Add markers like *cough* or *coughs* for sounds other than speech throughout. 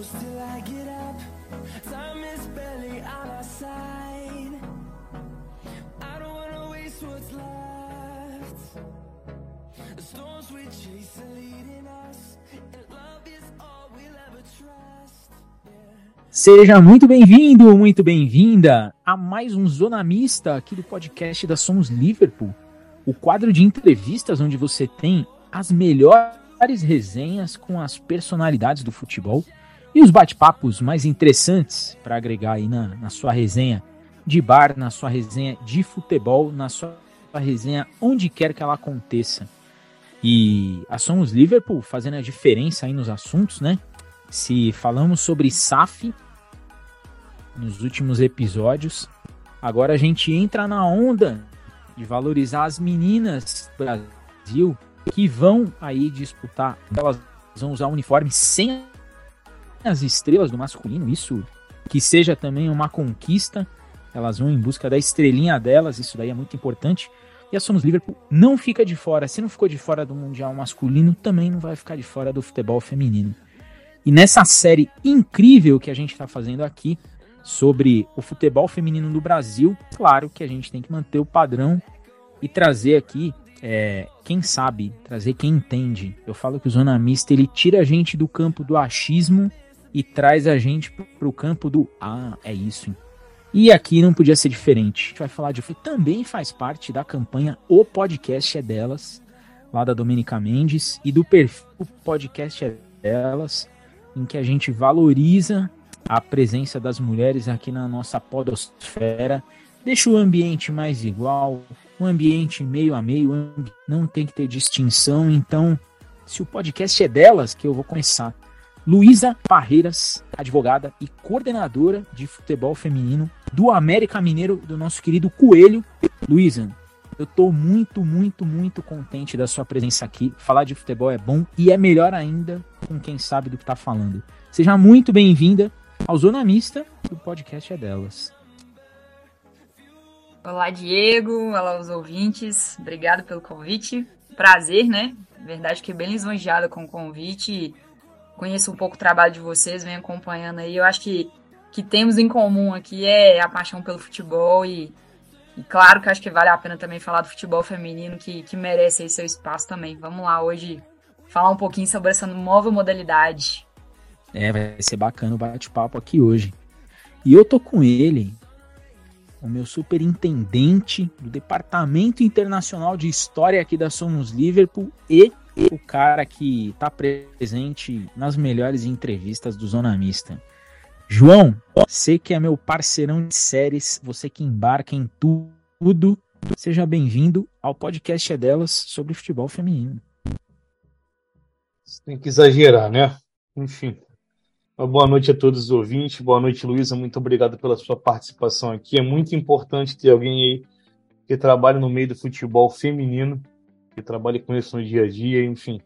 close till I get up. Time is barely on our side. I don't wanna waste what's left. The storms we chase are leading us. Seja muito bem-vindo, muito bem-vinda a mais um Zona Mista aqui do podcast da Somos Liverpool, o quadro de entrevistas onde você tem as melhores resenhas com as personalidades do futebol e os bate-papos mais interessantes para agregar aí na, na sua resenha de bar, na sua resenha de futebol, na sua resenha onde quer que ela aconteça. E a Somos Liverpool fazendo a diferença aí nos assuntos, né? Se falamos sobre SAF nos últimos episódios, agora a gente entra na onda de valorizar as meninas do Brasil que vão aí disputar. Elas vão usar uniforme sem as estrelas do masculino, isso que seja também uma conquista. Elas vão em busca da estrelinha delas, isso daí é muito importante. E a Somos Liverpool não fica de fora. Se não ficou de fora do Mundial masculino, também não vai ficar de fora do futebol feminino. E nessa série incrível que a gente está fazendo aqui sobre o futebol feminino do Brasil, claro que a gente tem que manter o padrão e trazer aqui é, quem sabe, trazer quem entende. Eu falo que o Zona Mista ele tira a gente do campo do achismo e traz a gente para o campo do ah, é isso. E aqui não podia ser diferente. A gente vai falar de também faz parte da campanha O Podcast é Delas, lá da Domenica Mendes, e do perfil Podcast é Delas, em que a gente valoriza a presença das mulheres aqui na nossa podosfera, deixa o ambiente mais igual, um ambiente meio a meio, não tem que ter distinção. Então, se o podcast é delas, que eu vou começar. Luísa Parreiras, advogada e coordenadora de futebol feminino do América Mineiro, do nosso querido Coelho. Luísa, eu tô muito, muito, muito contente da sua presença aqui. Falar de futebol é bom e é melhor ainda com quem sabe do que tá falando. Seja muito bem-vinda ao Zona Mista, o podcast é delas. Olá, Diego. Olá, os ouvintes. Obrigado pelo convite. Prazer, né? Verdade que bem lisonjeada com o convite. Conheço um pouco o trabalho de vocês, venho acompanhando aí. Eu acho que que temos em comum aqui é a paixão pelo futebol e, e claro que acho que vale a pena também falar do futebol feminino que, que merece aí seu espaço também. Vamos lá hoje falar um pouquinho sobre essa nova modalidade. É, vai ser bacana o bate-papo aqui hoje. E eu tô com ele, o meu superintendente do Departamento Internacional de História aqui da Somos Liverpool e o cara que está presente nas melhores entrevistas do Zona Mista. João, você que é meu parceirão de séries, você que embarca em tudo, seja bem-vindo ao podcast é delas sobre futebol feminino. Você tem que exagerar, né? Enfim. Boa noite a todos os ouvintes. Boa noite, Luísa. Muito obrigado pela sua participação aqui. É muito importante ter alguém aí que trabalha no meio do futebol feminino, que trabalha com isso no dia a dia, enfim.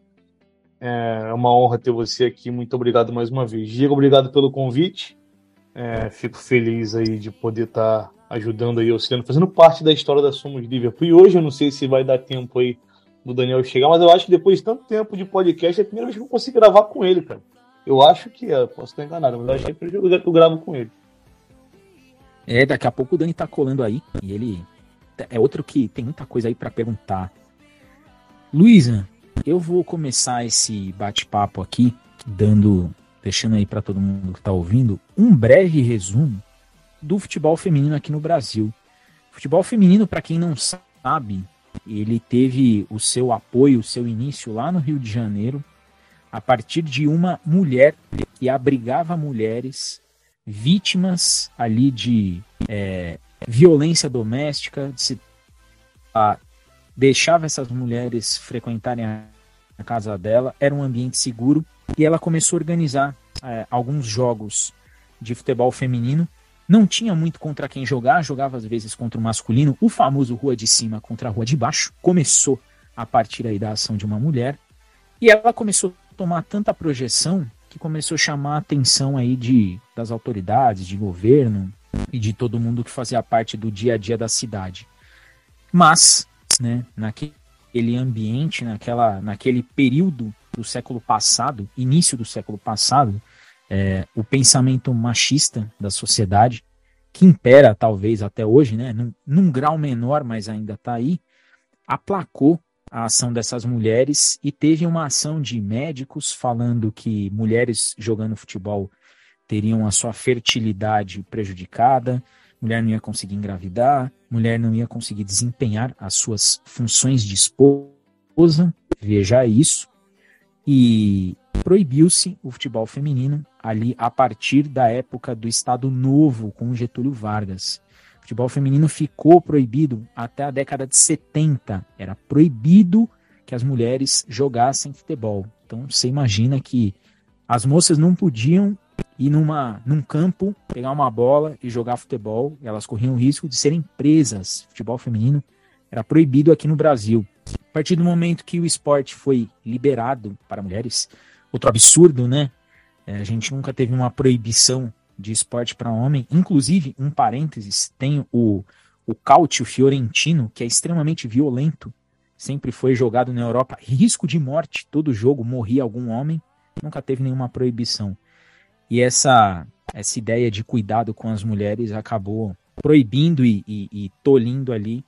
É uma honra ter você aqui. Muito obrigado mais uma vez. Diego, obrigado pelo convite. É, fico feliz aí de poder estar tá ajudando aí, auxiliando, fazendo parte da história da Somos Liverpool. E hoje eu não sei se vai dar tempo aí do Daniel chegar, mas eu acho que depois de tanto tempo de podcast, é a primeira vez que eu consigo gravar com ele, cara. Eu acho que é, posso estar enganado, mas eu acho que é a primeira vez que eu gravo com ele. É, daqui a pouco o Dani tá colando aí e ele é outro que tem muita coisa aí para perguntar. Luísa, eu vou começar esse bate-papo aqui dando, deixando aí para todo mundo que tá ouvindo, um breve resumo do futebol feminino aqui no Brasil. Futebol feminino, para quem não sabe, ele teve o seu apoio, o seu início lá no Rio de Janeiro, a partir de uma mulher que abrigava mulheres vítimas ali de é, violência doméstica, de se, a, deixava essas mulheres frequentarem a, a, casa dela, era um ambiente seguro e ela começou a organizar é, alguns jogos de futebol feminino. Não tinha muito contra quem jogar, jogava às vezes contra o masculino, o famoso rua de cima contra a rua de baixo. Começou a partir aí da ação de uma mulher e ela começou tomar tanta projeção que começou a chamar a atenção aí de, das autoridades, de governo e de todo mundo que fazia parte do dia a dia da cidade. Mas, né, naquele ambiente, naquela, naquele período do século passado, início do século passado, é, o pensamento machista da sociedade, que impera talvez até hoje, né, num, num grau menor, mas ainda está aí, aplacou a ação dessas mulheres e teve uma ação de médicos falando que mulheres jogando futebol teriam a sua fertilidade prejudicada, mulher não ia conseguir engravidar, mulher não ia conseguir desempenhar as suas funções de esposa, veja isso, e proibiu-se o futebol feminino ali a partir da época do Estado Novo com Getúlio Vargas. O futebol feminino ficou proibido até a década de 70. Era proibido que as mulheres jogassem futebol. Então você imagina que as moças não podiam ir numa, num campo, pegar uma bola e jogar futebol. Elas corriam o risco de serem presas. Futebol feminino era proibido aqui no Brasil. A partir do momento que o esporte foi liberado para mulheres, outro absurdo, né? É, a gente nunca teve uma proibição de esporte para homem. Inclusive, um parênteses, tem o, o Cautio Fiorentino, que é extremamente violento. Sempre foi jogado na Europa. Risco de morte. Todo jogo morria algum homem. Nunca teve nenhuma proibição. E essa, essa ideia de cuidado com as mulheres acabou proibindo e, e, e tolindo ali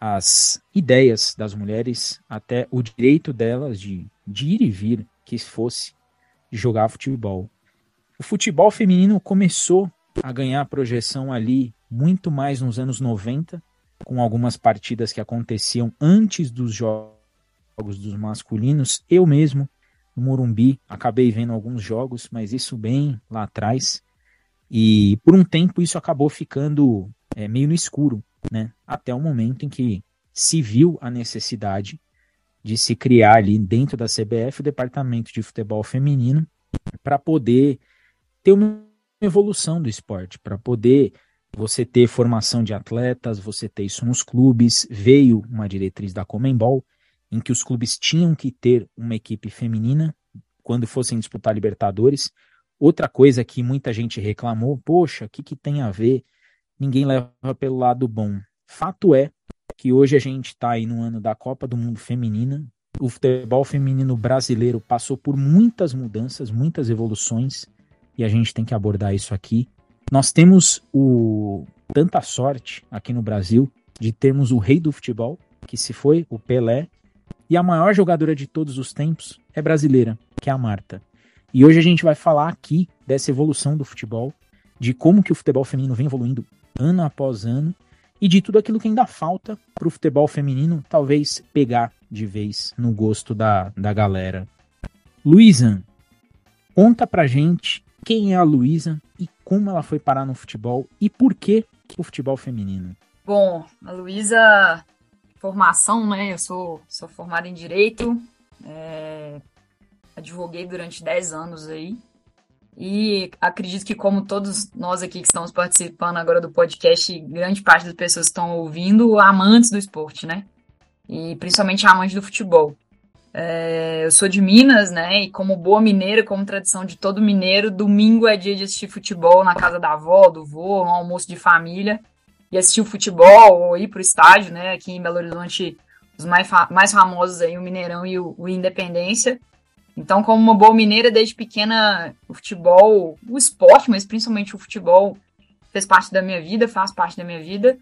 as ideias das mulheres, até o direito delas de, de ir e vir, que fosse jogar futebol. O futebol feminino começou a ganhar projeção ali muito mais nos anos 90, com algumas partidas que aconteciam antes dos jogos dos masculinos. Eu mesmo, no Morumbi, acabei vendo alguns jogos, mas isso bem lá atrás. E por um tempo isso acabou ficando é, meio no escuro, né? Até o momento em que se viu a necessidade de se criar ali dentro da CBF o departamento de futebol feminino para poder ter uma evolução do esporte, para poder você ter formação de atletas, você ter isso nos clubes. Veio uma diretriz da Comembol em que os clubes tinham que ter uma equipe feminina quando fossem disputar Libertadores. Outra coisa que muita gente reclamou, poxa, o que, que tem a ver? Ninguém leva pelo lado bom. Fato é que hoje a gente está aí no ano da Copa do Mundo Feminina. O futebol feminino brasileiro passou por muitas mudanças, muitas evoluções, e a gente tem que abordar isso aqui. Nós temos o tanta sorte aqui no Brasil de termos o rei do futebol, que se foi o Pelé, e a maior jogadora de todos os tempos é brasileira, que é a Marta. E hoje a gente vai falar aqui dessa evolução do futebol, de como que o futebol feminino vem evoluindo ano após ano e de tudo aquilo que ainda falta para o futebol feminino talvez pegar de vez no gosto da, da galera. Luísa, conta pra gente quem é a Luísa e como ela foi parar no futebol e por que o futebol feminino. Bom, a Luísa, formação, né? Eu sou, sou formada em Direito, é, advoguei durante 10 anos aí, e acredito que, como todos nós aqui que estamos participando agora do podcast, grande parte das pessoas estão ouvindo, amantes do esporte, né? E principalmente amantes do futebol. É, eu sou de Minas, né? E como boa mineira, como tradição de todo mineiro, domingo é dia de assistir futebol na casa da avó, do vô, um almoço de família. E assistir o futebol ou ir pro estádio, né? Aqui em Belo Horizonte, os mais, mais famosos aí, o Mineirão e o, o Independência. Então, como uma boa mineira, desde pequena, o futebol, o esporte, mas principalmente o futebol, fez parte da minha vida, faz parte da minha vida.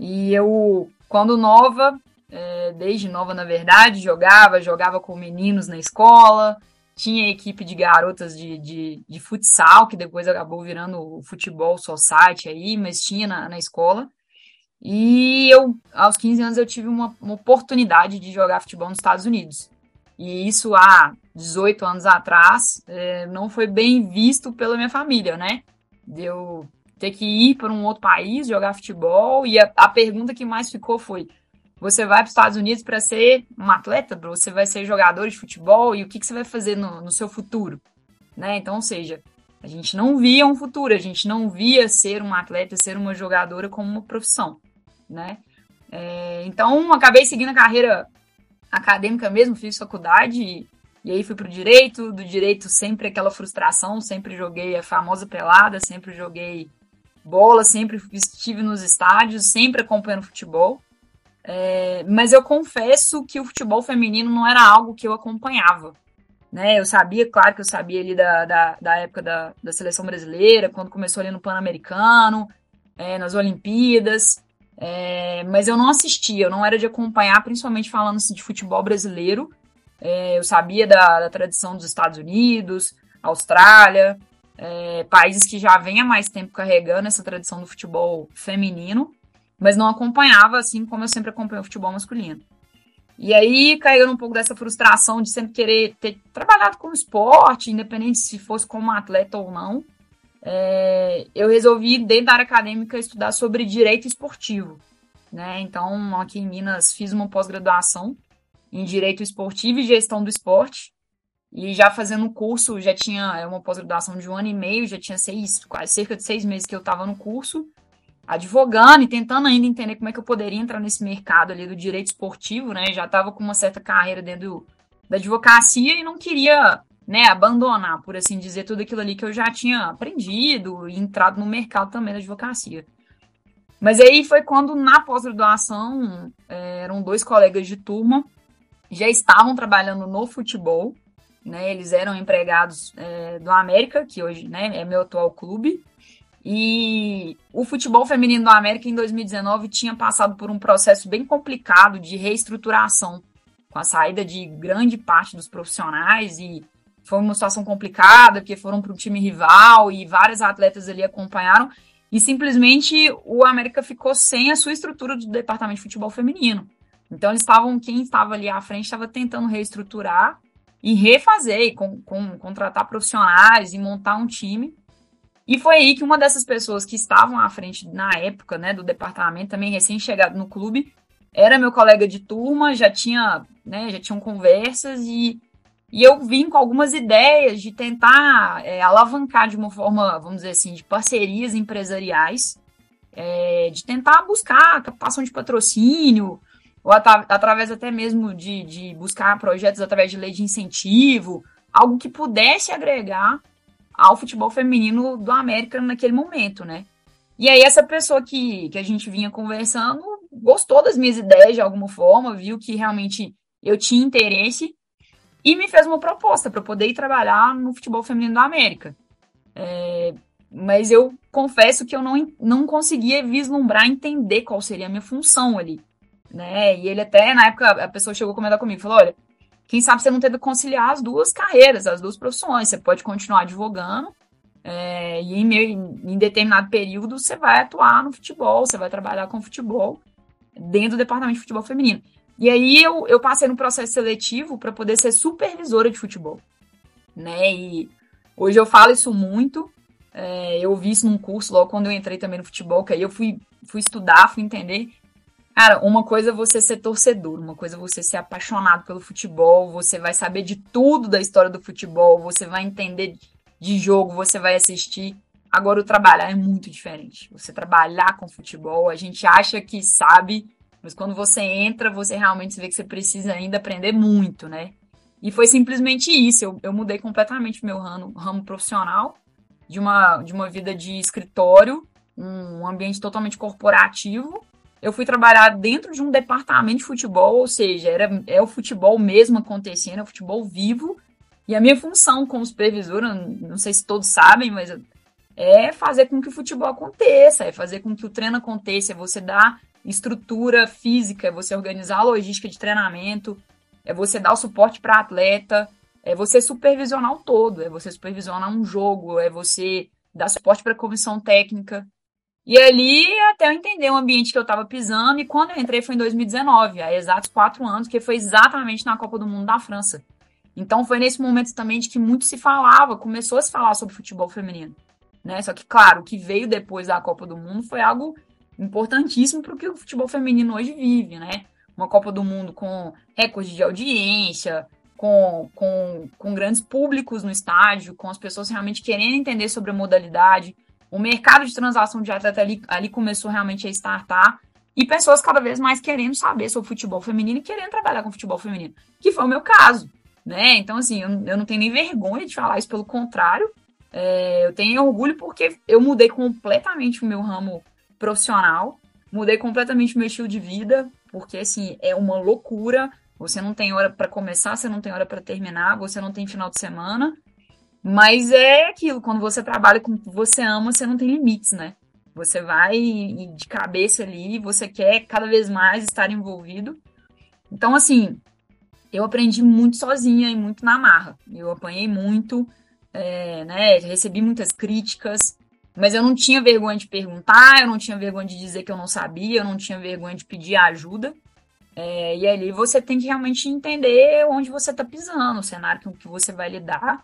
E eu, quando nova, é, desde nova na verdade, jogava, jogava com meninos na escola, tinha equipe de garotas de, de, de futsal, que depois acabou virando o futebol society aí, mas tinha na, na escola. E eu, aos 15 anos, eu tive uma, uma oportunidade de jogar futebol nos Estados Unidos. E isso há 18 anos atrás é, não foi bem visto pela minha família, né? De eu ter que ir para um outro país jogar futebol. E a, a pergunta que mais ficou foi: você vai para os Estados Unidos para ser um atleta? Você vai ser jogador de futebol? E o que, que você vai fazer no, no seu futuro? Né? Então, ou seja, a gente não via um futuro, a gente não via ser um atleta, ser uma jogadora como uma profissão, né? É, então, acabei seguindo a carreira acadêmica mesmo, fiz faculdade e, e aí fui pro direito, do direito sempre aquela frustração, sempre joguei a famosa pelada, sempre joguei bola, sempre estive nos estádios, sempre acompanhando futebol. É, mas eu confesso que o futebol feminino não era algo que eu acompanhava. né? Eu sabia, claro que eu sabia ali da, da, da época da, da seleção brasileira, quando começou ali no Pan-Americano, é, nas Olimpíadas, é, mas eu não assistia, eu não era de acompanhar, principalmente falando assim, de futebol brasileiro. É, eu sabia da, da, tradição dos Estados Unidos, Austrália, é, países que já vêm há mais tempo carregando essa tradição do futebol feminino, mas não acompanhava assim como eu sempre acompanho o futebol masculino. E aí caiu um pouco dessa frustração de sempre querer ter trabalhado com esporte, independente se fosse como atleta ou não. É, eu resolvi, dentro da área acadêmica, estudar sobre direito esportivo. Né? Então, aqui em Minas, fiz uma pós-graduação em direito esportivo e gestão do esporte. E já fazendo o curso, já tinha é uma pós-graduação de um ano e meio, já tinha seis, quase cerca de seis meses que eu estava no curso advogando e tentando ainda entender como é que eu poderia entrar nesse mercado ali do direito esportivo, né? Já estava com uma certa carreira dentro da advocacia e não queria, né, abandonar, por assim dizer, tudo aquilo ali que eu já tinha aprendido e entrado no mercado também da advocacia. Mas aí foi quando, na pós-graduação, é, eram dois colegas de turma, já estavam trabalhando no futebol, né? Eles eram empregados é, do América, que hoje né, é meu atual clube, e o futebol feminino do América em 2019 tinha passado por um processo bem complicado de reestruturação, com a saída de grande parte dos profissionais e foi uma situação complicada, porque foram para um time rival e várias atletas ali acompanharam e simplesmente o América ficou sem a sua estrutura do departamento de futebol feminino. Então eles estavam, quem estava ali à frente estava tentando reestruturar e refazer, e com, com, contratar profissionais e montar um time e foi aí que uma dessas pessoas que estavam à frente na época, né, do departamento, também recém-chegado no clube, era meu colega de turma, já tinha, né, já tinham conversas e, e eu vim com algumas ideias de tentar é, alavancar de uma forma, vamos dizer assim, de parcerias empresariais, é, de tentar buscar captação de patrocínio, ou at através até mesmo de, de buscar projetos através de lei de incentivo, algo que pudesse agregar ao futebol feminino do América naquele momento, né? E aí essa pessoa que, que a gente vinha conversando gostou das minhas ideias de alguma forma, viu que realmente eu tinha interesse e me fez uma proposta para poder ir trabalhar no futebol feminino da América. É, mas eu confesso que eu não, não conseguia vislumbrar, entender qual seria a minha função ali. Né? E ele até, na época, a pessoa chegou a comentar comigo, falou, olha, quem sabe você não tenta conciliar as duas carreiras, as duas profissões. Você pode continuar advogando é, e em, meio, em determinado período você vai atuar no futebol, você vai trabalhar com futebol dentro do departamento de futebol feminino. E aí eu, eu passei no processo seletivo para poder ser supervisora de futebol. Né? E hoje eu falo isso muito. É, eu vi isso num curso logo quando eu entrei também no futebol, que aí eu fui, fui estudar, fui entender. Cara, uma coisa é você ser torcedor, uma coisa é você ser apaixonado pelo futebol, você vai saber de tudo da história do futebol, você vai entender de jogo, você vai assistir. Agora, o trabalhar é muito diferente. Você trabalhar com futebol, a gente acha que sabe, mas quando você entra, você realmente vê que você precisa ainda aprender muito, né? E foi simplesmente isso. Eu, eu mudei completamente meu ramo, ramo profissional de uma, de uma vida de escritório, um ambiente totalmente corporativo, eu fui trabalhar dentro de um departamento de futebol, ou seja, era, é o futebol mesmo acontecendo, é o futebol vivo. E a minha função como supervisora, não sei se todos sabem, mas é fazer com que o futebol aconteça, é fazer com que o treino aconteça, é você dar estrutura física, é você organizar a logística de treinamento, é você dar o suporte para atleta, é você supervisionar o todo, é você supervisionar um jogo, é você dar suporte para a comissão técnica. E ali, até eu entender o ambiente que eu estava pisando, e quando eu entrei foi em 2019, há exatos quatro anos, que foi exatamente na Copa do Mundo da França. Então foi nesse momento também de que muito se falava, começou a se falar sobre futebol feminino. Né? Só que, claro, o que veio depois da Copa do Mundo foi algo importantíssimo para o que o futebol feminino hoje vive, né? Uma Copa do Mundo com recorde de audiência, com, com, com grandes públicos no estádio, com as pessoas realmente querendo entender sobre a modalidade, o mercado de transação de atleta ali, ali começou realmente a startar e pessoas cada vez mais querendo saber sobre futebol feminino e querendo trabalhar com futebol feminino, que foi o meu caso, né? Então, assim, eu, eu não tenho nem vergonha de falar isso, pelo contrário, é, eu tenho orgulho porque eu mudei completamente o meu ramo profissional, mudei completamente o meu estilo de vida, porque, assim, é uma loucura Você não tem hora para começar, você não tem hora para terminar, você não tem final de semana. Mas é aquilo, quando você trabalha com o que você ama, você não tem limites, né? Você vai de cabeça ali, você quer cada vez mais estar envolvido. Então, assim, eu aprendi muito sozinha e muito na marra. Eu apanhei muito, é, né? Recebi muitas críticas, mas eu não tinha vergonha de perguntar, eu não tinha vergonha de dizer que eu não sabia, eu não tinha vergonha de pedir ajuda. É, e ali você tem que realmente entender onde você está pisando, o cenário com que você vai lidar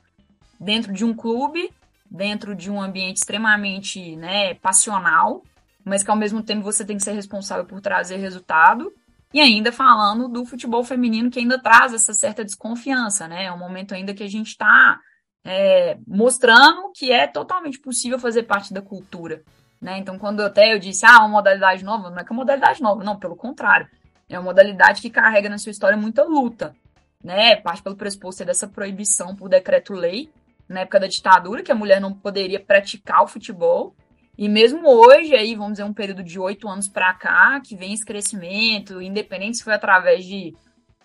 dentro de um clube, dentro de um ambiente extremamente né, passional, mas que ao mesmo tempo você tem que ser responsável por trazer resultado. E ainda falando do futebol feminino, que ainda traz essa certa desconfiança, né? É um momento ainda que a gente está é, mostrando que é totalmente possível fazer parte da cultura. Né? Então, quando até eu disse, ah, uma modalidade nova, não é que é uma modalidade nova, não, pelo contrário. É uma modalidade que carrega na sua história muita luta, né? Parte pelo pressuposto dessa proibição por decreto-lei, na época da ditadura, que a mulher não poderia praticar o futebol. E mesmo hoje, aí, vamos dizer, um período de oito anos para cá, que vem esse crescimento, independente se foi através de,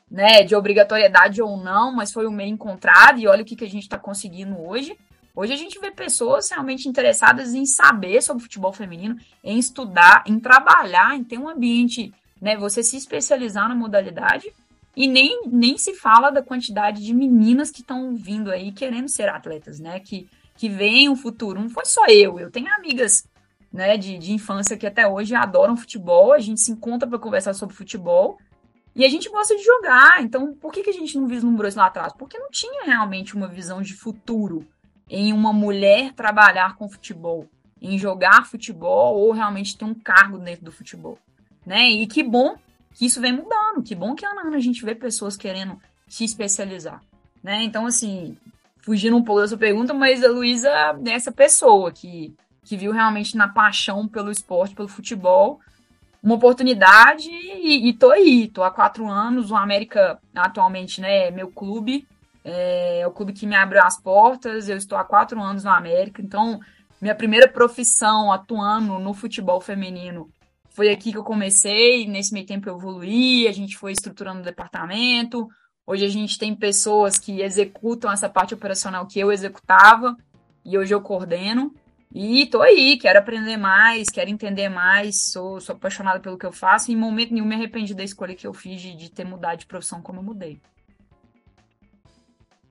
né, de obrigatoriedade ou não, mas foi o meio encontrado, e olha o que, que a gente está conseguindo hoje. Hoje a gente vê pessoas realmente interessadas em saber sobre futebol feminino, em estudar, em trabalhar, em ter um ambiente né? Você se especializar na modalidade e nem, nem se fala da quantidade de meninas que estão vindo aí querendo ser atletas, né? Que, que veem o futuro. Não foi só eu, eu tenho amigas né, de, de infância que até hoje adoram futebol, a gente se encontra para conversar sobre futebol e a gente gosta de jogar. Então, por que, que a gente não vislumbrou isso lá atrás? Porque não tinha realmente uma visão de futuro em uma mulher trabalhar com futebol, em jogar futebol ou realmente ter um cargo dentro do futebol né? E que bom que isso vem mudando, que bom que ano a ano a gente vê pessoas querendo se especializar, né? Então, assim, fugindo um pouco da sua pergunta, mas a Luísa é essa pessoa que, que viu realmente na paixão pelo esporte, pelo futebol, uma oportunidade e, e tô aí, tô há quatro anos, o América atualmente, né, é meu clube, é, é o clube que me abriu as portas, eu estou há quatro anos no América, então minha primeira profissão atuando no futebol feminino foi aqui que eu comecei, nesse meio tempo eu evoluí, a gente foi estruturando o departamento. Hoje a gente tem pessoas que executam essa parte operacional que eu executava e hoje eu coordeno. E tô aí, quero aprender mais, quero entender mais, sou, sou apaixonada pelo que eu faço e em momento nenhum me arrependi da escolha que eu fiz de, de ter mudado de profissão como eu mudei.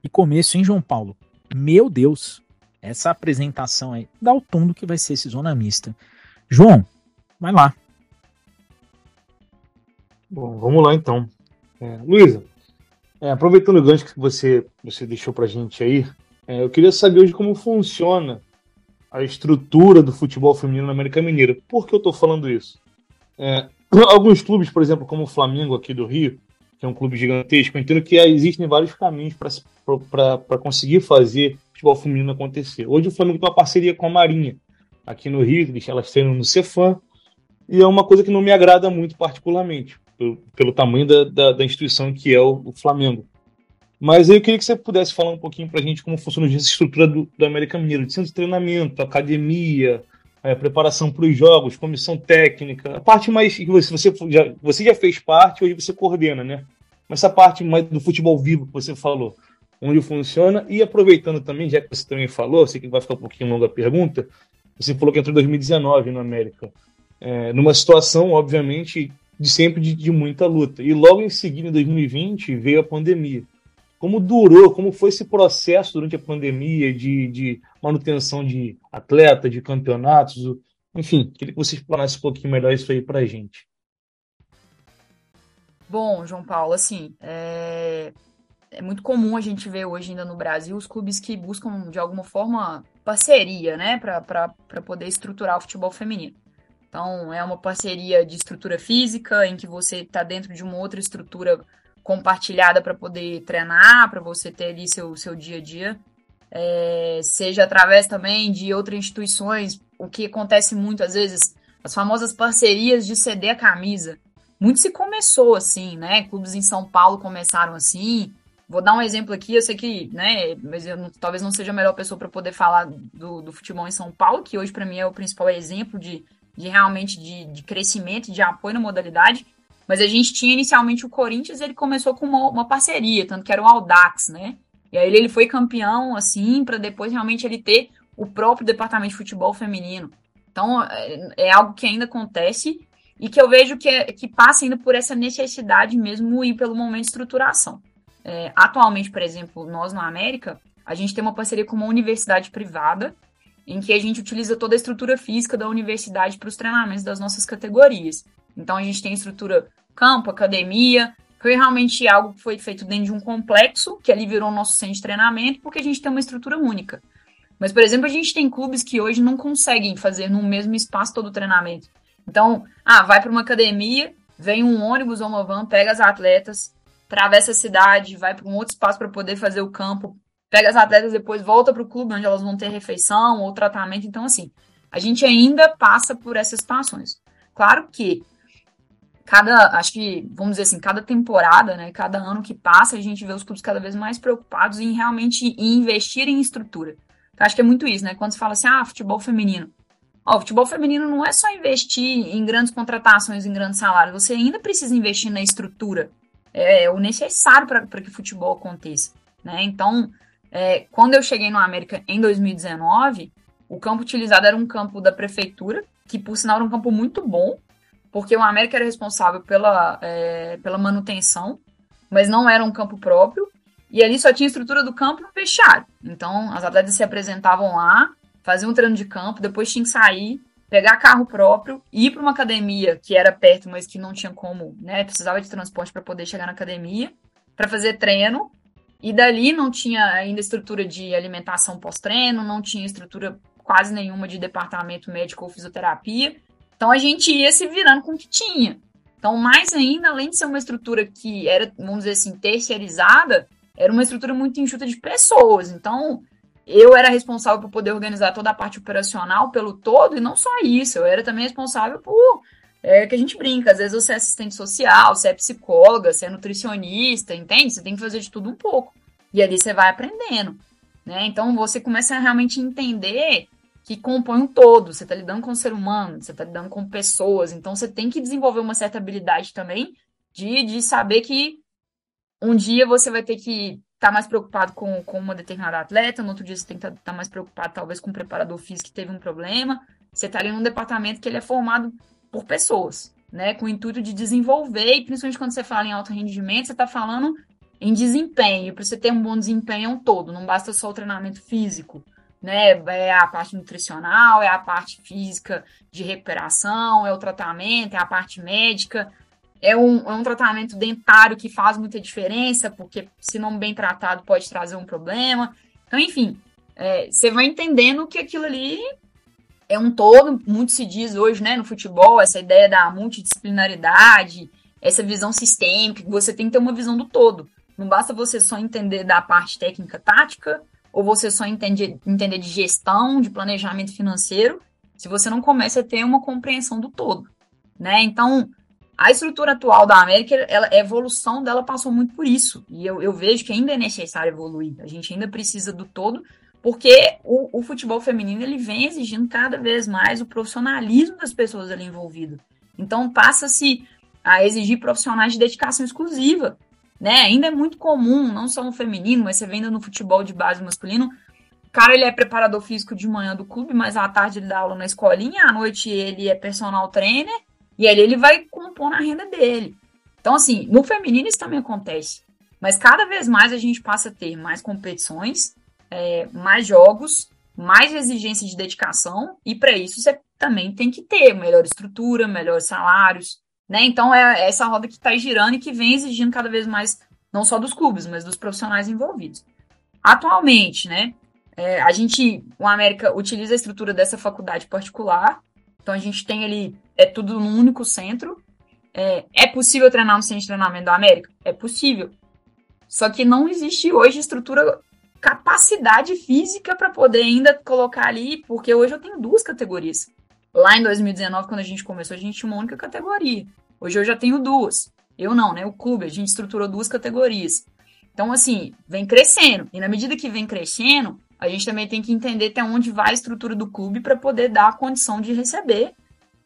E começo, hein, João Paulo? Meu Deus, essa apresentação aí dá o tom do que vai ser esse Zona Mista. João, vai lá, Bom, vamos lá então. É, Luísa, é, aproveitando o gancho que você, você deixou para gente aí, é, eu queria saber hoje como funciona a estrutura do futebol feminino na América Mineira. Por que eu estou falando isso? É, *clears throat* alguns clubes, por exemplo, como o Flamengo aqui do Rio, que é um clube gigantesco, eu entendo que existem vários caminhos para conseguir fazer futebol feminino acontecer. Hoje o Flamengo tem uma parceria com a Marinha aqui no Rio, elas treinam no Cefam, e é uma coisa que não me agrada muito particularmente pelo, tamanho da, da, da, instituição que é o, o, Flamengo. Mas eu queria que você pudesse falar um pouquinho para a gente como funciona a estrutura do, do América Mineiro, de centro de treinamento, academia, é, preparação para os jogos, comissão técnica, a parte mais que você, você, já, você já fez parte, hoje você coordena, né? Mas essa parte mais do futebol vivo que você falou, onde funciona, e aproveitando também, já que você também falou, sei que vai ficar um pouquinho longa a pergunta, você falou que entrou em 2019 no América. É, numa situação, obviamente, de sempre de, de, muita luta. E logo em seguida, em 2020, veio a pandemia. Como durou, como foi esse processo durante a pandemia de, de manutenção de atleta, de campeonatos? Enfim, queria que você explanasse um pouquinho melhor isso aí para a gente. Bom, João Paulo, assim, é... é muito comum a gente ver hoje ainda no Brasil os clubes que buscam, de alguma forma, parceria, né, para poder estruturar o futebol feminino. Então, é uma parceria de estrutura física, em que você está dentro de uma outra estrutura compartilhada para poder treinar, para você ter ali seu, seu dia a dia. É, seja através também de outras instituições, o que acontece muito às vezes, as famosas parcerias de ceder a camisa. Muito se começou assim, né? Clubes em São Paulo começaram assim. Vou dar um exemplo aqui, eu sei que, né, mas eu não, talvez não seja a melhor pessoa para poder falar do, do futebol em São Paulo, que hoje para mim é o principal exemplo de de realmente de, de crescimento, de apoio na modalidade. Mas a gente tinha inicialmente o Corinthians, ele começou com uma, uma parceria, tanto que era o Audax, né? E aí ele foi campeão, assim, para depois realmente ele ter o próprio departamento de futebol feminino. Então, é, é, algo que ainda acontece e que eu vejo que, é, que passa ainda por essa necessidade mesmo e pelo momento de estruturação. É, atualmente, por exemplo, nós na América, a gente tem uma parceria com uma universidade privada, em que a gente utiliza toda a estrutura física da universidade para os treinamentos das nossas categorias. Então, a gente tem estrutura campo, academia, foi realmente algo que foi feito dentro de um complexo, que ali virou o nosso centro de treinamento, porque a gente tem uma estrutura única. Mas, por exemplo, a gente tem clubes que hoje não conseguem fazer no mesmo espaço todo o treinamento. Então, ah, vai para uma academia, vem um ônibus ou uma van, pega as atletas, atravessa a cidade, vai para um outro espaço para poder fazer o campo, pega as atletas, depois volta para o clube onde elas vão ter refeição ou tratamento. Então, assim, a gente ainda passa por essas situações. Claro que cada, acho que, vamos dizer assim, cada temporada, né, cada ano que passa, a gente vê os clubes cada vez mais preocupados em realmente investir em estrutura. Então, acho que é muito isso, né? Quando se fala assim, ah, futebol feminino. Ó, o futebol feminino não é só investir em grandes contratações, em grandes salários, você ainda precisa investir na estrutura. É, é o necessário para que o futebol aconteça, né? Então, é, quando eu cheguei no América em 2019, o campo utilizado era um campo da prefeitura, que por sinal era um campo muito bom, porque o América era responsável pela, é, pela manutenção, mas não era um campo próprio, e ali só tinha estrutura do campo no. Então, as atletas se apresentavam lá, faziam um treino de campo, depois tinham que sair, pegar carro próprio, ir para uma academia que era perto, mas que não tinha como, né? Precisava de transporte para poder chegar na academia, para fazer treino. E dali não tinha ainda estrutura de alimentação pós-treino, não tinha estrutura quase nenhuma de departamento médico ou fisioterapia. Então a gente ia se virando com o que tinha. Então, mais ainda, além de ser uma estrutura que era, vamos dizer assim, terceirizada, era uma estrutura muito enxuta de pessoas. Então, eu era responsável por poder organizar toda a parte operacional pelo todo, e não só isso, eu era também responsável por. É que a gente brinca, às vezes você é assistente social, você é psicóloga, você é nutricionista, entende? Você tem que fazer de tudo um pouco. E ali você vai aprendendo. Né? Então você começa a realmente entender que compõe um todo. Você está lidando com o ser humano, você está lidando com pessoas, então você tem que desenvolver uma certa habilidade também de, de saber que um dia você vai ter que estar tá mais preocupado com, com uma determinada atleta, no outro dia você tem que estar tá, tá mais preocupado talvez com um preparador físico que teve um problema. Você está ali num departamento que ele é formado por pessoas, né? Com o intuito de desenvolver, e principalmente quando você fala em alto rendimento, você está falando em desempenho. Para você ter um bom desempenho é um todo, não basta só o treinamento físico né? É a parte nutricional, é a parte física de recuperação, é o tratamento, é a parte médica, é um, é um tratamento dentário que faz muita diferença, porque se não bem tratado pode trazer um problema. Então, enfim, é, você vai entendendo que aquilo ali é um todo, muito se diz hoje, né, no futebol, essa ideia da multidisciplinaridade, essa visão sistêmica, você tem que ter uma visão do todo. Não basta você só entender da parte técnica tática, ou você só entende entender de gestão, de planejamento financeiro, se você não começa a ter uma compreensão do todo, né? Então, a estrutura atual da América, ela, a evolução dela passou muito por isso, e eu, eu vejo que ainda é necessário evoluir, a gente ainda precisa do todo, porque o, o futebol feminino, ele vem exigindo cada vez mais o profissionalismo das pessoas ali envolvidas. Então, passa-se a exigir profissionais de dedicação exclusiva, né? Ainda é muito comum, não só no feminino, mas você vendo no futebol de base masculino, o cara ele é preparador físico de manhã do clube, mas à tarde ele dá aula na escolinha, à noite ele é personal trainer, e aí ele vai compor na renda dele. Então, assim, no feminino isso também acontece. Mas cada vez mais a gente passa a ter mais competições, é, mais jogos, mais exigência de dedicação, e para isso você também tem que ter melhor estrutura, melhores salários, né? Então é essa roda que está girando e que vem exigindo cada vez mais, não só dos clubes, mas dos profissionais envolvidos. Atualmente, né? É, a gente, o América utiliza a estrutura dessa faculdade particular, então a gente tem ali, é tudo num único centro. É, é possível treinar no centro de treinamento da América? É possível. Só que não existe hoje estrutura, capacidade física para poder ainda colocar ali, porque hoje eu tenho duas categorias. Lá em 2019, quando a gente começou, a gente tinha uma única categoria. Hoje eu já tenho duas. Eu não, né? O clube, a gente estruturou duas categorias. Então, assim, vem crescendo. E na medida que vem crescendo, a gente também tem que entender até onde vai a estrutura do clube para poder dar a condição de receber.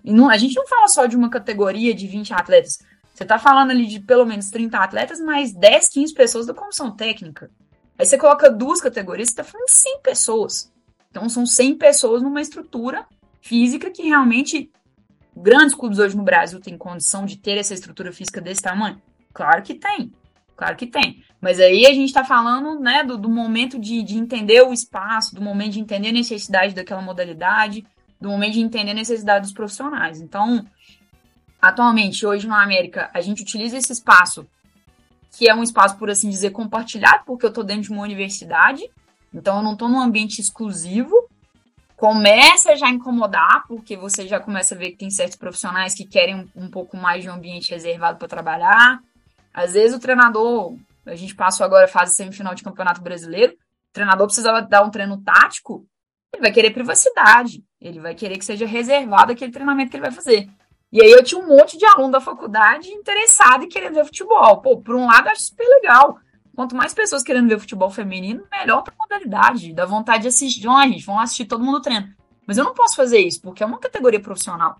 E não, a gente não fala só de uma categoria de 20 atletas. Você está falando ali de pelo menos 30 atletas, mais 10, 15 pessoas da comissão técnica. Aí você coloca duas categorias, você está falando de 100 pessoas. Então são 100 pessoas numa estrutura física que realmente grandes clubes hoje no Brasil têm condição de ter essa estrutura física desse tamanho? Claro que tem. Claro que tem. Mas aí a gente está falando né, do, do momento de, de, entender o espaço, do momento de entender a necessidade daquela modalidade, do momento de entender a necessidade dos profissionais. Então, atualmente, hoje na América, a gente utiliza esse espaço, que é um espaço, por assim dizer, compartilhado, porque eu estou dentro de uma universidade, então eu não estou num ambiente exclusivo. Começa já a incomodar, porque você já começa a ver que tem certos profissionais que querem um, um pouco mais de um ambiente reservado para trabalhar. Às vezes o treinador, a gente passou agora a fase semifinal de Campeonato Brasileiro, o treinador precisava dar um treino tático, ele vai querer privacidade, ele vai querer que seja reservado aquele treinamento que ele vai fazer. E aí eu tinha um monte de aluno da faculdade interessado em querer ver futebol. Pô, por um lado, acho super legal. Quanto mais pessoas querendo ver futebol feminino, melhor para a modalidade. Dá vontade de assistir. Ó, gente, vão assistir todo mundo treino. Mas eu não posso fazer isso, porque é uma categoria profissional.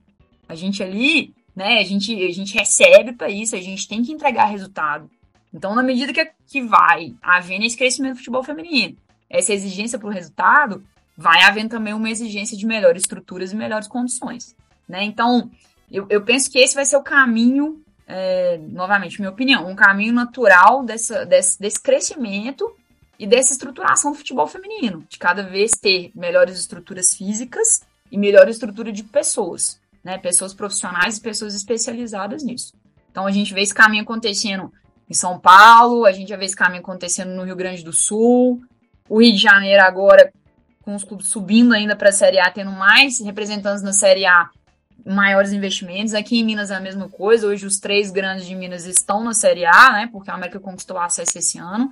A gente ali, né, a gente, a gente recebe para isso, a gente tem que entregar resultado. Então, na medida que, que vai havendo esse crescimento do futebol feminino, essa exigência por resultado, vai havendo também uma exigência de melhores estruturas e melhores condições. Né? Então, eu, eu penso que esse vai ser o caminho, é, novamente, minha opinião, um caminho natural dessa, desse, desse crescimento e dessa estruturação do futebol feminino, de cada vez ter melhores estruturas físicas e melhor estrutura de pessoas, né? Pessoas profissionais e pessoas especializadas nisso. Então a gente vê esse caminho acontecendo em São Paulo, a gente já vê esse caminho acontecendo no Rio Grande do Sul, o Rio de Janeiro agora com os clubes subindo ainda para a Série A, tendo mais representantes na Série A, maiores investimentos. Aqui em Minas é a mesma coisa. Hoje os três grandes de Minas estão na Série A, né? Porque a América conquistou acesso esse ano.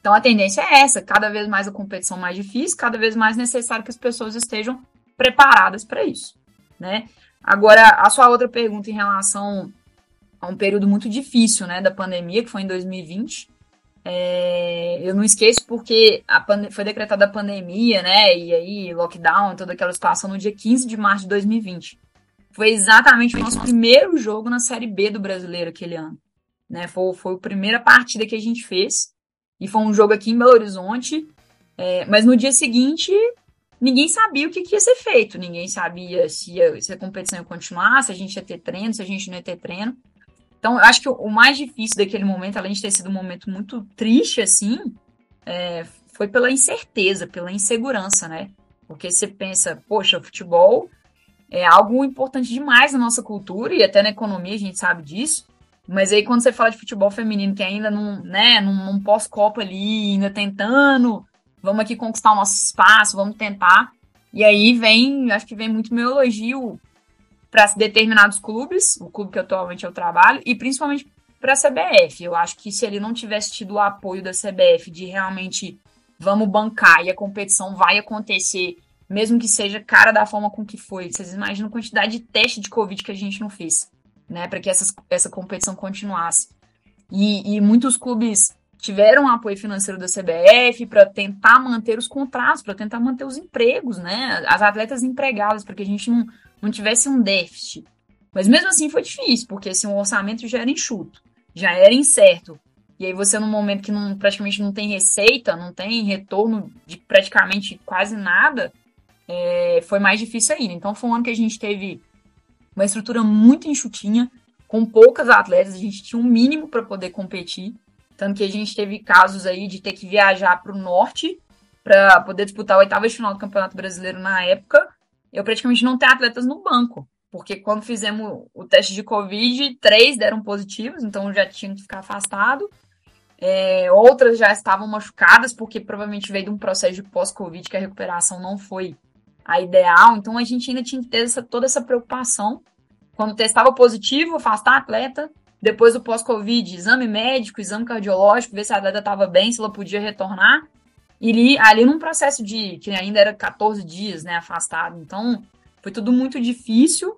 Então a tendência é essa, cada vez mais a competição mais difícil, cada vez mais necessário que as pessoas estejam preparadas para isso, né? Agora, a sua outra pergunta em relação a um período muito difícil, né, da pandemia, que foi em 2020, é, eu não esqueço porque foi decretada a pandemia, né? E aí, lockdown, toda aquela situação no dia 15 de março de 2020. Foi exatamente o nosso primeiro jogo na Série B do brasileiro aquele ano. Né? Foi, foi a primeira partida que a gente fez. E foi um jogo aqui em Belo Horizonte. É, mas no dia seguinte, ninguém sabia o que, que ia ser feito. Ninguém sabia se, ia, se a competição ia continuar, se a gente ia ter treino, se a gente não ia ter treino. Então, eu acho que o mais difícil daquele momento, além de ter sido um momento muito triste, assim, é, foi pela incerteza, pela insegurança, né? Porque você pensa, poxa, futebol é algo importante demais na nossa cultura e até na economia a gente sabe disso. Mas aí quando você fala de futebol feminino, que ainda não, né, num, pós-copa ali, ainda tentando, vamos aqui conquistar o nosso espaço, vamos tentar. E aí vem, acho que vem muito meu elogio para determinados clubes, o clube que atualmente eu trabalho, e principalmente para a CBF. Eu acho que se ele não tivesse tido o apoio da CBF de realmente vamos bancar e a competição vai acontecer, mesmo que seja cara da forma com que foi. Vocês imaginam a quantidade de teste de Covid que a gente não fez, né, para que essas, essa competição continuasse. E, e muitos clubes tiveram apoio financeiro da CBF para tentar manter os contratos, para tentar manter os empregos, né? As atletas empregadas, para que a gente não, não tivesse um déficit. Mas mesmo assim foi difícil, porque assim, o orçamento já era enxuto, já era incerto. E aí você, num momento que não, praticamente não tem receita, não tem retorno de praticamente quase nada, é, foi mais difícil ainda. Então foi um ano que a gente teve uma estrutura muito enxutinha, com poucas atletas, a gente tinha um mínimo para poder competir. Tanto que a gente teve casos aí de ter que viajar para o norte para poder disputar a oitava final do Campeonato Brasileiro na época, eu praticamente não tenho atletas no banco, porque quando fizemos o teste de Covid, três deram positivos, então já tinham que ficar afastado. É, outras já estavam machucadas, porque provavelmente veio de um processo de pós-Covid que a recuperação não foi a ideal. Então a gente ainda tinha que ter essa, toda essa preocupação. Quando testava positivo, afastar a atleta. Depois do pós-Covid, exame médico, exame cardiológico, ver se a atleta estava bem, se ela podia retornar. E ali, ali num processo de que ainda era 14 dias, né, afastado. Então, foi tudo muito difícil.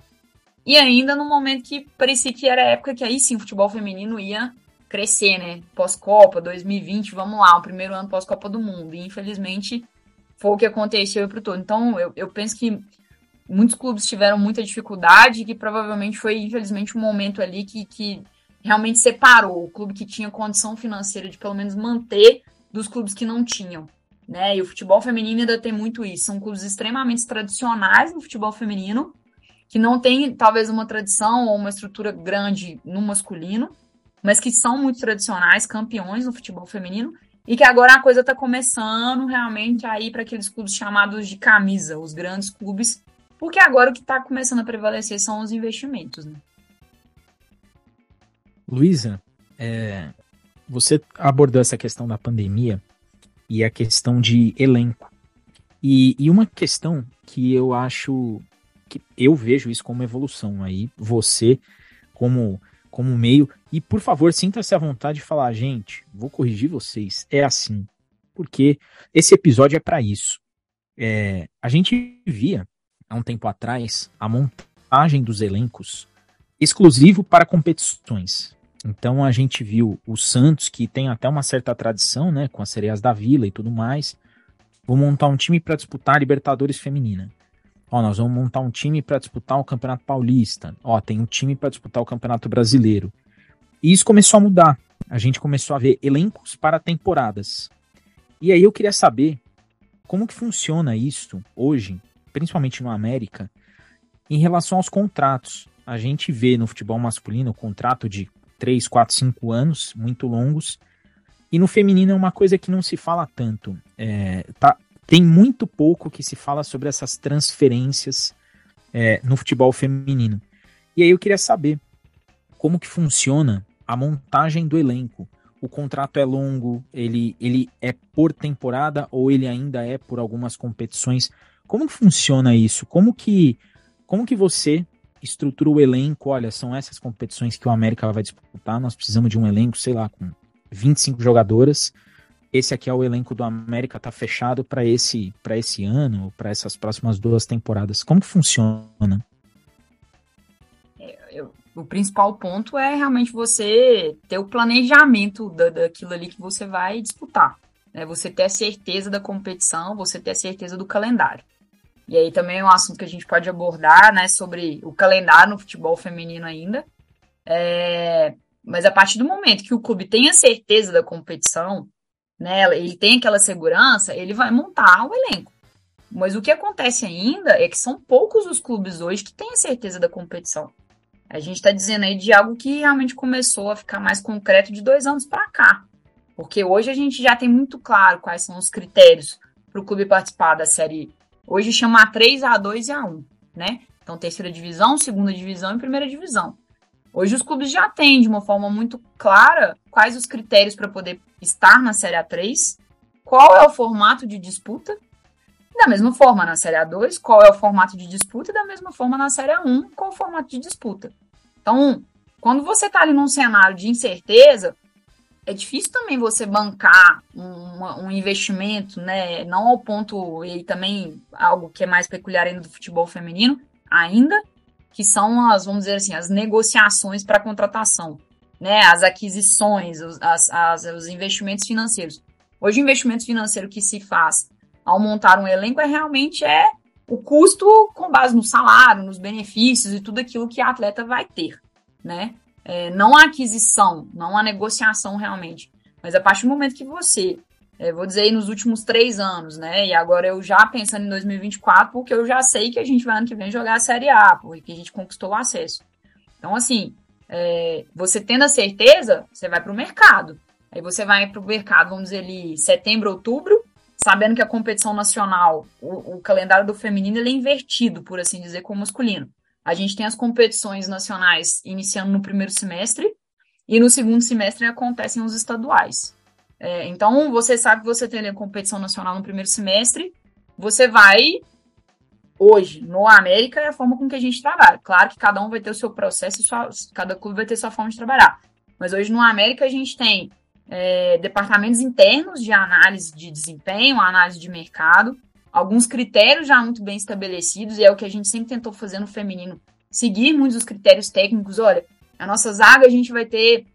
E ainda no momento que parecia que era a época que aí sim o futebol feminino ia crescer, né? Pós-Copa, 2020, vamos lá, o primeiro ano pós-Copa do Mundo. E infelizmente foi o que aconteceu para todo. Então, eu, eu penso que muitos clubes tiveram muita dificuldade, que provavelmente foi, infelizmente, um momento ali que, que realmente separou o clube que tinha condição financeira de pelo menos manter dos clubes que não tinham. Né? E o futebol feminino ainda tem muito isso. São clubes extremamente tradicionais no futebol feminino, que não tem talvez uma tradição ou uma estrutura grande no masculino, mas que são muito tradicionais, campeões no futebol feminino, e que agora a coisa está começando realmente a ir para aqueles clubes chamados de camisa, os grandes clubes, porque agora o que está começando a prevalecer são os investimentos. Né? Luísa, é, você abordou essa questão da pandemia e a questão de elenco. E, e uma questão que eu acho que eu vejo isso como evolução. Aí você, como, como meio, e por favor, sinta-se à vontade de falar, gente, vou corrigir vocês, é assim. Porque esse episódio é para isso. É, a gente via, há um tempo atrás, a montagem dos elencos exclusivo para competições. Então a gente viu o Santos, que tem até uma certa tradição, né, com as sereias da Vila e tudo mais. Vou montar um time para disputar a Libertadores Feminina. Ó, nós vamos montar um time para disputar o Campeonato Paulista. Ó, tem um time para disputar o Campeonato Brasileiro. E isso começou a mudar. A gente começou a ver elencos para temporadas. E aí eu queria saber como que funciona isso hoje, principalmente no América, em relação aos contratos. A gente vê no futebol masculino o contrato de 3, 4, 5 anos, muito longos. E no feminino é uma coisa que não se fala tanto. É, tá, tem muito pouco que se fala sobre essas transferências é, no futebol feminino. E aí eu queria saber como que funciona a montagem do elenco. O contrato é longo, ele, ele é por temporada ou ele ainda é por algumas competições? Como funciona isso? Como que, como que você estrutura o elenco? Olha, são essas competições que o América vai disputar, nós precisamos de um elenco, sei lá, com 25 jogadoras esse aqui é o elenco do América, tá fechado para esse para esse ano, para essas próximas duas temporadas. Como que funciona? O principal ponto é realmente você ter o planejamento da, daquilo ali que você vai disputar. Né? Você ter a certeza da competição, você ter a certeza do calendário. E aí também é um assunto que a gente pode abordar, né, sobre o calendário no futebol feminino ainda. É, mas a partir do momento que o clube tem a certeza da competição, né, ele tem aquela segurança, ele vai montar o elenco. Mas o que acontece ainda é que são poucos os clubes hoje que têm a certeza da competição. A gente está dizendo aí de algo que realmente começou a ficar mais concreto de dois anos para cá. Porque hoje a gente já tem muito claro quais são os critérios para o clube participar da série. Hoje chama A3, A2 e A1, né? Então, terceira divisão, segunda divisão e primeira divisão. Hoje os clubes já têm de uma forma muito clara quais os critérios para poder estar na Série A3, qual é o formato de disputa, da mesma forma na Série A2, qual é o formato de disputa, e da mesma forma na Série A1, qual o formato de disputa. Então, quando você está ali num cenário de incerteza, é difícil também você bancar um, um, investimento, né? Não ao ponto, e também algo que é mais peculiar ainda do futebol feminino, ainda, que são as, vamos dizer assim, as negociações para contratação, né? As aquisições, os, as, as, os investimentos financeiros. Hoje, o investimento financeiro que se faz ao montar um elenco é realmente é o custo com base no salário, nos benefícios e tudo aquilo que a atleta vai ter, né? É, não a aquisição, não a negociação realmente. Mas a partir do momento que você é, vou dizer aí nos últimos três anos, né? E agora eu já pensando em 2024, porque eu já sei que a gente vai ano que vem jogar a Série A, porque a gente conquistou o acesso. Então, assim, é, você tendo a certeza, você vai para o mercado. Aí você vai para o mercado, vamos dizer ali, setembro, outubro, sabendo que a competição nacional, o, o calendário do feminino, é invertido, por assim dizer, com o masculino. A gente tem as competições nacionais iniciando no primeiro semestre, e no segundo semestre acontecem os estaduais. É, então, você sabe que você tem a competição nacional no primeiro semestre, você vai. Hoje, no América, é a forma com que a gente trabalha. Claro que cada um vai ter o seu processo, sua, cada clube vai ter sua forma de trabalhar. Mas hoje, no América, a gente tem é, departamentos internos de análise de desempenho, análise de mercado, alguns critérios já muito bem estabelecidos, e é o que a gente sempre tentou fazer no feminino, seguir muitos dos critérios técnicos. Olha, a nossa zaga, a gente vai ter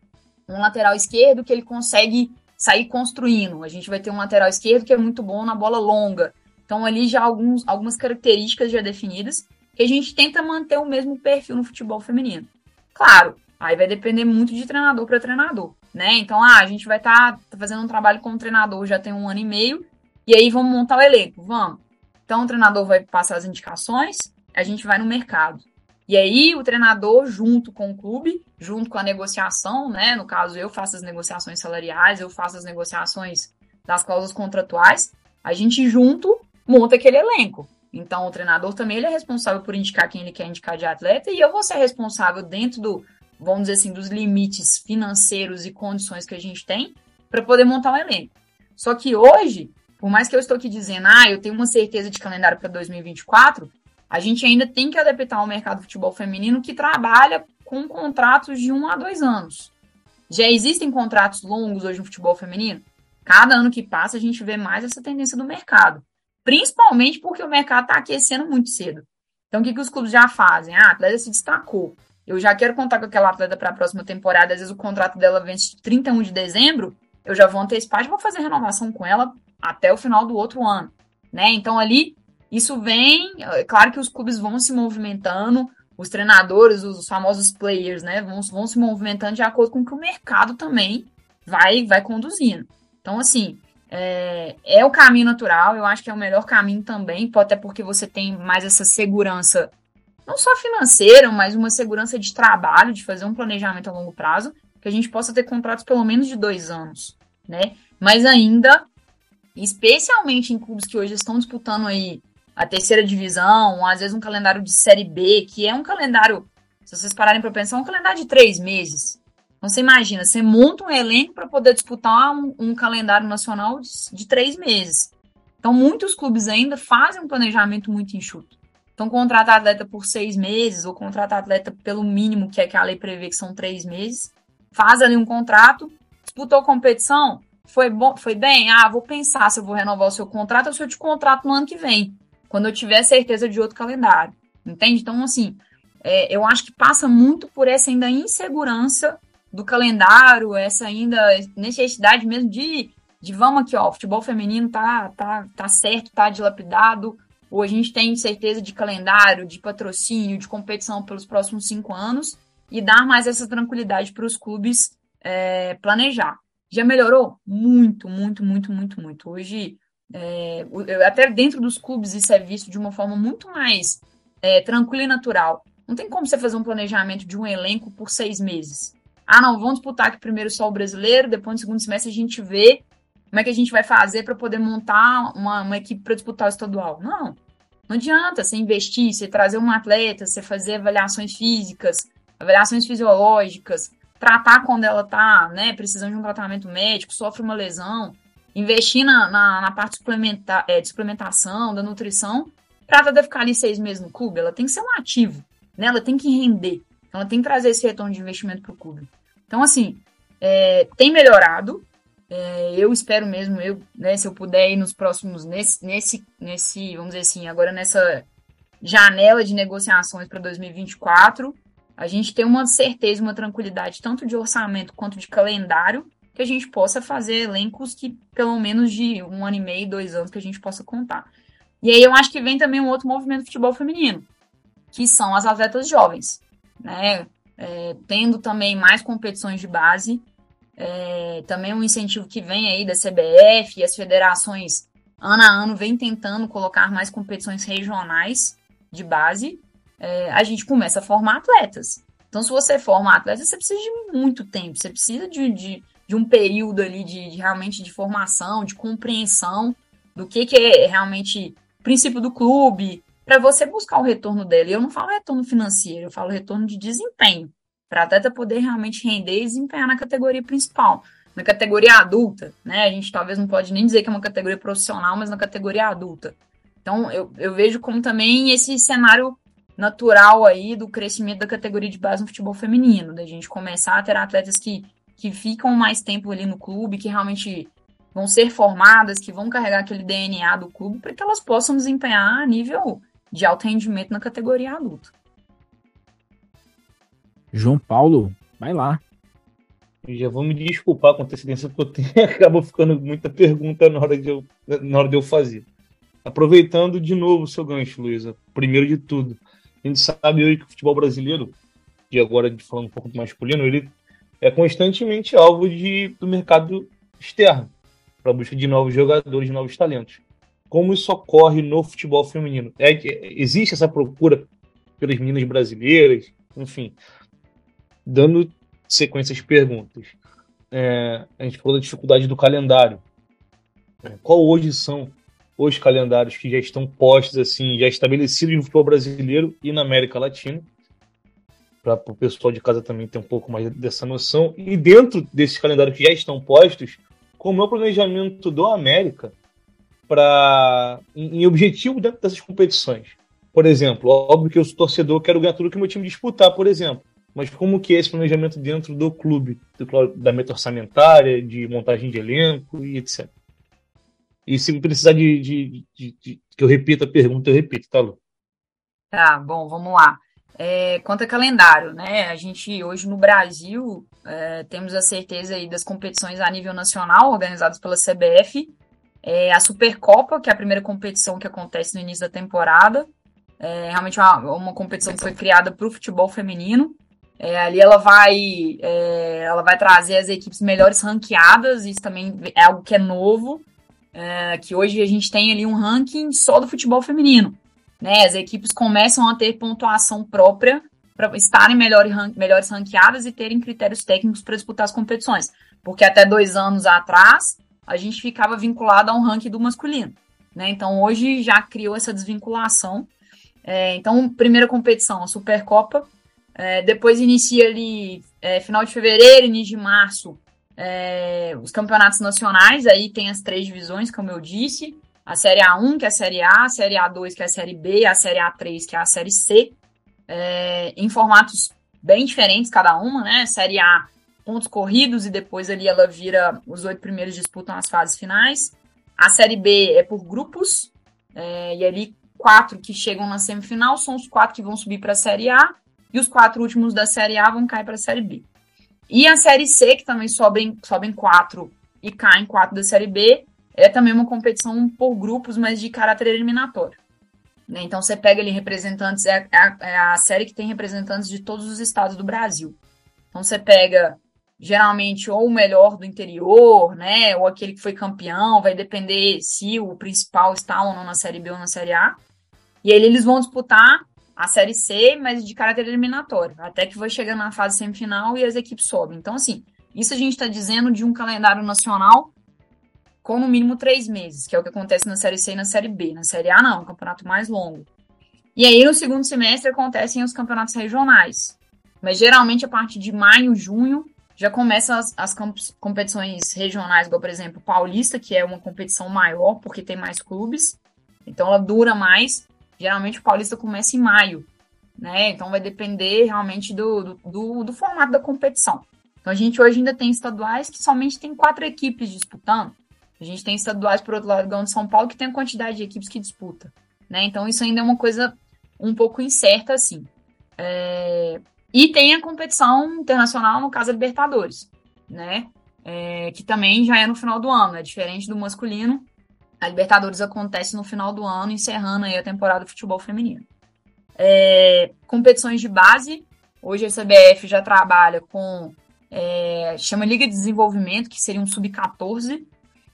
um lateral esquerdo que ele consegue sair construindo. A gente vai ter um lateral esquerdo que é muito bom na bola longa. Então, ali já alguns, algumas características já definidas que a gente tenta manter o mesmo perfil no futebol feminino. Claro, Aí vai depender muito de treinador para treinador, né? Então, ah, a gente vai estar tá fazendo um trabalho com o treinador já tem um ano e meio, e aí vamos montar o elenco, vamos. Então, o treinador vai passar as indicações, a gente vai no mercado. E aí, o treinador, junto com o clube, junto com a negociação, né? No caso, eu faço as negociações salariais, eu faço as negociações das cláusulas contratuais, a gente junto monta aquele elenco. Então, o treinador também ele é responsável por indicar quem ele quer indicar de atleta, e eu vou ser responsável dentro do, vamos dizer assim, dos limites financeiros e condições que a gente tem para poder montar um elenco. Só que hoje, por mais que eu estou aqui dizendo, ah, eu tenho uma certeza de calendário para 2024, a gente ainda tem que adaptar o mercado do futebol feminino que trabalha com contratos de um a dois anos. Já existem contratos longos hoje no futebol feminino? Cada ano que passa, a gente vê mais essa tendência do mercado. Principalmente porque o mercado está aquecendo muito cedo. Então, o que, que os clubes já fazem? Ah, a atleta se destacou. Eu já quero contar com aquela atleta para a próxima temporada. Às vezes o contrato dela vence 31 de dezembro. Eu já vou antecipar e vou fazer renovação com ela até o final do outro ano. Né? Então, ali, isso vem. É claro que os clubes vão se movimentando, os treinadores, os famosos players, né? Vão, vão se movimentando de acordo com o que o mercado também vai, vai conduzindo. Então, assim, é, é, o caminho natural, eu acho que é o melhor caminho também, até porque você tem mais essa segurança, não só financeira, mas uma segurança de trabalho, de fazer um planejamento a longo prazo, que a gente possa ter contratos pelo menos de dois anos, né? Mas ainda, especialmente em clubes que hoje estão disputando aí a terceira divisão, às vezes um calendário de Série B, que é um calendário, se vocês pararem para pensar, é um calendário de três meses. Então você imagina, você monta um elenco para poder disputar um, um, calendário nacional de, de três meses. Então muitos clubes ainda fazem um planejamento muito enxuto. Então contrata atleta por seis meses ou contrata atleta pelo mínimo que é que a lei prevê que são três meses, faz ali um contrato, disputou competição, foi bom, foi bem, ah, vou pensar se eu vou renovar o seu contrato ou se eu te contrato no ano que vem, quando eu tiver certeza de outro calendário, entende? Então assim, é, eu acho que passa muito por essa ainda insegurança do calendário, essa ainda necessidade mesmo de, de vamos aqui, ó, o futebol feminino tá, tá, tá certo, tá dilapidado, ou a gente tem certeza de calendário, de patrocínio, de competição pelos próximos cinco anos, e dar mais essa tranquilidade para os clubes é, planejar. Já melhorou? Muito, muito, muito, muito, muito. Hoje, é, até dentro dos clubes, isso é visto de uma forma muito mais é, tranquila e natural. Não tem como você fazer um planejamento de um elenco por seis meses. Ah, não, vamos disputar aqui primeiro só o brasileiro, depois no segundo semestre a gente vê como é que a gente vai fazer para poder montar uma, uma equipe para disputar o estadual. Não, não adianta você investir, você trazer um atleta, você fazer avaliações físicas, avaliações fisiológicas, tratar quando ela está né, precisando de um tratamento médico, sofre uma lesão, investir na, na, na parte é, de suplementação, da nutrição, para ela ficar ali seis meses no clube, ela tem que ser um ativo, né? ela tem que render, ela tem que trazer esse retorno de investimento para o clube. Então, assim, é, tem melhorado. É, eu espero mesmo, eu, né, se eu puder ir nos próximos, nesse, nesse, nesse, vamos dizer assim, agora nessa janela de negociações para 2024, a gente tem uma certeza, uma tranquilidade, tanto de orçamento quanto de calendário, que a gente possa fazer elencos que, pelo menos de um ano e meio, dois anos, que a gente possa contar. E aí eu acho que vem também um outro movimento de futebol feminino, que são as atletas jovens, né? é, tendo também mais competições de base. É, também um incentivo que vem aí da CBF e as federações, ano a ano, vem tentando colocar mais competições regionais de base. É, a gente começa a formar atletas. Então, se você forma atletas, você precisa de muito tempo, você precisa de, de, de um período ali de, de, realmente de formação, de compreensão do que, que é realmente o princípio do clube, para você buscar o retorno dele. Eu não falo retorno financeiro, eu falo retorno de desempenho, para atleta poder realmente render e desempenhar na categoria principal. Na categoria adulta, né? A gente talvez não pode nem dizer que é uma categoria profissional, mas na categoria adulta. Então, eu, eu vejo como também esse cenário natural aí do crescimento da categoria de base no futebol feminino, da gente começar a ter atletas que, que ficam mais tempo ali no clube, que realmente vão ser formadas, que vão carregar aquele DNA do clube para que elas possam desempenhar a nível de alto rendimento na categoria adulta. João Paulo, vai lá. Eu já vou me desculpar com antecedência, porque eu tenho, *laughs* acaba ficando muita pergunta na hora, de eu, na hora de eu fazer. Aproveitando de novo o seu gancho, Luísa, primeiro de tudo, a gente sabe hoje que o futebol brasileiro de agora, falando um pouco do masculino, ele é constantemente alvo de, do mercado externo para busca de novos jogadores, de novos talentos. Como isso ocorre no futebol feminino? É, existe essa procura pelas meninas brasileiras? Enfim, dando sequência às perguntas. É, a gente falou da dificuldade do calendário. É, qual hoje são os calendários que já estão postos, assim, já estabelecidos no futebol brasileiro e na América Latina? Para o pessoal de casa também ter um pouco mais dessa noção. E dentro desses calendários que já estão postos, como é o planejamento do América para em, em objetivo dentro dessas competições? Por exemplo, óbvio que eu sou torcedor, quero ganhar tudo que meu time disputar, por exemplo. Mas como que é esse planejamento dentro do clube, da meta orçamentária, de montagem de elenco e etc. E se precisar de, de, de, de que eu repita a pergunta, eu repito, tá, Lu? Tá, bom, vamos lá. É, quanto a calendário, né? A gente hoje no Brasil é, temos a certeza aí das competições a nível nacional organizadas pela CBF. É, a Supercopa, que é a primeira competição que acontece no início da temporada, é realmente uma, uma competição que foi criada para o futebol feminino. É, ali ela vai, é, ela vai trazer as equipes melhores ranqueadas, isso também é algo que é novo, é, que hoje a gente tem ali um ranking só do futebol feminino. Né? As equipes começam a ter pontuação própria para estarem melhor, melhores ranqueadas e terem critérios técnicos para disputar as competições. Porque até dois anos atrás a gente ficava vinculado a um ranking do masculino. Né? Então hoje já criou essa desvinculação é, então, primeira competição, a Supercopa. É, depois inicia ali é, final de fevereiro, início de março, é, os campeonatos nacionais. Aí tem as três divisões, como eu disse. A Série A1, que é a Série A, a Série A2, que é a Série B, a Série A3, que é a Série C. É, em formatos bem diferentes cada uma, né? Série A, pontos corridos, e depois ali ela vira, os oito primeiros disputam as fases finais. A Série B é por grupos, é, e ali quatro que chegam na semifinal são os quatro que vão subir para a Série A e os quatro últimos da Série A vão cair para a Série B. E a Série C, que também sobem, sobem quatro e caem quatro da Série B, é também uma competição por grupos, mas de caráter eliminatório. Né? Então você pega ali representantes, é, é, é a série que tem representantes de todos os estados do Brasil. Então você pega geralmente ou o melhor do interior, né, ou aquele que foi campeão, vai depender se o principal está ou não na Série B ou na Série A. E aí eles vão disputar a Série C, mas de caráter eliminatório, até que vai chegando na fase semifinal e as equipes sobem. Então, assim, isso a gente está dizendo de um calendário nacional com no mínimo três meses, que é o que acontece na Série C e na Série B. Na Série A, não, é um campeonato mais longo. E aí, no segundo semestre, acontecem os campeonatos regionais. Mas geralmente, a partir de maio, junho, já começam as, as competições regionais, igual, por exemplo, Paulista, que é uma competição maior, porque tem mais clubes. Então, ela dura mais. Geralmente o Paulista começa em maio, né? Então vai depender realmente do, do, do, formato da competição. Então a gente hoje ainda tem estaduais que somente tem quatro equipes disputando. A gente tem estaduais, por outro lado, de São Paulo, que tem a quantidade de equipes que disputa. Né? Então isso ainda é uma coisa um pouco incerta, assim. É... E tem a competição internacional, no caso a Libertadores, né? É... que também já é no final do ano, é diferente do masculino, a Libertadores acontece no final do ano, encerrando aí a temporada do futebol feminino. É, competições de base. Hoje a CBF já trabalha com é, chama Liga de Desenvolvimento, que seria um sub-14.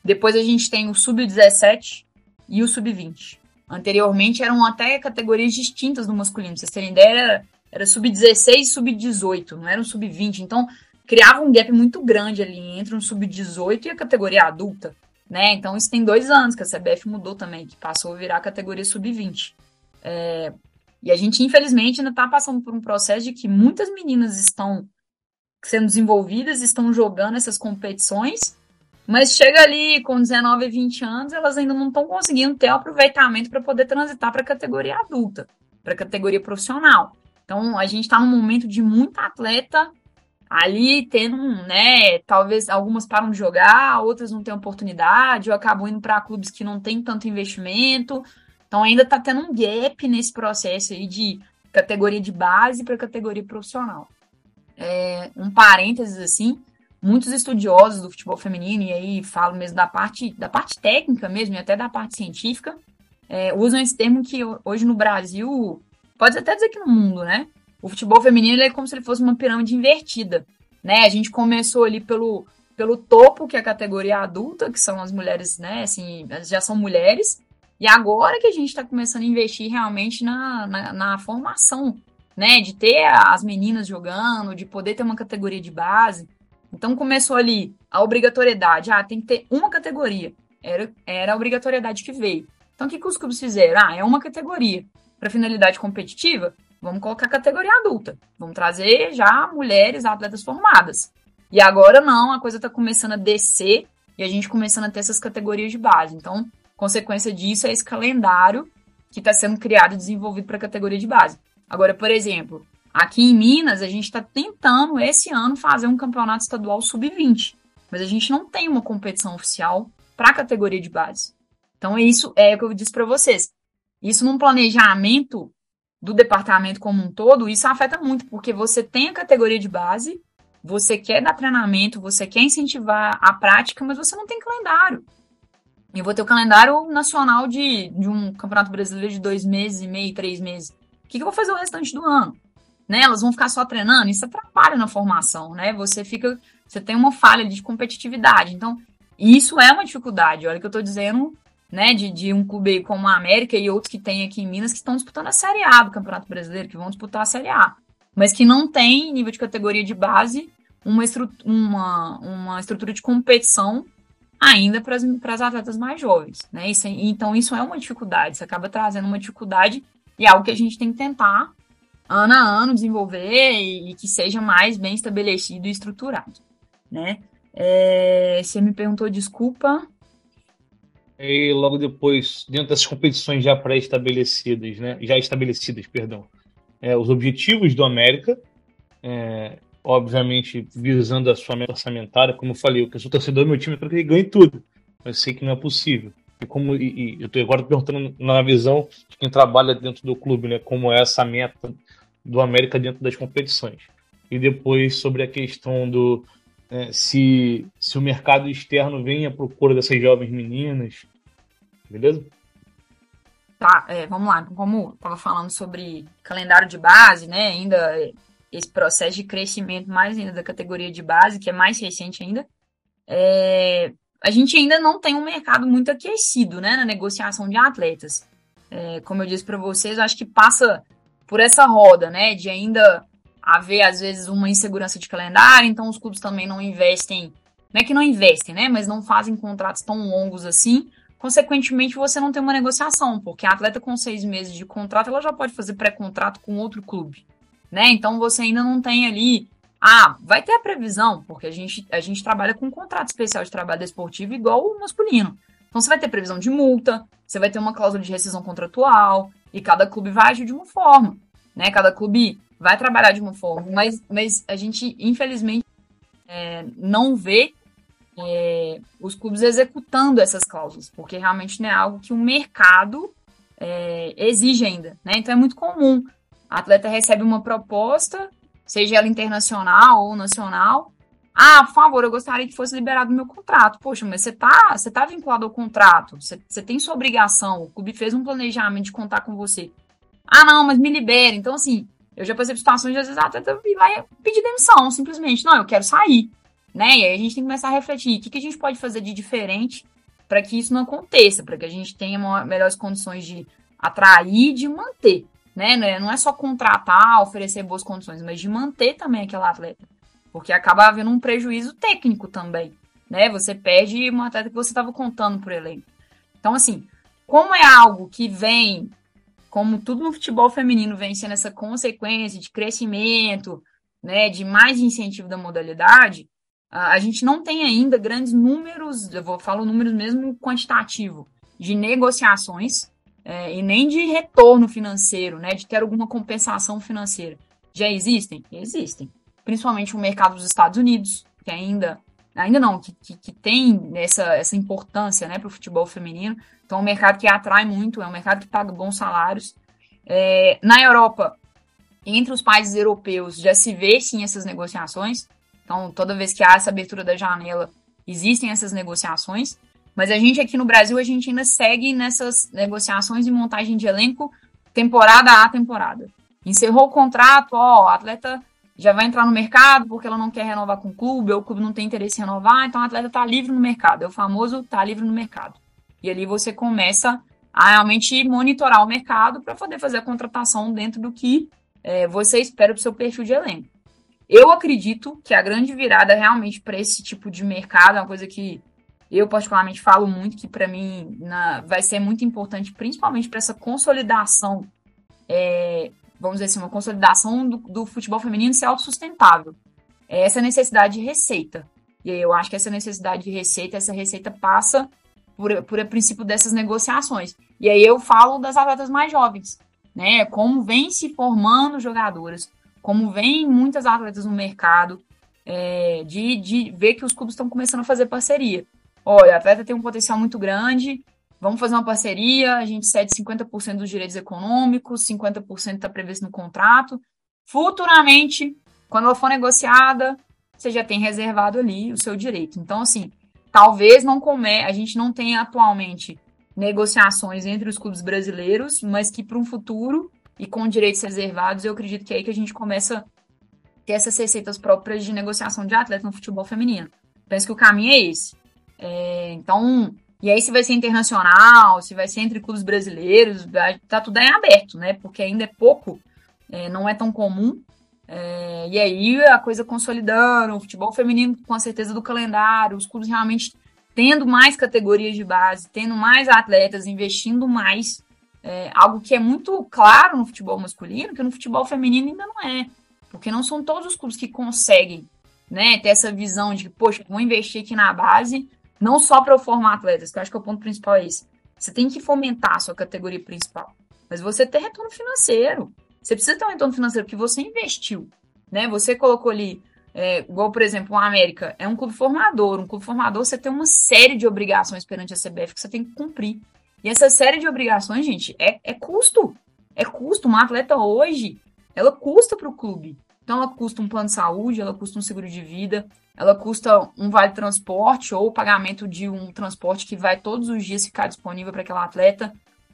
Depois a gente tem o sub-17 e o sub-20. Anteriormente eram até categorias distintas no masculino. Pra vocês terem ideia, era, era sub-16 e sub-18, não era um sub-20. Então criava um gap muito grande ali entre um sub-18 e a categoria adulta né? Então isso tem dois anos que a CBF mudou também, que passou a virar a categoria sub-20. É, e a gente, infelizmente, ainda está passando por um processo de que muitas meninas estão sendo desenvolvidas, estão jogando essas competições, mas chega ali com 19 e 20 anos, elas ainda não estão conseguindo ter o aproveitamento para poder transitar para a categoria adulta, para a categoria profissional. Então, a gente está num momento de muita atleta ali tendo, né, talvez algumas param de jogar, outras não têm oportunidade, ou acabam indo para clubes que não têm tanto investimento. Então ainda está tendo um gap nesse processo aí de categoria de base para categoria profissional. É, um parênteses assim, muitos estudiosos do futebol feminino, e aí falo mesmo da parte, da parte técnica mesmo, e até da parte científica, é, usam esse termo que hoje no Brasil, pode até dizer que no mundo, né? O futebol feminino é como se ele fosse uma pirâmide invertida, né? A gente começou ali pelo, pelo topo, que é a categoria adulta, que são as mulheres, né? Assim, já são mulheres. E agora que a gente está começando a investir realmente na, na, na, formação, né? De ter as meninas jogando, de poder ter uma categoria de base. Então começou ali a obrigatoriedade. Ah, tem que ter uma categoria. Era, era a obrigatoriedade que veio. Então o que, que os clubes fizeram? Ah, é uma categoria. Para finalidade competitiva, Vamos colocar categoria adulta. Vamos trazer já mulheres atletas formadas. E agora não, a coisa está começando a descer e a gente começando a ter essas categorias de base. Então, consequência disso é esse calendário que está sendo criado e desenvolvido para a categoria de base. Agora, por exemplo, aqui em Minas, a gente está tentando esse ano fazer um campeonato estadual sub-20, mas a gente não tem uma competição oficial para a categoria de base. Então, isso é o que eu disse para vocês. Isso num planejamento do departamento como um todo, isso afeta muito, porque você tem a categoria de base, você quer dar treinamento, você quer incentivar a prática, mas você não tem calendário. Eu vou ter o calendário nacional de, de um campeonato brasileiro de dois meses e meio, três meses. O que, que eu vou fazer o restante do ano? Né? Elas vão ficar só treinando, isso atrapalha na formação, né? Você fica, você tem uma falha de competitividade. Então, isso é uma dificuldade. Olha que eu estou dizendo né, de, de um clube como a América e outros que tem aqui em Minas que estão disputando a Série A do Campeonato Brasileiro, que vão disputar a Série A, mas que não tem nível de categoria de base uma, estru uma, uma estrutura de competição ainda para as atletas mais jovens, né? Isso, então isso é uma dificuldade, isso acaba trazendo uma dificuldade e é algo que a gente tem que tentar ano a ano desenvolver e, e que seja mais bem estabelecido e estruturado, né? É, você me perguntou, desculpa. E logo depois, dentro dessas competições já pré-estabelecidas, né? Já estabelecidas, perdão. É, os objetivos do América, é, obviamente visando a sua meta orçamentária, como eu falei, eu sou torcedor do meu time para que ele ganhe tudo, mas sei que não é possível. E como e, e eu estou agora perguntando na visão de quem trabalha dentro do clube, né, como é essa meta do América dentro das competições. E depois sobre a questão do é, se, se o mercado externo vem à procura dessas jovens meninas. Beleza? Tá, é, vamos lá. Como estava falando sobre calendário de base, né? Ainda esse processo de crescimento mais ainda da categoria de base, que é mais recente ainda, é, a gente ainda não tem um mercado muito aquecido, né? Na negociação de atletas. É, como eu disse para vocês, eu acho que passa por essa roda, né? De ainda haver, às vezes, uma insegurança de calendário, então os clubes também não investem, não é que não investem, né? Mas não fazem contratos tão longos assim. Consequentemente, você não tem uma negociação, porque a atleta com seis meses de contrato, ela já pode fazer pré-contrato com outro clube, né? Então você ainda não tem ali. Ah, vai ter a previsão, porque a gente, a gente trabalha com um contrato especial de trabalho esportivo igual o masculino. Então você vai ter previsão de multa, você vai ter uma cláusula de rescisão contratual, e cada clube vai agir de uma forma. Né? Cada clube vai trabalhar de uma forma, mas, mas a gente, infelizmente, é, não vê é, os clubes executando essas cláusulas, porque realmente não é algo que o mercado é, exige ainda. Né? Então é muito comum. A atleta recebe uma proposta, seja ela internacional ou nacional. Ah, por favor, eu gostaria que fosse liberado o meu contrato. Poxa, mas você tá, você tá vinculado ao contrato, você, você tem sua obrigação, o clube fez um planejamento de contar com você. Ah, não, mas me libera. Então, assim, eu já passei por situações de às vezes a atleta vai pedir demissão, simplesmente. Não, eu quero sair. Né? E aí a gente tem que começar a refletir o que, que a gente pode fazer de diferente para que isso não aconteça, para que a gente tenha uma, melhores condições de atrair e de manter. Né? Não é só contratar, oferecer boas condições, mas de manter também aquela atleta. Porque acaba havendo um prejuízo técnico também. Né? Você perde uma atleta que você estava contando por elenco. Então, assim, como é algo que vem como tudo no futebol feminino vem sendo essa consequência de crescimento, né, de mais incentivo da modalidade, a gente não tem ainda grandes números, eu vou falar números mesmo quantitativo, de negociações é, e nem de retorno financeiro, né, de ter alguma compensação financeira. Já existem? Existem. Principalmente o mercado dos Estados Unidos, que ainda, ainda não, que, que, que tem essa, essa importância né, para o futebol feminino. Então, é um mercado que atrai muito, é um mercado que paga bons salários. É, na Europa, entre os países europeus, já se vê sim essas negociações. Então, toda vez que há essa abertura da janela, existem essas negociações. Mas a gente aqui no Brasil, a gente ainda segue nessas negociações e montagem de elenco temporada a temporada. Encerrou o contrato, ó, o atleta já vai entrar no mercado porque ela não quer renovar com o clube, ou o clube não tem interesse em renovar, então o atleta está livre no mercado. É o famoso tá livre no mercado. E ali você começa a realmente monitorar o mercado para poder fazer a contratação dentro do que é, você espera para o seu perfil de elenco. Eu acredito que a grande virada realmente para esse tipo de mercado é uma coisa que eu particularmente falo muito que para mim na, vai ser muito importante, principalmente para essa consolidação é, vamos dizer assim, uma consolidação do, do futebol feminino ser autossustentável. É essa necessidade de receita. E eu acho que essa necessidade de receita, essa receita passa por, por princípio dessas negociações. E aí eu falo das atletas mais jovens, né? Como vem se formando jogadoras, como vem muitas atletas no mercado, é, de, de ver que os clubes estão começando a fazer parceria. Olha, a atleta tem um potencial muito grande, Vamos fazer uma parceria, a gente cede 50% dos direitos econômicos, 50% está previsto no contrato. Futuramente, quando ela for negociada, você já tem reservado ali o seu direito. Então, assim, talvez não come, a gente não tenha atualmente negociações entre os clubes brasileiros, mas que para um futuro e com direitos reservados, eu acredito que é aí que a gente começa a ter essas receitas próprias de negociação de atleta no futebol feminino. Penso que o caminho é esse. É, então, e aí, se vai ser internacional, se vai ser entre clubes brasileiros, tá tudo em aberto, né? Porque ainda é pouco, é, não é tão comum. É, e aí a coisa consolidando, o futebol feminino com a certeza do calendário, os clubes realmente tendo mais categorias de base, tendo mais atletas, investindo mais. É, algo que é muito claro no futebol masculino, que no futebol feminino ainda não é. Porque não são todos os clubes que conseguem né, ter essa visão de, poxa, vou investir aqui na base não só para eu formar atletas, que eu acho que é o ponto principal é esse. Você tem que fomentar a sua categoria principal. Mas você tem retorno financeiro. Você precisa ter um retorno financeiro porque você investiu. Né? Você colocou ali, é, igual, por exemplo, o América, é um clube formador. Um clube formador, você tem uma série de obrigações perante a CBF que você tem que cumprir. E essa série de obrigações, gente, é, é custo. É custo. Uma atleta hoje, ela custa para o clube. Então, ela custa um plano de saúde, ela custa um seguro de vida, ela custa um vale transporte ou o pagamento de um transporte que vai todos os dias ficar disponível para aquela atleta.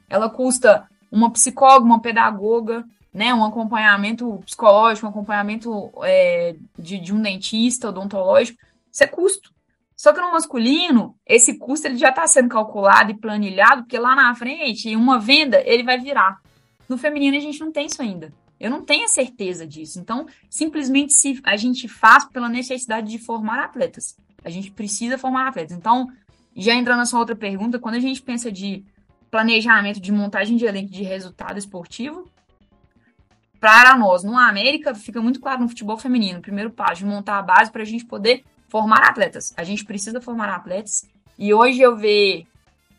Ela custa uma psicóloga, uma pedagoga, né, um acompanhamento psicológico, um acompanhamento é, de, de um dentista odontológico. Isso é custo. Só que no masculino, esse custo ele já está sendo calculado e planilhado, porque lá na frente, em uma venda, ele vai virar. No feminino, a gente não tem isso ainda. Eu não tenho a certeza disso. Então, simplesmente se a gente faz pela necessidade de formar atletas. A gente precisa formar atletas. Então, já entrando na sua outra pergunta, quando a gente pensa de planejamento de montagem de elenco de resultado esportivo, para nós, no América, fica muito claro no futebol feminino, primeiro passo, montar a base para a gente poder formar atletas. A gente precisa formar atletas. E hoje eu ver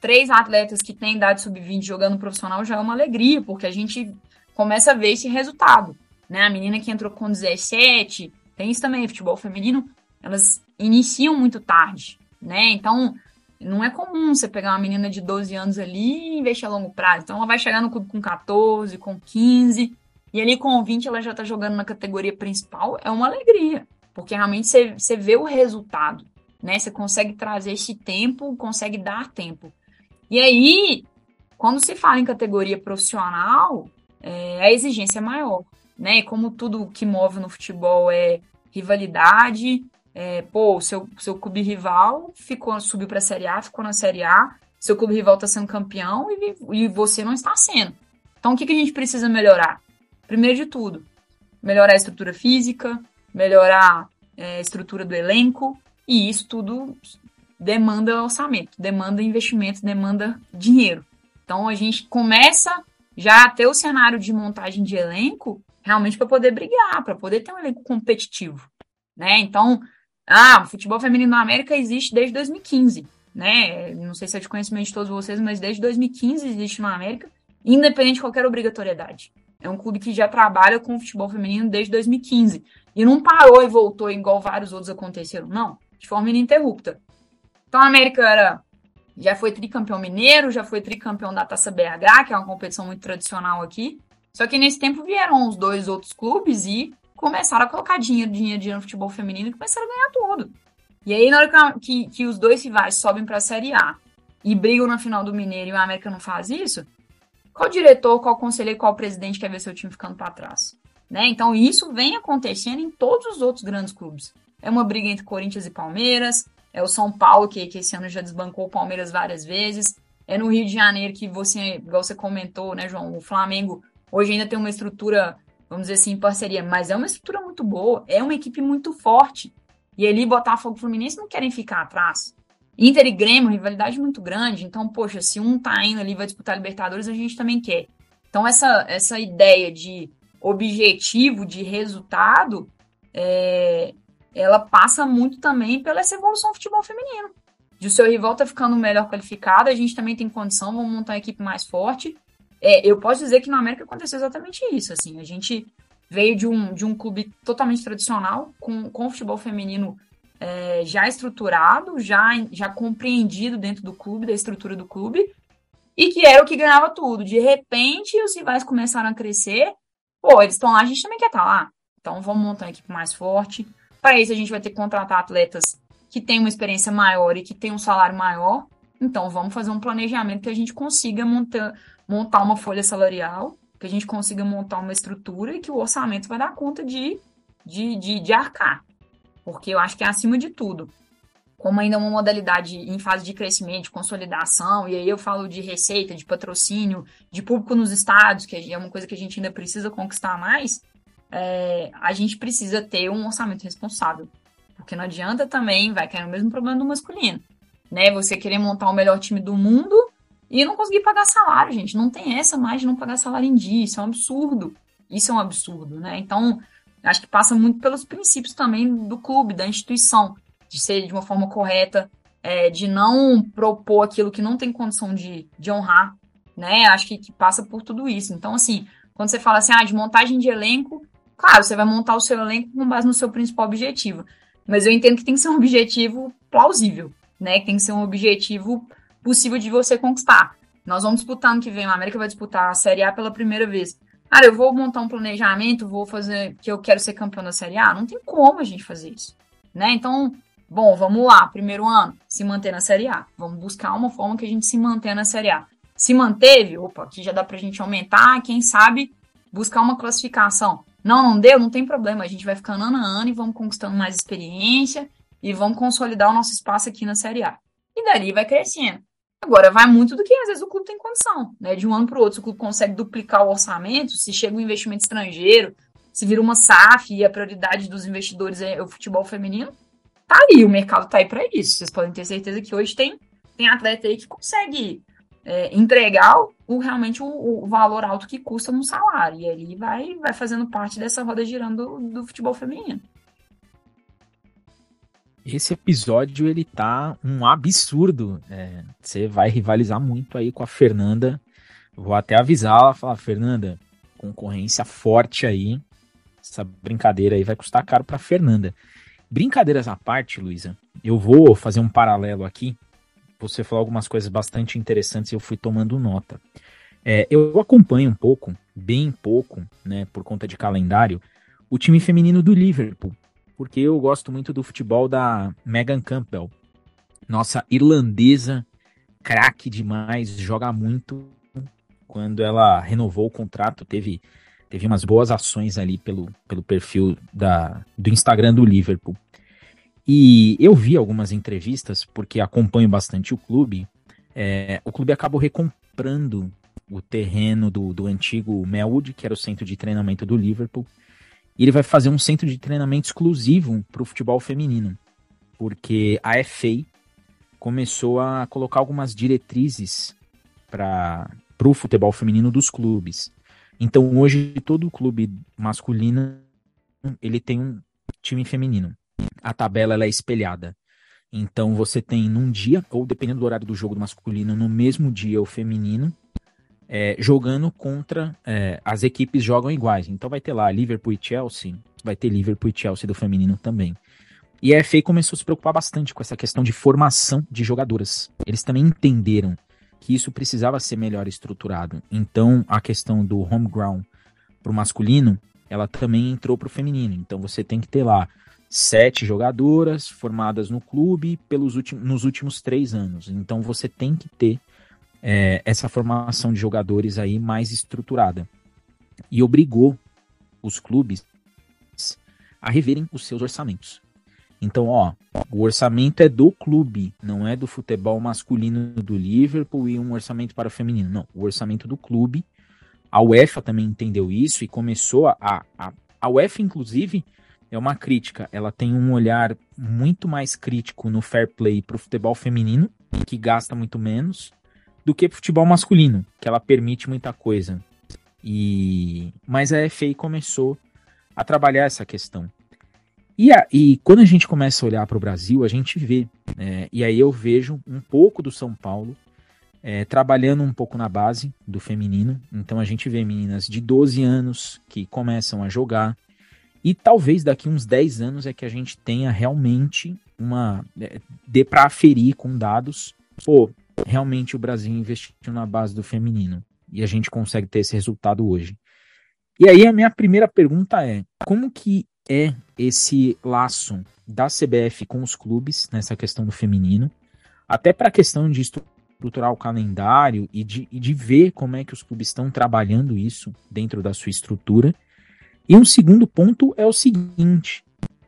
três atletas que têm idade sub-20 jogando profissional já é uma alegria, porque a gente começa a ver esse resultado. Né? A menina que entrou com 17, tem isso também, futebol feminino, elas iniciam muito tarde, né? Então, não é comum você pegar uma menina de 12 anos ali e investir a longo prazo. Então, ela vai chegar no clube com 14, com 15, e ali com 20 ela já tá jogando na categoria principal. É uma alegria, porque realmente você, você vê o resultado, né? Você consegue trazer esse tempo, consegue dar tempo. E aí, quando se fala em categoria profissional, é, a exigência é maior, né? E como tudo que move no futebol é rivalidade, é, pô, seu, seu clube rival ficou, subiu para a Série A, ficou na Série A, seu clube rival está sendo campeão e, e você não está sendo. Então, o que, que a gente precisa melhorar? Primeiro de tudo, melhorar a estrutura física, melhorar é, a estrutura do elenco, e isso tudo demanda orçamento, demanda investimento, demanda dinheiro. Então, a gente começa já ter o cenário de montagem de elenco realmente para poder brigar, para poder ter um elenco competitivo, né? Então, ah, o futebol feminino na América existe desde 2015, né? Não sei se é de conhecimento de todos vocês, mas desde 2015 existe na América, independente de qualquer obrigatoriedade. É um clube que já trabalha com futebol feminino desde 2015 e não parou e voltou igual vários outros aconteceram, não, de forma ininterrupta. Então a América era já foi tricampeão mineiro, já foi tricampeão da Taça BH, que é uma competição muito tradicional aqui. Só que nesse tempo vieram os dois outros clubes e começaram a colocar dinheiro, dinheiro, dinheiro no futebol feminino e começaram a ganhar tudo. E aí, na hora que, que os dois rivais sobem para a Série A e brigam na final do Mineiro e o América não faz isso, qual diretor, qual conselheiro, qual presidente quer ver seu time ficando para trás? Né? Então isso vem acontecendo em todos os outros grandes clubes. É uma briga entre Corinthians e Palmeiras, é o São Paulo que, que esse ano já desbancou o Palmeiras várias vezes, é no Rio de Janeiro que você, igual você comentou, né, João, o Flamengo hoje ainda tem uma estrutura, vamos dizer assim, em parceria, mas é uma estrutura muito boa, é uma equipe muito forte. E ali Botafogo e Fluminense não querem ficar atrás. Inter e Grêmio, rivalidade muito grande. Então, poxa, se um tá indo ali vai disputar Libertadores, a gente também quer. Então, essa, essa ideia de objetivo, de resultado, é, ela passa muito também pela essa evolução do futebol feminino. De o seu rival tá ficando melhor qualificado, a gente também tem condição, vamos montar uma equipe mais forte. É, eu posso dizer que na América aconteceu exatamente isso. Assim, a gente veio de um, de um clube totalmente tradicional, com, com futebol feminino é, já estruturado, já, já compreendido dentro do clube, da estrutura do clube, e que era o que ganhava tudo. De repente, os rivais começaram a crescer. Pô, eles estão lá, a gente também quer estar tá lá. Então, vamos montar uma equipe mais forte. Para isso, a gente vai ter que contratar atletas que têm uma experiência maior e que têm um salário maior. Então, vamos fazer um planejamento que a gente consiga montar, montar uma folha salarial, que a gente consiga montar uma estrutura e que o orçamento vai dar conta de, de, de, de arcar porque eu acho que é acima de tudo. Como ainda é uma modalidade em fase de crescimento, de consolidação, e aí eu falo de receita, de patrocínio, de público nos estados, que é uma coisa que a gente ainda precisa conquistar mais, é, a gente precisa ter um orçamento responsável. Porque não adianta também, vai cair no mesmo problema do masculino. Né? Você querer montar o melhor time do mundo e não conseguir pagar salário, gente. Não tem essa mais de não pagar salário em dia. Isso é um absurdo. Isso é um absurdo, né? Então, Acho que passa muito pelos princípios também do clube, da instituição, de ser de uma forma correta, é, de não propor aquilo que não tem condição de, de honrar, né? Acho que, que passa por tudo isso. Então, assim, quando você fala assim, ah, de montagem de elenco, claro, você vai montar o seu elenco com base no seu principal objetivo. Mas eu entendo que tem que ser um objetivo plausível, né? Que tem que ser um objetivo possível de você conquistar. Nós vamos disputar ano que vem, a América vai disputar a Série A pela primeira vez. Cara, eu vou montar um planejamento, vou fazer que eu quero ser campeão da Série A. Não tem como a gente fazer isso, né? Então, bom, vamos lá. Primeiro ano, se manter na Série A. Vamos buscar uma forma que a gente se mantenha na Série A. Se manteve, opa, aqui já dá pra gente aumentar, quem sabe buscar uma classificação. Não, não deu, não tem problema. A gente vai ficando ano a ano e vamos conquistando mais experiência e vamos consolidar o nosso espaço aqui na Série A. E dali vai crescendo. Agora, vai muito do que às vezes o clube tem condição, né? De um ano para o outro, se o clube consegue duplicar o orçamento, se chega um investimento estrangeiro, se vira uma SAF e a prioridade dos investidores é o futebol feminino, tá aí, o mercado tá aí para isso. Vocês podem ter certeza que hoje tem, tem atleta aí que consegue é, entregar o, realmente o, o, valor alto que custa no salário. E ali vai, vai fazendo parte dessa roda girando do, do futebol feminino. Esse episódio, ele tá um absurdo. É, você vai rivalizar muito aí com a Fernanda. Vou até avisá-la, falar, Fernanda, concorrência forte aí. Essa brincadeira aí vai custar caro pra Fernanda. Brincadeiras à parte, Luísa, eu vou fazer um paralelo aqui. Você falou algumas coisas bastante interessantes e eu fui tomando nota. É, eu acompanho um pouco, bem pouco, né, por conta de calendário, o time feminino do Liverpool porque eu gosto muito do futebol da Megan Campbell. Nossa irlandesa, craque demais, joga muito. Quando ela renovou o contrato, teve, teve umas boas ações ali pelo, pelo perfil da, do Instagram do Liverpool. E eu vi algumas entrevistas, porque acompanho bastante o clube. É, o clube acabou recomprando o terreno do, do antigo Melwood, que era o centro de treinamento do Liverpool e ele vai fazer um centro de treinamento exclusivo para o futebol feminino, porque a FA começou a colocar algumas diretrizes para o futebol feminino dos clubes. Então hoje todo clube masculino ele tem um time feminino. A tabela ela é espelhada. Então você tem num dia, ou dependendo do horário do jogo do masculino, no mesmo dia o feminino, é, jogando contra é, as equipes jogam iguais. Então vai ter lá Liverpool e Chelsea, vai ter Liverpool e Chelsea do feminino também. E a FA começou a se preocupar bastante com essa questão de formação de jogadoras. Eles também entenderam que isso precisava ser melhor estruturado. Então a questão do home ground para o masculino, ela também entrou para o feminino. Então você tem que ter lá sete jogadoras formadas no clube pelos últimos, nos últimos três anos. Então você tem que ter é, essa formação de jogadores aí mais estruturada. E obrigou os clubes a reverem os seus orçamentos. Então, ó, o orçamento é do clube, não é do futebol masculino do Liverpool e um orçamento para o feminino. Não, o orçamento do clube. A UEFA também entendeu isso e começou a. A, a UEFA, inclusive, é uma crítica. Ela tem um olhar muito mais crítico no fair play para o futebol feminino, que gasta muito menos, do que futebol masculino, que ela permite muita coisa. E mas a FA começou a trabalhar essa questão. E, a, e quando a gente começa a olhar para o Brasil, a gente vê, é, e aí eu vejo um pouco do São Paulo é, trabalhando um pouco na base do feminino. Então a gente vê meninas de 12 anos que começam a jogar. E talvez daqui uns 10 anos é que a gente tenha realmente uma. É, dê para aferir com dados. Pô, realmente o Brasil investiu na base do feminino. E a gente consegue ter esse resultado hoje. E aí a minha primeira pergunta é: como que é esse laço da CBF com os clubes nessa questão do feminino, até para a questão de estruturar o calendário e de, e de ver como é que os clubes estão trabalhando isso dentro da sua estrutura. E um segundo ponto é o seguinte: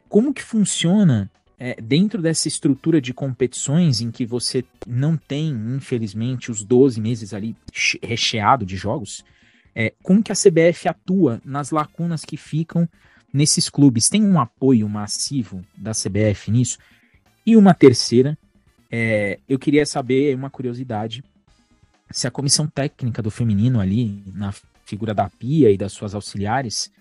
como que funciona é, dentro dessa estrutura de competições em que você não tem, infelizmente, os 12 meses ali recheado de jogos, é, como que a CBF atua nas lacunas que ficam nesses clubes? Tem um apoio massivo da CBF nisso? E uma terceira, é, eu queria saber uma curiosidade, se a comissão técnica do feminino ali, na figura da Pia e das suas auxiliares,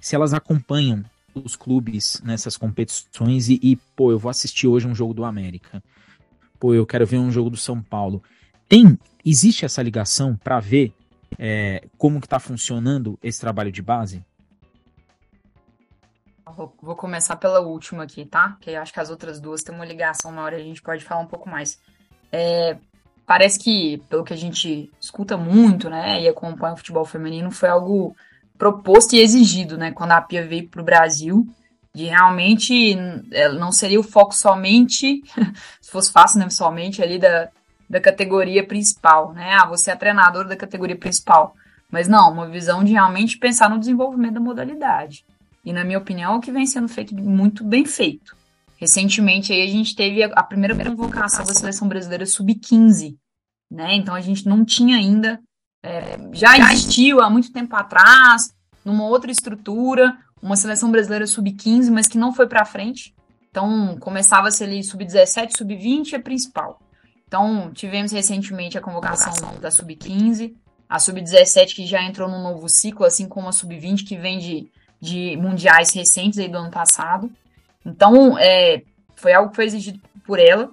se elas acompanham os clubes nessas competições e, e, pô, eu vou assistir hoje um jogo do América. Pô, eu quero ver um jogo do São Paulo. Tem, existe essa ligação para ver é, como que tá funcionando esse trabalho de base? Vou, começar pela última aqui, tá? Que acho que as outras duas têm uma ligação na hora a gente pode falar um pouco mais. É, parece que, pelo que a gente escuta muito, né, e acompanha o futebol feminino, foi algo proposto e exigido, né, quando a Pia veio para o Brasil, de realmente é, não seria o foco somente, *laughs* se fosse fácil, né, somente ali da, da categoria principal, né, ah, você é treinador da categoria principal, mas não, uma visão de realmente pensar no desenvolvimento da modalidade. E, na minha opinião, é o que vem sendo feito muito bem feito. Recentemente, aí, a gente teve a primeira convocação da seleção brasileira sub-15, né? Então, a gente não tinha ainda. É, já existiu há muito tempo atrás, numa outra estrutura, uma seleção brasileira sub-15, mas que não foi para frente. Então, começava-se ali sub-17, sub-20 é principal. Então, tivemos recentemente a convocação da sub-15, a sub-17 que já entrou num novo ciclo, assim como a sub-20 que vem de de mundiais recentes aí do ano passado. Então, é, foi algo que foi exigido por ela.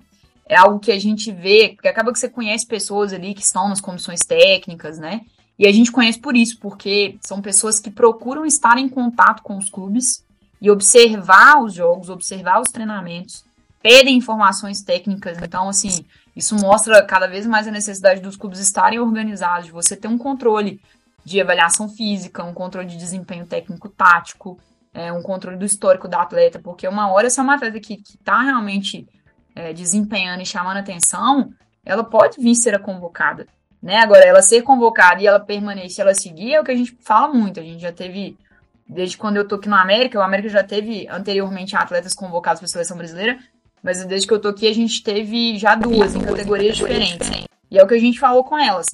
É algo que a gente vê, porque acaba que você conhece pessoas ali que estão nas comissões técnicas, né? E a gente conhece por isso, porque são pessoas que procuram estar em contato com os clubes e observar os jogos, observar os treinamentos, pedem informações técnicas. Então, assim, isso mostra cada vez mais a necessidade dos clubes estarem organizados, de você ter um controle de avaliação física, um controle de desempenho técnico-tático, é, um controle do histórico da atleta, porque uma hora se é uma atleta que está realmente é, desempenhando e chamando atenção, ela pode vir ser convocada. Né? Agora, ela ser convocada e ela permanecer, ela seguir, é o que a gente fala muito. A gente já teve, desde quando eu tô aqui no América, o América já teve anteriormente atletas convocados para seleção brasileira, mas desde que eu tô aqui, a gente teve já duas em categorias diferentes. E é o que a gente falou com elas.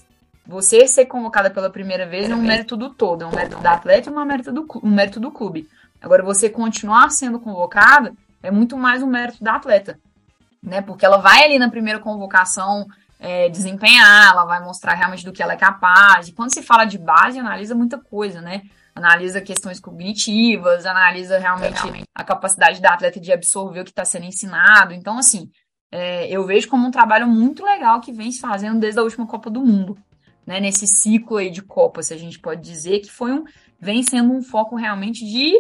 Você ser convocada pela primeira vez é um mérito do todo, é um mérito da atleta e mérito do, um mérito do clube. Agora, você continuar sendo convocada é muito mais um mérito da atleta, né? Porque ela vai ali na primeira convocação é, desempenhar, ela vai mostrar realmente do que ela é capaz. E quando se fala de base, analisa muita coisa, né? Analisa questões cognitivas, analisa realmente a capacidade da atleta de absorver o que está sendo ensinado. Então, assim, é, eu vejo como um trabalho muito legal que vem se fazendo desde a última Copa do Mundo né, nesse ciclo aí de Copas, a gente pode dizer que foi um, vem sendo um foco realmente de,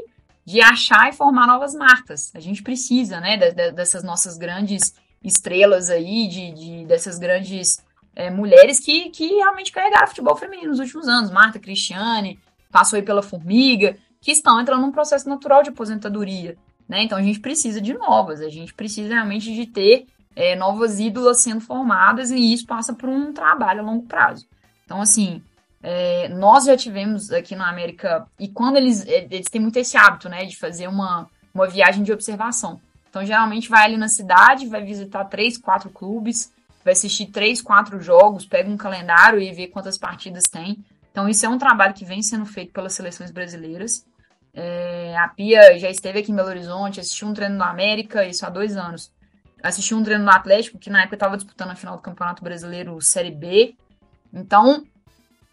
de achar e formar novas marcas. A gente precisa, né, de, de, dessas nossas grandes estrelas aí, de, de dessas grandes é, mulheres que, que realmente carregaram futebol feminino nos últimos anos. Marta, Cristiane, passou aí pela Formiga, que estão entrando num processo natural de aposentadoria. Né? Então a gente precisa de novas, a gente precisa realmente de ter é, novas ídolas sendo formadas e isso passa por um trabalho a longo prazo. Então, assim, é, nós já tivemos aqui na América, e quando eles, é, eles têm muito esse hábito, né, de fazer uma, uma viagem de observação. Então, geralmente vai ali na cidade, vai visitar três, quatro clubes, vai assistir três, quatro jogos, pega um calendário e vê quantas partidas tem. Então, isso é um trabalho que vem sendo feito pelas seleções brasileiras. É, a Pia já esteve aqui em Belo Horizonte, assistiu um treino no América, isso há dois anos. Assistiu um treino no Atlético, que na época estava disputando a final do Campeonato Brasileiro Série B. Então,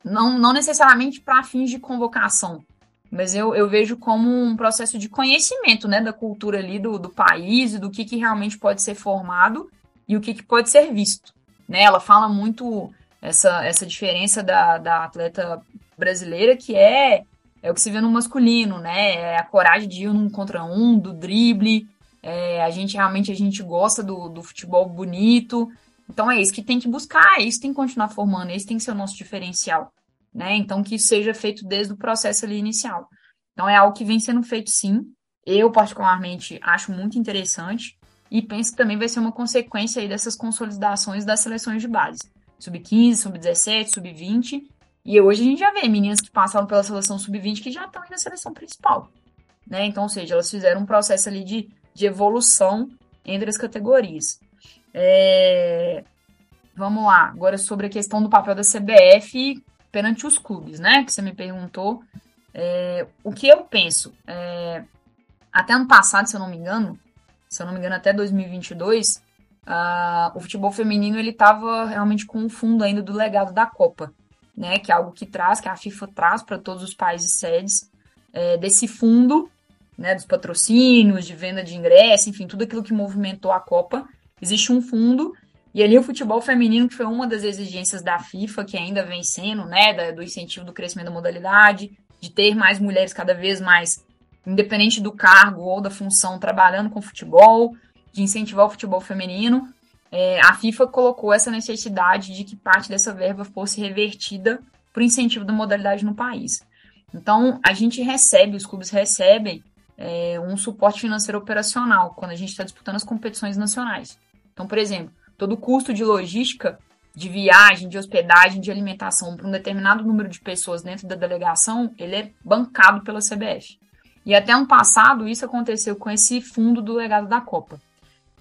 não, não necessariamente para fins de convocação, mas eu, eu vejo como um processo de conhecimento né, da cultura ali do, do país do que, que realmente pode ser formado e o que, que pode ser visto. Né? Ela fala muito essa, essa diferença da, da atleta brasileira, que é, é o que se vê no masculino, né? É a coragem de ir um contra um, do drible. É, a gente realmente a gente gosta do, do futebol bonito. Então é isso que tem que buscar, é isso que tem que continuar formando, esse tem que ser o nosso diferencial né? Então, que isso seja feito desde o processo ali inicial. Então, é algo que vem sendo feito sim. Eu, particularmente, acho muito interessante e penso que também vai ser uma consequência aí dessas consolidações das seleções de base. Sub-15, sub-17, sub-20. E hoje a gente já vê meninas que passaram pela seleção sub-20 que já estão aí na seleção principal. Né? Então, ou seja, elas fizeram um processo ali de, de evolução entre as categorias. É... Vamos lá, agora sobre a questão do papel da CBF perante os clubes, né? Que você me perguntou. É, o que eu penso? É, até ano passado, se eu não me engano, se eu não me engano, até 2022, uh, o futebol feminino ele estava realmente com o fundo ainda do legado da Copa, né? Que é algo que traz, que a FIFA traz para todos os países sedes é, desse fundo, né? Dos patrocínios, de venda de ingresso, enfim, tudo aquilo que movimentou a Copa. Existe um fundo e ali o futebol feminino, que foi uma das exigências da FIFA, que ainda vem sendo, né, do incentivo do crescimento da modalidade, de ter mais mulheres cada vez mais, independente do cargo ou da função, trabalhando com futebol, de incentivar o futebol feminino, é, a FIFA colocou essa necessidade de que parte dessa verba fosse revertida para o incentivo da modalidade no país. Então, a gente recebe, os clubes recebem é, um suporte financeiro operacional quando a gente está disputando as competições nacionais. Então, por exemplo, todo o custo de logística, de viagem, de hospedagem, de alimentação para um determinado número de pessoas dentro da delegação, ele é bancado pela CBF. E até ano passado isso aconteceu com esse fundo do legado da Copa.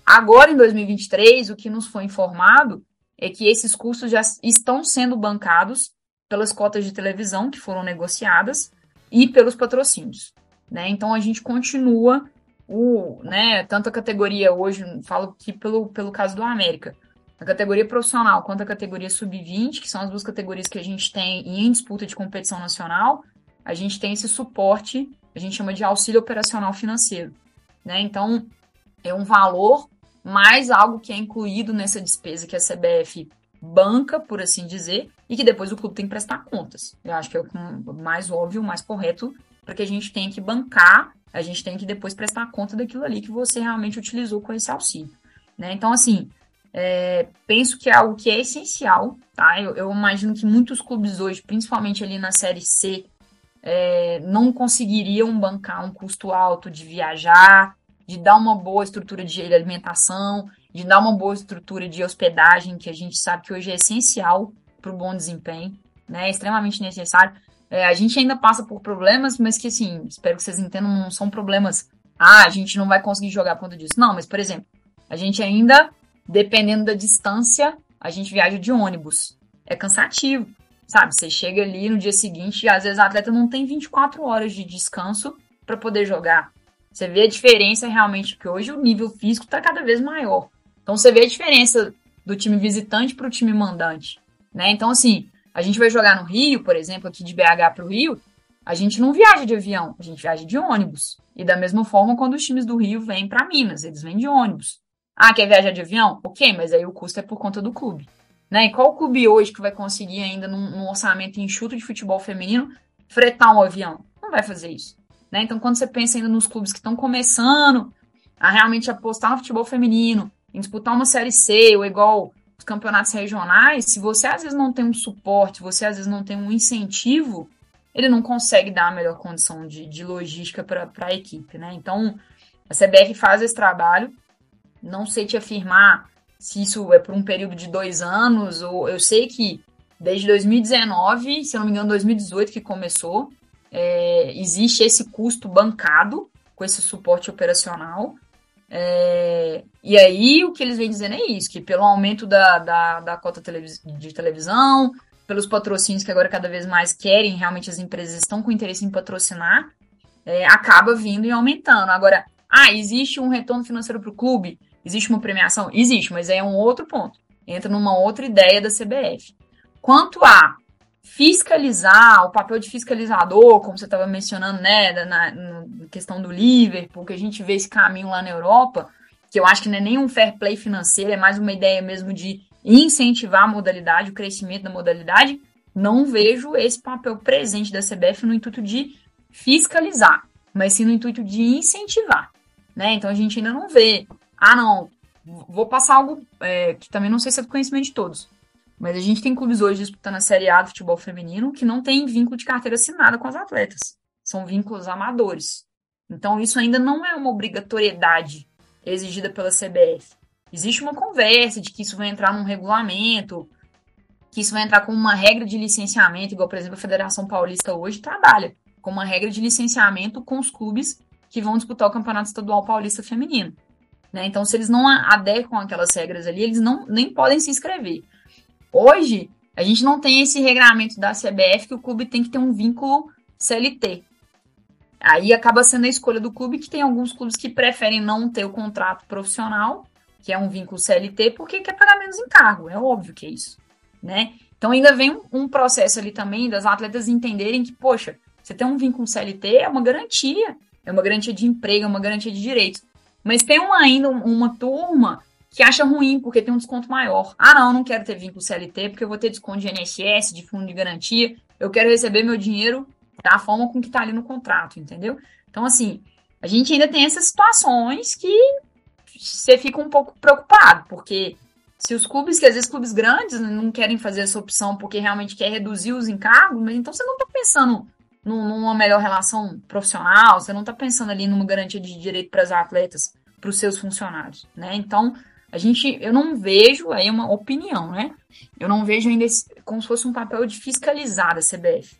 Agora, em 2023, o que nos foi informado é que esses custos já estão sendo bancados pelas cotas de televisão que foram negociadas e pelos patrocínios. Né? Então a gente continua o, né, tanto a categoria hoje, falo aqui pelo, pelo caso do América, a categoria profissional quanto a categoria sub-20, que são as duas categorias que a gente tem em disputa de competição nacional, a gente tem esse suporte, a gente chama de auxílio operacional financeiro, né? Então, é um valor mais algo que é incluído nessa despesa que a CBF banca, por assim dizer, e que depois o clube tem que prestar contas. Eu acho que é o mais óbvio, o mais correto, para que a gente tenha que bancar a gente tem que depois prestar conta daquilo ali que você realmente utilizou com esse auxílio. Né? Então, assim, é, penso que é algo que é essencial, tá? Eu, eu, imagino que muitos clubes hoje, principalmente ali na Série C, é, não conseguiriam bancar um custo alto de viajar, de dar uma boa estrutura de alimentação, de dar uma boa estrutura de hospedagem, que a gente sabe que hoje é essencial para o bom desempenho, né? É extremamente necessário. É, a gente ainda passa por problemas, mas que, assim, espero que vocês entendam, não são problemas. Ah, a gente não vai conseguir jogar por conta disso. Não, mas, por exemplo, a gente ainda, dependendo da distância, a gente viaja de ônibus. É cansativo, sabe? Você chega ali no dia seguinte e às vezes o atleta não tem 24 horas de descanso para poder jogar. Você vê a diferença realmente, que hoje o nível físico está cada vez maior. Então você vê a diferença do time visitante para o time mandante. Né? Então, assim, a gente vai jogar no Rio, por exemplo, aqui de BH para o Rio, a gente não viaja de avião, a gente viaja de ônibus. E da mesma forma, quando os times do Rio vêm para Minas, eles vêm de ônibus. Ah, quer viajar de avião? Ok, mas aí o custo é por conta do clube. Né? E qual clube hoje que vai conseguir ainda num, num orçamento enxuto de futebol feminino fretar um avião? Não vai fazer isso. Né? Então, quando você pensa ainda nos clubes que estão começando a realmente apostar no futebol feminino, em disputar uma série C, ou igual campeonatos regionais, se você às vezes não tem um suporte, você às vezes não tem um incentivo, ele não consegue dar a melhor condição de, de logística para a equipe, né? Então, a CBF faz esse trabalho, não sei te afirmar se isso é por um período de dois anos, ou eu sei que desde 2019, se não me engano, 2018 que começou, é, existe esse custo bancado com esse suporte operacional. É, e aí o que eles vêm dizendo é isso, que pelo aumento da, da, da cota de televisão, pelos patrocínios que agora cada vez mais querem, realmente as empresas estão com interesse em patrocinar, é, acaba vindo e aumentando. Agora, ah, existe um retorno financeiro para o clube? Existe uma premiação? Existe, mas aí é um outro ponto. Entra numa outra ideia da CBF. Quanto a fiscalizar, o papel de fiscalizador, como você estava mencionando, né, na, na, questão do Liverpool, que a gente vê esse caminho lá na Europa, que eu acho que não é nem um fair play financeiro, é mais uma ideia mesmo de incentivar a modalidade, o crescimento da modalidade, não vejo esse papel presente da CBF no intuito de fiscalizar, mas sim no intuito de incentivar, né? Então a gente ainda não vê, ah não, vou passar algo é, que também não sei se é do conhecimento de todos, mas a gente tem clubes hoje disputando a Série A do futebol feminino que não tem vínculo de carteira assinada com as atletas. São vínculos amadores. Então, isso ainda não é uma obrigatoriedade exigida pela CBF. Existe uma conversa de que isso vai entrar num regulamento, que isso vai entrar como uma regra de licenciamento, igual, por exemplo, a Federação Paulista hoje trabalha, com uma regra de licenciamento com os clubes que vão disputar o Campeonato Estadual Paulista Feminino. Né? Então, se eles não adequam aquelas regras ali, eles não nem podem se inscrever. Hoje, a gente não tem esse regramento da CBF que o clube tem que ter um vínculo CLT. Aí acaba sendo a escolha do clube, que tem alguns clubes que preferem não ter o contrato profissional, que é um vínculo CLT, porque quer pagar menos encargo. É óbvio que é isso, né? Então ainda vem um, processo ali também das atletas entenderem que, poxa, você tem um vínculo CLT é uma garantia, é uma garantia de emprego, é uma garantia de direitos. Mas tem uma, ainda uma turma que acha ruim porque tem um desconto maior. Ah, não, não quero ter vínculo CLT porque eu vou ter desconto de INSS, de fundo de garantia. Eu quero receber meu dinheiro da forma com que está ali no contrato, entendeu? Então, assim, a gente ainda tem essas situações que você fica um pouco preocupado, porque se os clubes, que às vezes clubes grandes não querem fazer essa opção porque realmente quer reduzir os encargos, mas então você não está pensando numa melhor relação profissional, você não está pensando ali numa garantia de direito para as atletas, para os seus funcionários, né? Então, a gente, eu não vejo, aí é uma opinião, né? Eu não vejo ainda esse, como se fosse um papel de fiscalizar a CBF.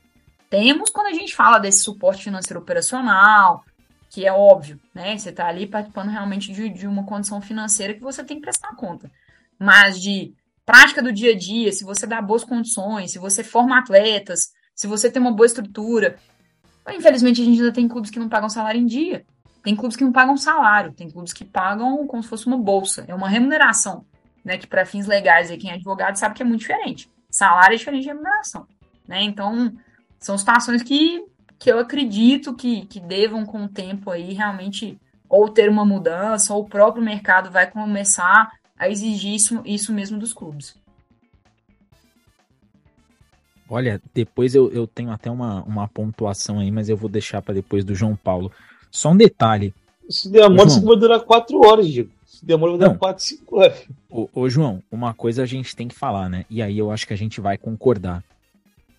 Temos quando a gente fala desse suporte financeiro operacional, que é óbvio, né? Você está ali participando realmente de, de uma condição financeira que você tem que prestar conta. Mas de prática do dia a dia, se você dá boas condições, se você forma atletas, se você tem uma boa estrutura. Infelizmente, a gente ainda tem clubes que não pagam salário em dia. Tem clubes que não pagam salário, tem clubes que pagam como se fosse uma bolsa, é uma remuneração, né? Que para fins legais, e quem é advogado sabe que é muito diferente. Salário é diferente de remuneração, né? Então, são situações que, que eu acredito que, que devam, com o tempo aí, realmente ou ter uma mudança, ou o próprio mercado vai começar a exigir isso, isso mesmo dos clubes. Olha, depois eu, eu tenho até uma, uma pontuação aí, mas eu vou deixar para depois do João Paulo. Só um detalhe. Se demora, isso vai durar 4 horas, Diego. Se demora, vai durar 4, 5 horas. Ô, ô, João, uma coisa a gente tem que falar, né? E aí eu acho que a gente vai concordar.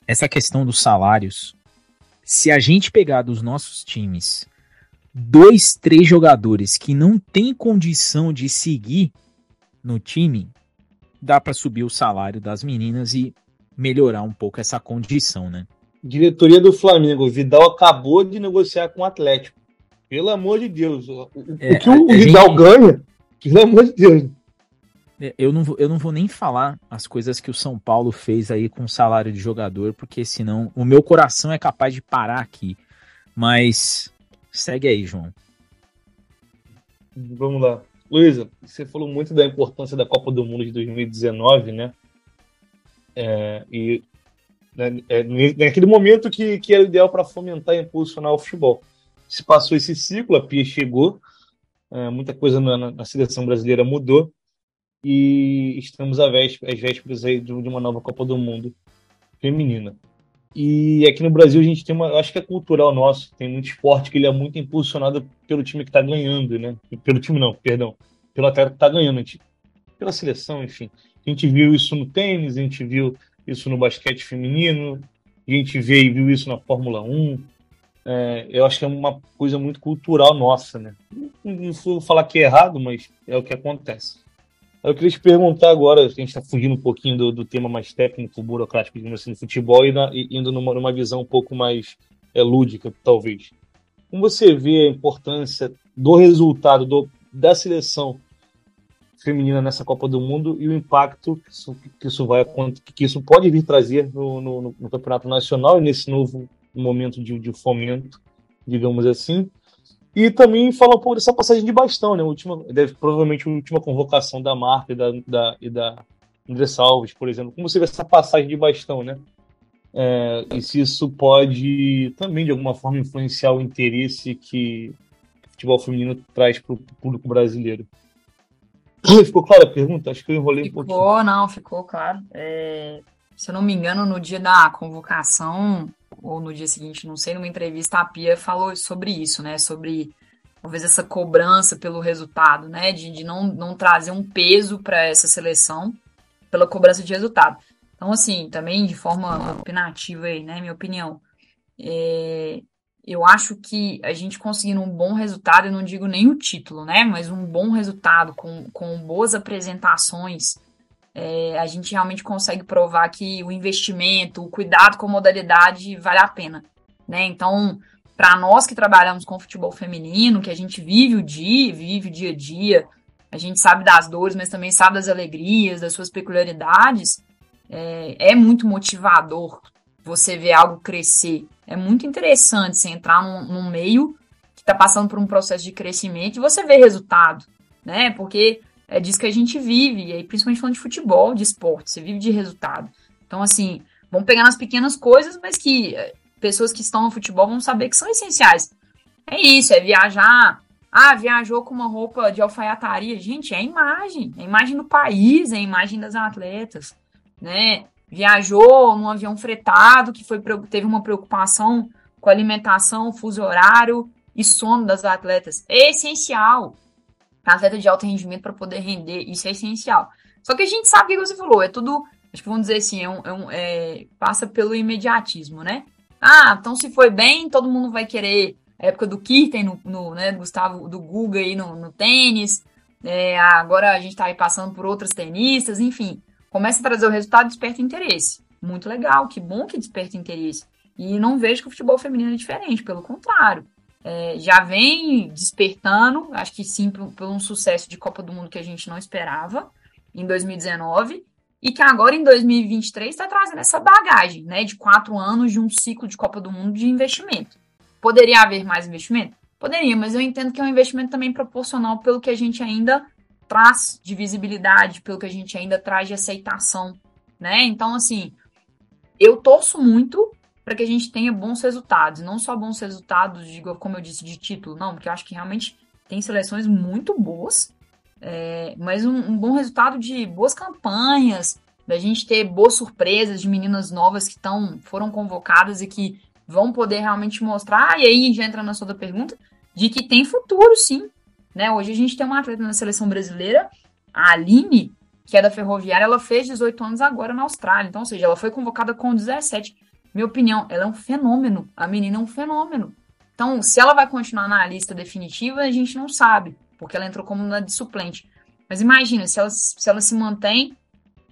Essa questão dos salários, se a gente pegar dos nossos times dois, três jogadores que não tem condição de seguir no time, dá para subir o salário das meninas e melhorar um pouco essa condição, né? Diretoria do Flamengo, Vidal acabou de negociar com o Atlético. Pelo amor de Deus. O, é, que o Vidal gente... ganha, pelo amor de Deus. É, eu não, vou, eu não vou nem falar as coisas que o São Paulo fez aí com o salário de jogador, porque senão o meu coração é capaz de parar aqui. Mas segue aí, João. Vamos lá. Luísa, você falou muito da importância da Copa do Mundo de 2019, né? É, e né, é, naquele momento que, que era ideal para fomentar e impulsionar o futebol se passou esse ciclo, a Pia chegou, é, muita coisa na, na, seleção brasileira mudou e estamos às vésperas, às vésperas aí de, uma nova Copa do Mundo feminina. E aqui no Brasil a gente tem uma, acho que é cultural nosso, tem muito esporte que ele é muito impulsionado pelo time que está ganhando, né? Pelo time não, perdão, pelo atleta que está ganhando, pela seleção, enfim. A gente viu isso no tênis, a gente viu isso no basquete feminino, a gente vê e viu isso na Fórmula 1, é, eu acho que é uma coisa muito cultural nossa, né? Não vou falar que é errado, mas é o que acontece. Eu queria te perguntar agora, a gente está fugindo um pouquinho do, do, tema mais técnico, burocrático, digamos assim, do futebol e, na, e indo numa, numa, visão um pouco mais é, lúdica, talvez. Como você vê a importância do resultado do, da seleção feminina nessa Copa do Mundo e o impacto que isso, que isso vai que isso pode vir trazer no, no, no campeonato nacional e nesse novo momento de, de, fomento, digamos assim. E também falar um pouco dessa passagem de bastão, né? Última, deve, provavelmente a última convocação da Marta e da, da, e da Andressa Alves, por exemplo. Como você vê essa passagem de bastão, né? É, e se isso pode também, de alguma forma, influenciar o interesse que o futebol feminino traz para o público brasileiro. *coughs* Ficou clara a pergunta? Acho que eu enrolei ficou, um pouquinho. Ficou, não, ficou claro. É, se eu não me engano, no dia da convocação, ou no dia seguinte, não sei, numa entrevista, a Pia falou sobre isso, né? Sobre talvez essa cobrança pelo resultado, né? De, de não, não trazer um peso para essa seleção pela cobrança de resultado. Então, assim, também de forma opinativa aí, né? Minha opinião. É, eu acho que a gente conseguindo um bom resultado, eu não digo nem o título, né? Mas um bom resultado com, com boas apresentações, é, a gente realmente consegue provar que o investimento, o cuidado com a modalidade vale a pena, né? Então, para nós que trabalhamos com futebol feminino, que a gente vive o dia, vive o dia a dia, a gente sabe das dores, mas também sabe das alegrias, das suas peculiaridades, é, é muito motivador você ver algo crescer. É muito interessante você entrar num, num meio que está passando por um processo de crescimento e você ver resultado, né? Porque é disso que a gente vive, e aí principalmente falando de futebol, de esporte, você vive de resultado. Então, assim, vamos pegar nas pequenas coisas, mas que eh, pessoas que estão no futebol vão saber que são essenciais. É isso, é viajar. Ah, viajou com uma roupa de alfaiataria. Gente, é a imagem. É a imagem do país, é a imagem das atletas, né? viajou num avião fretado, que foi, teve uma preocupação com alimentação, fuso horário e sono das atletas. É essencial. Atleta de alto rendimento para poder render, isso é essencial. Só que a gente sabe o que você falou, é tudo, acho que vamos dizer assim, é um, é um, é, passa pelo imediatismo, né? Ah, então se foi bem, todo mundo vai querer. A época do Kirten, no, no né, Gustavo, do Guga aí no, no tênis. É, agora a gente está aí passando por outras tenistas, enfim começa a trazer o resultado, desperta interesse. Muito legal, que bom que desperta interesse. E não vejo que o futebol feminino é diferente, pelo contrário. É, já vem despertando, acho que sim, por, por um sucesso de Copa do Mundo que a gente não esperava em 2019 e que agora em 2023 está trazendo essa bagagem, né, de quatro anos de um ciclo de Copa do Mundo de investimento. Poderia haver mais investimento? Poderia, mas eu entendo que é um investimento também proporcional pelo que a gente ainda traz de visibilidade, pelo que a gente ainda traz de aceitação, né? Então, assim, eu torço muito para que a gente tenha bons resultados, não só bons resultados, como eu disse, de título, não, porque eu acho que realmente tem seleções muito boas, é, mas um, um, bom resultado de boas campanhas, da gente ter boas surpresas de meninas novas que tão, foram convocadas e que vão poder realmente mostrar, e aí já entra na sua pergunta, de que tem futuro, sim, né? Hoje a gente tem uma atleta na seleção brasileira, a Aline, que é da Ferroviária, ela fez 18 anos agora na Austrália. Então, ou seja, ela foi convocada com 17. Minha opinião, ela é um fenômeno. A menina é um fenômeno. Então, se ela vai continuar na lista definitiva, a gente não sabe, porque ela entrou como na de suplente. Mas imagina, se ela, se ela se mantém,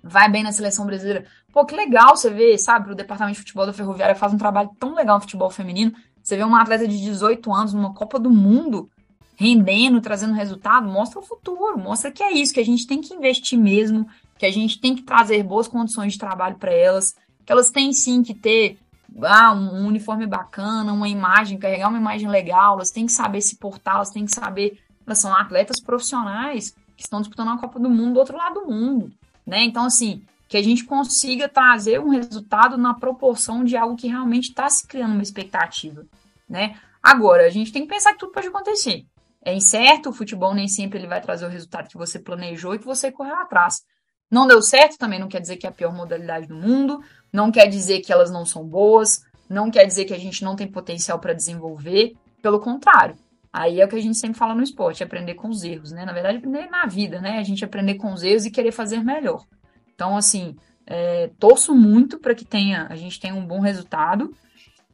vai bem na seleção brasileira. Pô, que legal você ver, sabe? O departamento de futebol da Ferroviária faz um trabalho tão legal no futebol feminino. Você vê uma atleta de 18 anos numa Copa do Mundo rendendo, trazendo resultado, mostra o futuro, mostra que é isso, que a gente tem que investir mesmo, que a gente tem que trazer boas condições de trabalho para elas, que elas têm sim que ter ah, um uniforme bacana, uma imagem, carregar uma imagem legal, elas têm que saber se portar, elas têm que saber, elas são atletas profissionais que estão disputando a Copa do Mundo do outro lado do mundo, né? Então, assim, que a gente consiga trazer um resultado na proporção de algo que realmente está se criando uma expectativa, né? Agora, a gente tem que pensar que tudo pode acontecer é incerto, o futebol nem sempre ele vai trazer o resultado que você planejou e que você correu atrás. Não deu certo também não quer dizer que é a pior modalidade do mundo, não quer dizer que elas não são boas, não quer dizer que a gente não tem potencial para desenvolver, pelo contrário. Aí é o que a gente sempre fala no esporte, aprender com os erros, né? Na verdade, aprender na vida, né? A gente aprender com os erros e querer fazer melhor. Então, assim, é, torço muito para que tenha, a gente tenha um bom resultado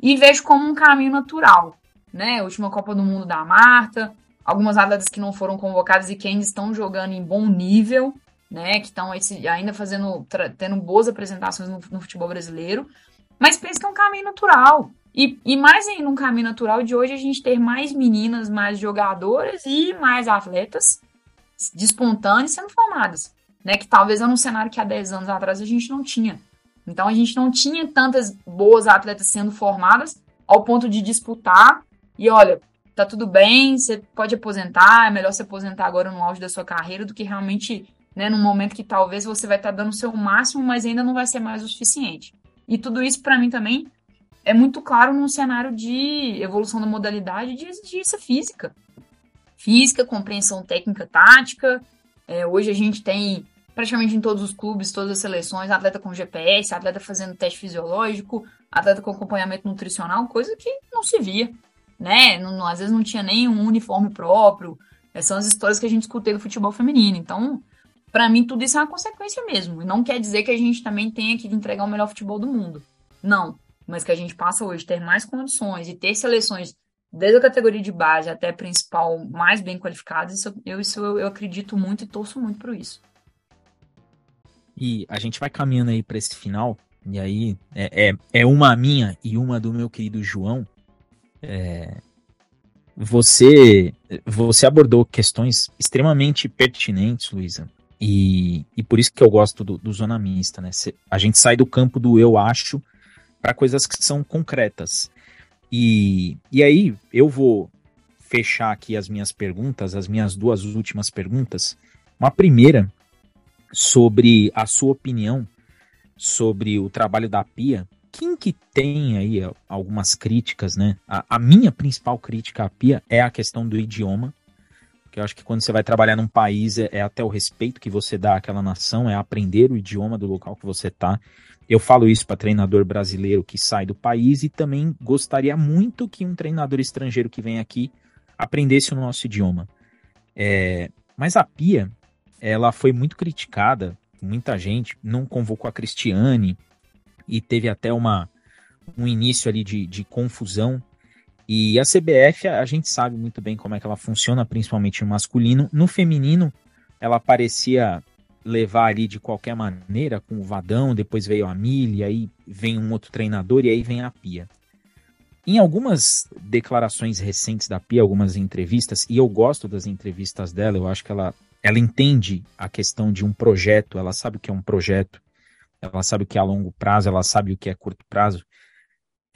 e vejo como um caminho natural, né? Última Copa do Mundo da Marta, algumas atletas que não foram convocadas e que ainda estão jogando em bom nível. Né, que estão ainda fazendo, tendo boas apresentações no, no, futebol brasileiro, mas penso que é um caminho natural. E, e mais ainda um caminho natural de hoje a gente ter mais meninas, mais jogadoras e mais atletas despontando e sendo formadas, né, que talvez era um cenário que há 10 anos atrás a gente não tinha. Então a gente não tinha tantas boas atletas sendo formadas ao ponto de disputar. E olha, tá tudo bem, você pode aposentar, é melhor se aposentar agora no auge da sua carreira do que realmente, né, num momento que talvez você vai estar tá dando o seu máximo, mas ainda não vai ser mais o suficiente. E tudo isso para mim também é muito claro num cenário de evolução da modalidade de exigência física. Física, compreensão técnica, tática. É, hoje a gente tem praticamente em todos os clubes, todas as seleções, atleta com GPS, atleta fazendo teste fisiológico, atleta com acompanhamento nutricional, coisa que não se via né? Não, às vezes não tinha nem um uniforme próprio. Essas são as histórias que a gente escutei do futebol feminino. Então, para mim, tudo isso é uma consequência mesmo. Não quer dizer que a gente também tenha que entregar o melhor futebol do mundo. Não. Mas que a gente passa hoje ter mais condições e ter seleções desde a categoria de base até a principal mais bem qualificadas, isso, eu, isso eu, eu acredito muito e torço muito por isso. E a gente vai caminhando aí para esse final, e aí é, é, é uma minha e uma do meu querido João, é, você, você abordou questões extremamente pertinentes, Luísa. E, e por isso que eu gosto do, do zona mista, né? A gente sai do campo do eu acho para coisas que são concretas. E, e aí eu vou fechar aqui as minhas perguntas, as minhas duas últimas perguntas. Uma primeira sobre a sua opinião sobre o trabalho da Pia quem que tem aí algumas críticas, né? A, a, minha principal crítica à Pia é a questão do idioma, que eu acho que quando você vai trabalhar num país é, é até o respeito que você dá àquela nação, é aprender o idioma do local que você tá. Eu falo isso para treinador brasileiro que sai do país e também gostaria muito que um treinador estrangeiro que vem aqui aprendesse o nosso idioma. É, mas a Pia, ela foi muito criticada, muita gente não convocou a Cristiane, e teve até uma, um início ali de, de confusão. E a CBF, a gente sabe muito bem como é que ela funciona, principalmente no masculino. No feminino, ela parecia levar ali de qualquer maneira, com o Vadão, depois veio a Mili, aí vem um outro treinador e aí vem a Pia. Em algumas declarações recentes da Pia, algumas entrevistas, e eu gosto das entrevistas dela, eu acho que ela, ela entende a questão de um projeto, ela sabe o que é um projeto, ela sabe o que é a longo prazo, ela sabe o que é curto prazo.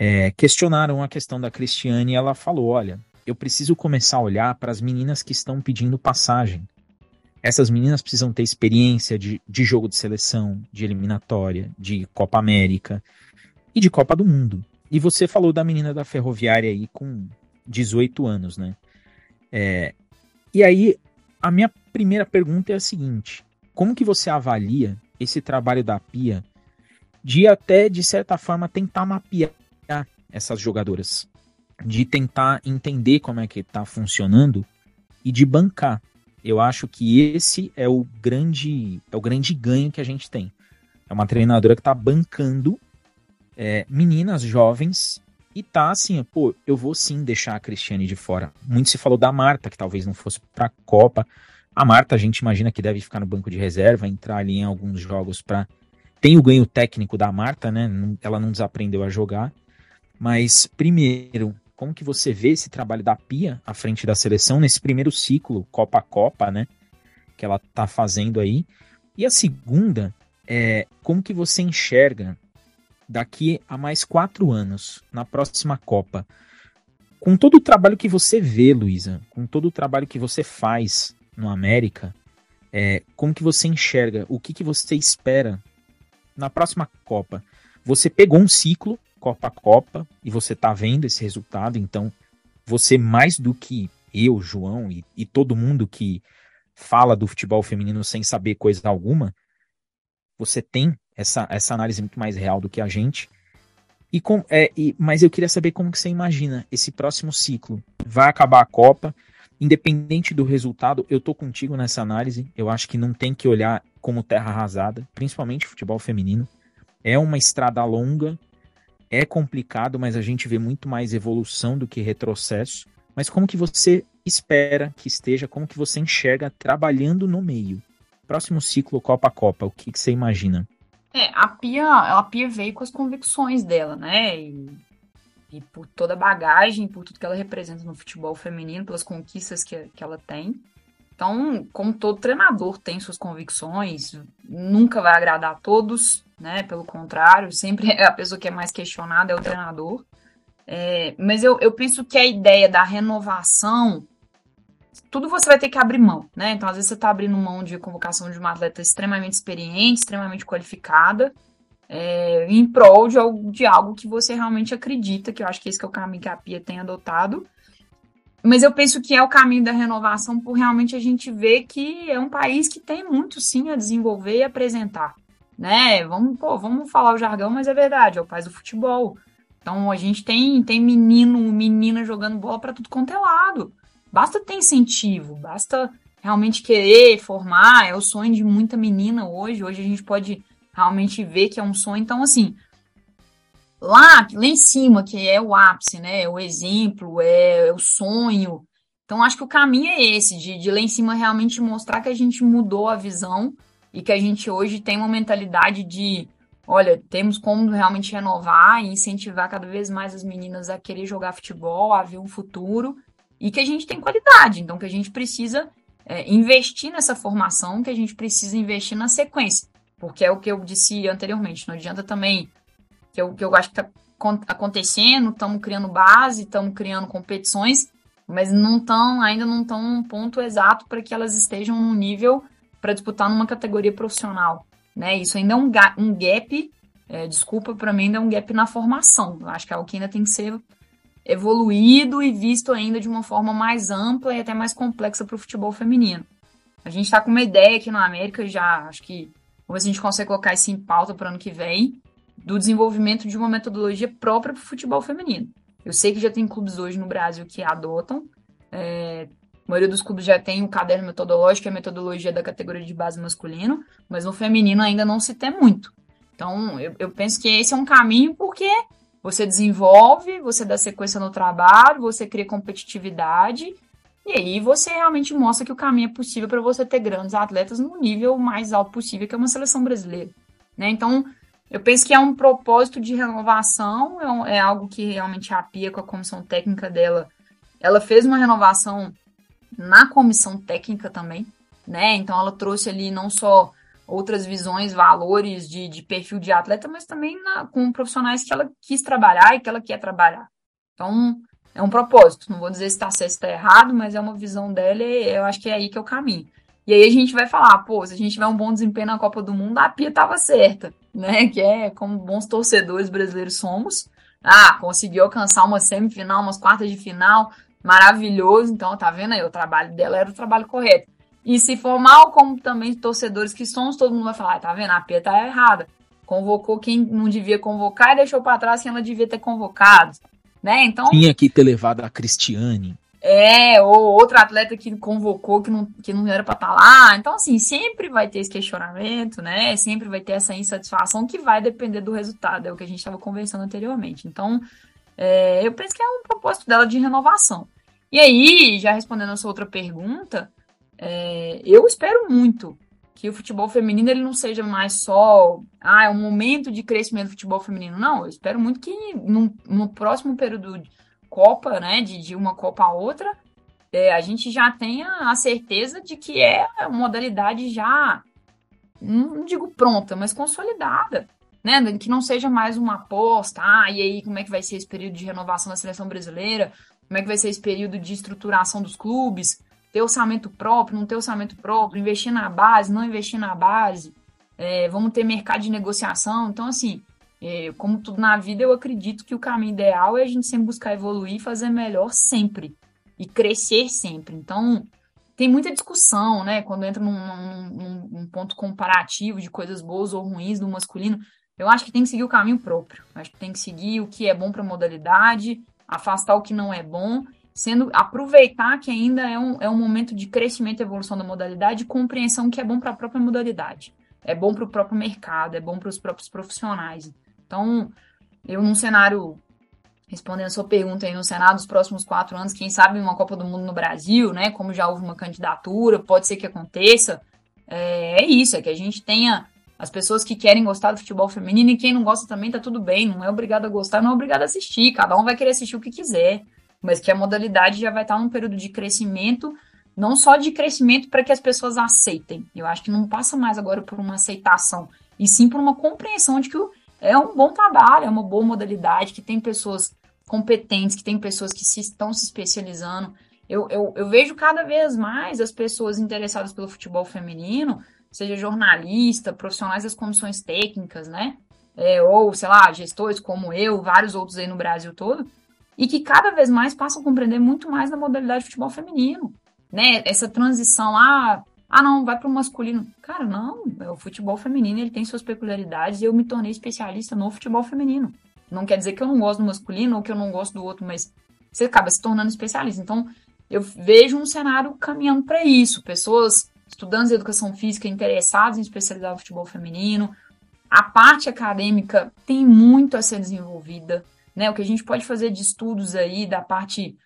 É, questionaram a questão da Cristiane e ela falou: olha, eu preciso começar a olhar para as meninas que estão pedindo passagem. Essas meninas precisam ter experiência de, de jogo de seleção, de eliminatória, de Copa América e de Copa do Mundo. E você falou da menina da Ferroviária aí com 18 anos, né? É, e aí, a minha primeira pergunta é a seguinte: como que você avalia esse trabalho da Pia de até, de certa forma, tentar mapear essas jogadoras, de tentar entender como é que está funcionando e de bancar. Eu acho que esse é o grande, é o grande ganho que a gente tem. É uma treinadora que está bancando é, meninas jovens e tá assim, pô, eu vou sim deixar a Cristiane de fora. Muito se falou da Marta, que talvez não fosse para a Copa, a Marta, a gente imagina que deve ficar no banco de reserva, entrar ali em alguns jogos para. Tem o ganho técnico da Marta, né? Ela não desaprendeu a jogar. Mas, primeiro, como que você vê esse trabalho da Pia à frente da seleção nesse primeiro ciclo, Copa a Copa, né? Que ela tá fazendo aí. E a segunda é como que você enxerga daqui a mais quatro anos, na próxima Copa, com todo o trabalho que você vê, Luísa, com todo o trabalho que você faz no América, é, como que você enxerga? O que, que você espera na próxima Copa? Você pegou um ciclo, Copa a Copa, e você tá vendo esse resultado, então você mais do que eu, João, e, e todo mundo que fala do futebol feminino sem saber coisa alguma, você tem essa, essa análise muito mais real do que a gente. E com, é, e, mas eu queria saber como que você imagina esse próximo ciclo. Vai acabar a Copa, Independente do resultado, eu tô contigo nessa análise. Eu acho que não tem que olhar como terra arrasada, principalmente futebol feminino. É uma estrada longa, é complicado, mas a gente vê muito mais evolução do que retrocesso. Mas como que você espera que esteja, como que você enxerga trabalhando no meio? próximo ciclo Copa a Copa, o que, que você imagina? É, a Pia, a Pia veio com as convicções dela, né? E, e, por toda a bagagem, por tudo que ela representa no futebol feminino, pelas conquistas que, que ela tem. Então, como todo treinador tem suas convicções, nunca vai agradar a todos, né? Pelo contrário, sempre *laughs* a pessoa que é mais questionada é o treinador. É, mas eu, eu penso que a ideia da renovação, tudo você vai ter que abrir mão, né? Então, às vezes, você está abrindo mão de convocação de uma atleta extremamente experiente, extremamente qualificada, é, em prol de, de algo que você realmente acredita, que eu acho que esse que é o caminho que a Pia tem adotado. Mas eu penso que é o caminho da renovação por realmente a gente ver que é um país que tem muito sim a desenvolver e apresentar. Né? Vamos, pô, vamos falar o jargão, mas é verdade, é o país do futebol. Então a gente tem, tem menino, menina jogando bola para tudo quanto é lado. Basta ter incentivo, basta realmente querer formar. É o sonho de muita menina hoje. Hoje a gente pode realmente ver que é um sonho. Então, assim, lá, lá em cima, que é o ápice, né? É o exemplo, é, é o sonho. Então, acho que o caminho é esse, de, de lá em cima realmente mostrar que a gente mudou a visão e que a gente hoje tem uma mentalidade de olha, temos como realmente renovar e incentivar cada vez mais as meninas a querer jogar futebol, a ver um futuro e que a gente tem qualidade, então que a gente precisa é, investir nessa formação, que a gente precisa investir na sequência, porque é o que eu disse anteriormente, não adianta também, que eu, que eu acho que está acontecendo, estamos criando base, estamos criando competições, mas não estão, ainda não estão num ponto exato para que elas estejam num nível para disputar numa categoria profissional né? Isso ainda é um, ga um gap, é, desculpa, para mim ainda é um gap na formação. Eu acho que é algo que ainda tem que ser evoluído e visto ainda de uma forma mais ampla e até mais complexa para o futebol feminino. A gente está com uma ideia aqui na América já, acho que vamos ver se a gente consegue colocar isso em pauta para o ano que vem, do desenvolvimento de uma metodologia própria para o futebol feminino. Eu sei que já tem clubes hoje no Brasil que adotam, é, a maioria dos clubes já tem o caderno metodológico, a metodologia da categoria de base masculino, mas no feminino ainda não se tem muito. Então, eu, eu penso que esse é um caminho porque você desenvolve, você dá sequência no trabalho, você cria competitividade e aí você realmente mostra que o caminho é possível para você ter grandes atletas no nível mais alto possível, que é uma seleção brasileira. Né? Então, eu penso que é um propósito de renovação, é, um, é algo que realmente a Pia, com a comissão técnica dela, ela fez uma renovação na comissão técnica também, né? Então ela trouxe ali não só outras visões, valores de, de perfil de atleta, mas também na, com profissionais que ela quis trabalhar e que ela quer trabalhar. Então, é um propósito. Não vou dizer se está certo ou está errado, mas é uma visão dela e eu acho que é aí que é o caminho. E aí a gente vai falar, pô, se a gente tiver um bom desempenho na Copa do Mundo, a Pia estava certa, né? Que é como bons torcedores brasileiros somos. Ah, conseguiu alcançar uma semifinal, umas quartas de final, maravilhoso. Então, tá vendo aí? O trabalho dela era o trabalho correto. E se for mal, como também torcedores que somos, todo mundo vai falar, ah, tá vendo? A Pia tá errada. Convocou quem não devia convocar e deixou para trás quem ela devia ter convocado. Né? Então. Tinha que ter levado a Cristiane. É, ou outro atleta que convocou que não, que não era para estar tá lá. Então, assim, sempre vai ter esse questionamento, né? Sempre vai ter essa insatisfação que vai depender do resultado, é o que a gente estava conversando anteriormente. Então, é, eu penso que é um propósito dela de renovação. E aí, já respondendo a sua outra pergunta, é, eu espero muito que o futebol feminino ele não seja mais só ah, é um momento de crescimento do futebol feminino. Não, eu espero muito que no, no próximo período Copa, né, de, de uma Copa a outra, é, a gente já tenha a certeza de que é uma modalidade já, não digo pronta, mas consolidada né? Que não seja mais uma aposta, ah, e aí como é que vai ser esse período de renovação da seleção brasileira? Como é que vai ser esse período de estruturação dos clubes? Ter orçamento próprio, não ter orçamento próprio, investir na base, não investir na base, é, vamos ter mercado de negociação. Então, assim, como tudo na vida, eu acredito que o caminho ideal é a gente sempre buscar evoluir e fazer melhor sempre. E crescer sempre. Então, tem muita discussão, né? Quando entra num, num, num, ponto comparativo de coisas boas ou ruins do masculino. Eu acho que tem que seguir o caminho próprio. Eu acho que tem que seguir o que é bom para a modalidade, afastar o que não é bom, sendo aproveitar que ainda é um, é um momento de crescimento e evolução da modalidade e compreensão que é bom para a própria modalidade. É bom para o próprio mercado, é bom para os próprios profissionais. Então, eu num cenário, respondendo a sua pergunta aí, no cenário dos próximos quatro anos, quem sabe uma Copa do Mundo no Brasil, né? Como já houve uma candidatura, pode ser que aconteça. é, é isso, é que a gente tenha as pessoas que querem gostar do futebol feminino e quem não gosta também tá tudo bem, não é obrigado a gostar, não é obrigado a assistir, cada um vai querer assistir o que quiser, mas que a modalidade já vai estar num período de crescimento, não só de crescimento para que as pessoas aceitem. Eu acho que não passa mais agora por uma aceitação, e sim por uma compreensão de que é um bom trabalho, é uma boa modalidade, que tem pessoas competentes, que tem pessoas que se, estão se especializando. Eu, eu, eu vejo cada vez mais as pessoas interessadas pelo futebol feminino seja jornalista, profissionais das comissões técnicas, né? É, ou, sei lá, gestores como eu, vários outros aí no Brasil todo, e que cada vez mais passam a compreender muito mais da modalidade de futebol feminino, né? Essa transição, ah, ah não, vai para o masculino. Cara, não, o futebol feminino ele tem suas peculiaridades e eu me tornei especialista no futebol feminino. Não quer dizer que eu não gosto do masculino ou que eu não gosto do outro, mas você acaba se tornando especialista. Então, eu vejo um cenário caminhando para isso, pessoas estudantes de educação física interessados em especializar no futebol feminino. A parte acadêmica tem muito a ser desenvolvida, né? O que a gente pode fazer de estudos aí da parte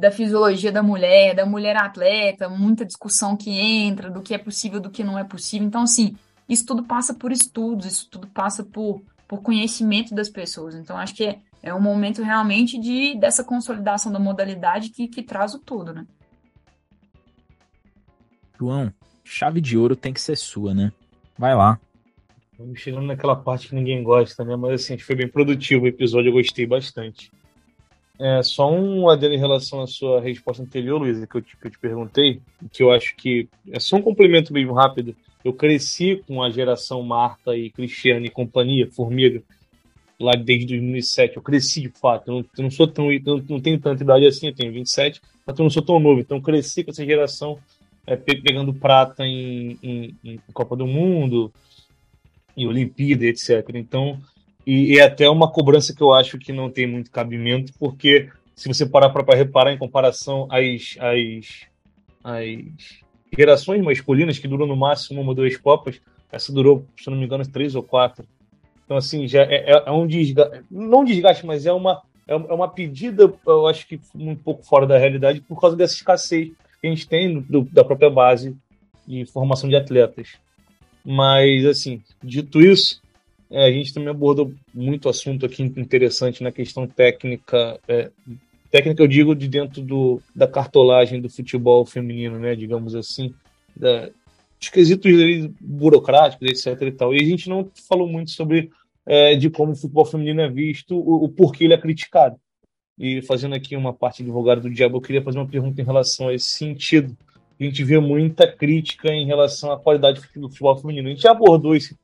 da fisiologia da mulher, da mulher atleta, muita discussão que entra do que é possível, do que não é possível. Então, assim, isso tudo passa por estudos, isso tudo passa por, por conhecimento das pessoas. Então, acho que é, é um momento realmente de dessa consolidação da modalidade que, que traz o tudo, né? João, chave de ouro tem que ser sua, né? Vai lá. Vamos chegando naquela parte que ninguém gosta, né? Mas assim, foi bem produtivo o episódio, eu gostei bastante. É, só um adendo em relação à sua resposta anterior, Luísa, que, que eu te perguntei, que eu acho que é só um complemento mesmo rápido. Eu cresci com a geração Marta e Cristiane e companhia, Formiga, lá desde 2007. Eu cresci de fato. Eu não, eu não sou tão. Eu não tenho tanta idade assim, eu tenho 27, mas eu não sou tão novo. Então eu cresci com essa geração é, pegando prata em, em, em, Copa do Mundo, em Olimpíada, etc. Então, e, é até uma cobrança que eu acho que não tem muito cabimento, porque se você parar para reparar em comparação às, às, às gerações masculinas, que duram no máximo uma ou duas Copas, essa durou, se não me engano, três ou quatro. Então, assim, já é, é, é um desgaste, não desgaste, mas é uma, é, é uma pedida, eu acho que um pouco fora da realidade, por causa dessa escassez que a gente tem do, da própria base de formação de atletas. Mas, assim, dito isso, é, a gente também abordou muito assunto aqui interessante na questão técnica. É, técnica, eu digo, de dentro do, da cartolagem do futebol feminino, né, digamos assim, da, dos quesitos burocráticos, etc. E, tal. e a gente não falou muito sobre é, de como o futebol feminino é visto, o, o porquê ele é criticado. E fazendo aqui uma parte de advogado do diabo, eu queria fazer uma pergunta em relação a esse sentido. A gente vê muita crítica em relação à qualidade do futebol feminino. A gente abordou, esse,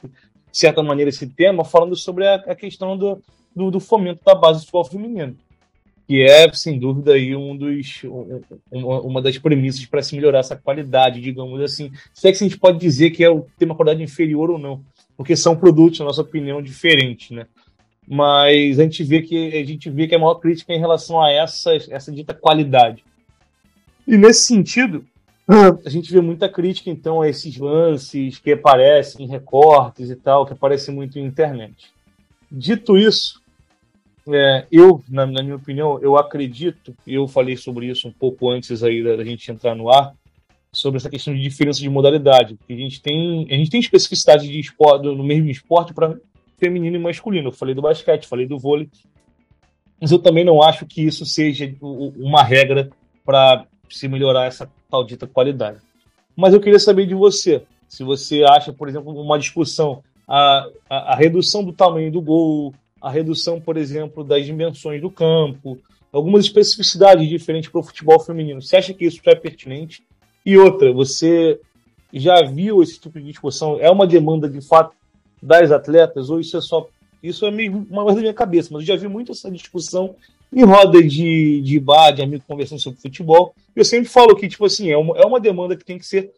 de certa maneira, esse tema, falando sobre a, a questão do, do, do, fomento da base do futebol feminino, que é, sem dúvida, aí um dos, um, uma das premissas para se melhorar essa qualidade, digamos assim. Se é que a gente pode dizer que é o, tem uma qualidade inferior ou não, porque são produtos, na nossa opinião, diferentes, né? mas a gente vê que a gente vê que é a maior crítica em relação a essa, essa dita qualidade. E nesse sentido, a gente vê muita crítica então a esses lances que aparecem em recortes e tal, que aparecem muito na internet. Dito isso, é, eu, na, na, minha opinião, eu acredito, e eu falei sobre isso um pouco antes aí da, da gente entrar no ar, sobre essa questão de diferença de modalidade. Porque a gente tem, a gente tem especificidade de esporte, no mesmo esporte para feminino e masculino. Eu falei do basquete, falei do vôlei. Mas eu também não acho que isso seja uma regra para se melhorar essa tal dita qualidade. Mas eu queria saber de você, se você acha, por exemplo, uma discussão, a, a, a redução do tamanho do gol, a redução, por exemplo, das dimensões do campo, algumas especificidades diferentes para o futebol feminino. Você acha que isso é pertinente? E outra, você já viu esse tipo de discussão? É uma demanda de fato das atletas, ou isso é só. Isso é meio uma coisa da minha cabeça, mas eu já vi muito essa discussão em roda de, de bar, de amigo conversando sobre futebol. Eu sempre falo que, tipo assim, é uma, é uma demanda que tem que ser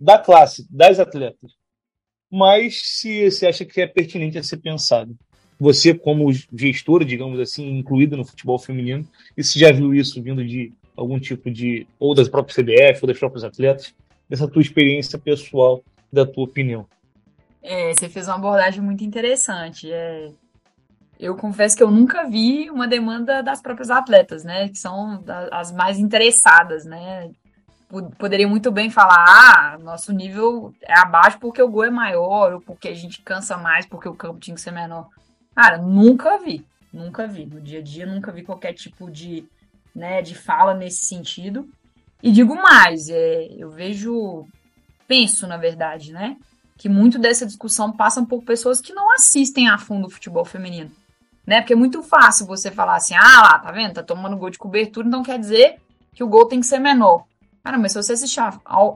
da classe, das atletas. Mas se você acha que é pertinente a ser pensado. Você, como gestora, digamos assim, incluída no futebol feminino, e se já viu isso vindo de algum tipo de. ou das próprias CBF, ou das próprias atletas, dessa tua experiência pessoal, da tua opinião. É, você fez uma abordagem muito interessante. É, eu confesso que eu nunca vi uma demanda das próprias atletas, né? Que são as mais interessadas, né? poderia muito bem falar, ah, nosso nível é abaixo porque o gol é maior, ou porque a gente cansa mais porque o campo tinha que ser menor. Cara, nunca vi, nunca vi. No dia a dia, nunca vi qualquer tipo de, né, de fala nesse sentido. E digo mais, é, eu vejo, penso, na verdade, né, que muito dessa discussão passa por pessoas que não assistem a fundo o futebol feminino. Né? Porque é muito fácil você falar assim, ah lá, tá vendo? Tá tomando gol de cobertura, então quer dizer que o gol tem que ser menor. Cara, mas se você assistir,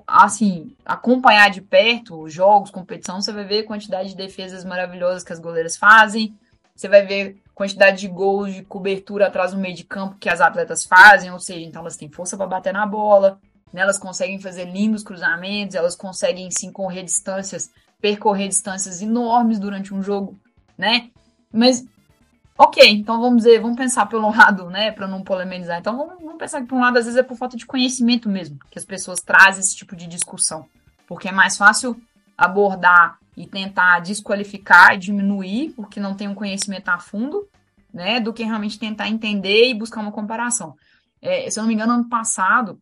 assim, acompanhar de perto os jogos, competição, você vai ver a quantidade de defesas maravilhosas que as goleiras fazem, você vai ver quantidade de gols de cobertura atrás do meio de campo que as atletas fazem, ou seja, então elas têm força para bater na bola, né, elas conseguem fazer lindos cruzamentos, elas conseguem sim correr distâncias, percorrer distâncias enormes durante um jogo, né? Mas Ok, então vamos dizer, vamos pensar pelo lado, né, para não polemizar. Então vamos, vamos, pensar que por um lado às vezes é por falta de conhecimento mesmo que as pessoas trazem esse tipo de discussão, porque é mais fácil abordar e tentar desqualificar e diminuir porque não tem um conhecimento a fundo, né, do que realmente tentar entender e buscar uma comparação. É, se eu não me engano, ano passado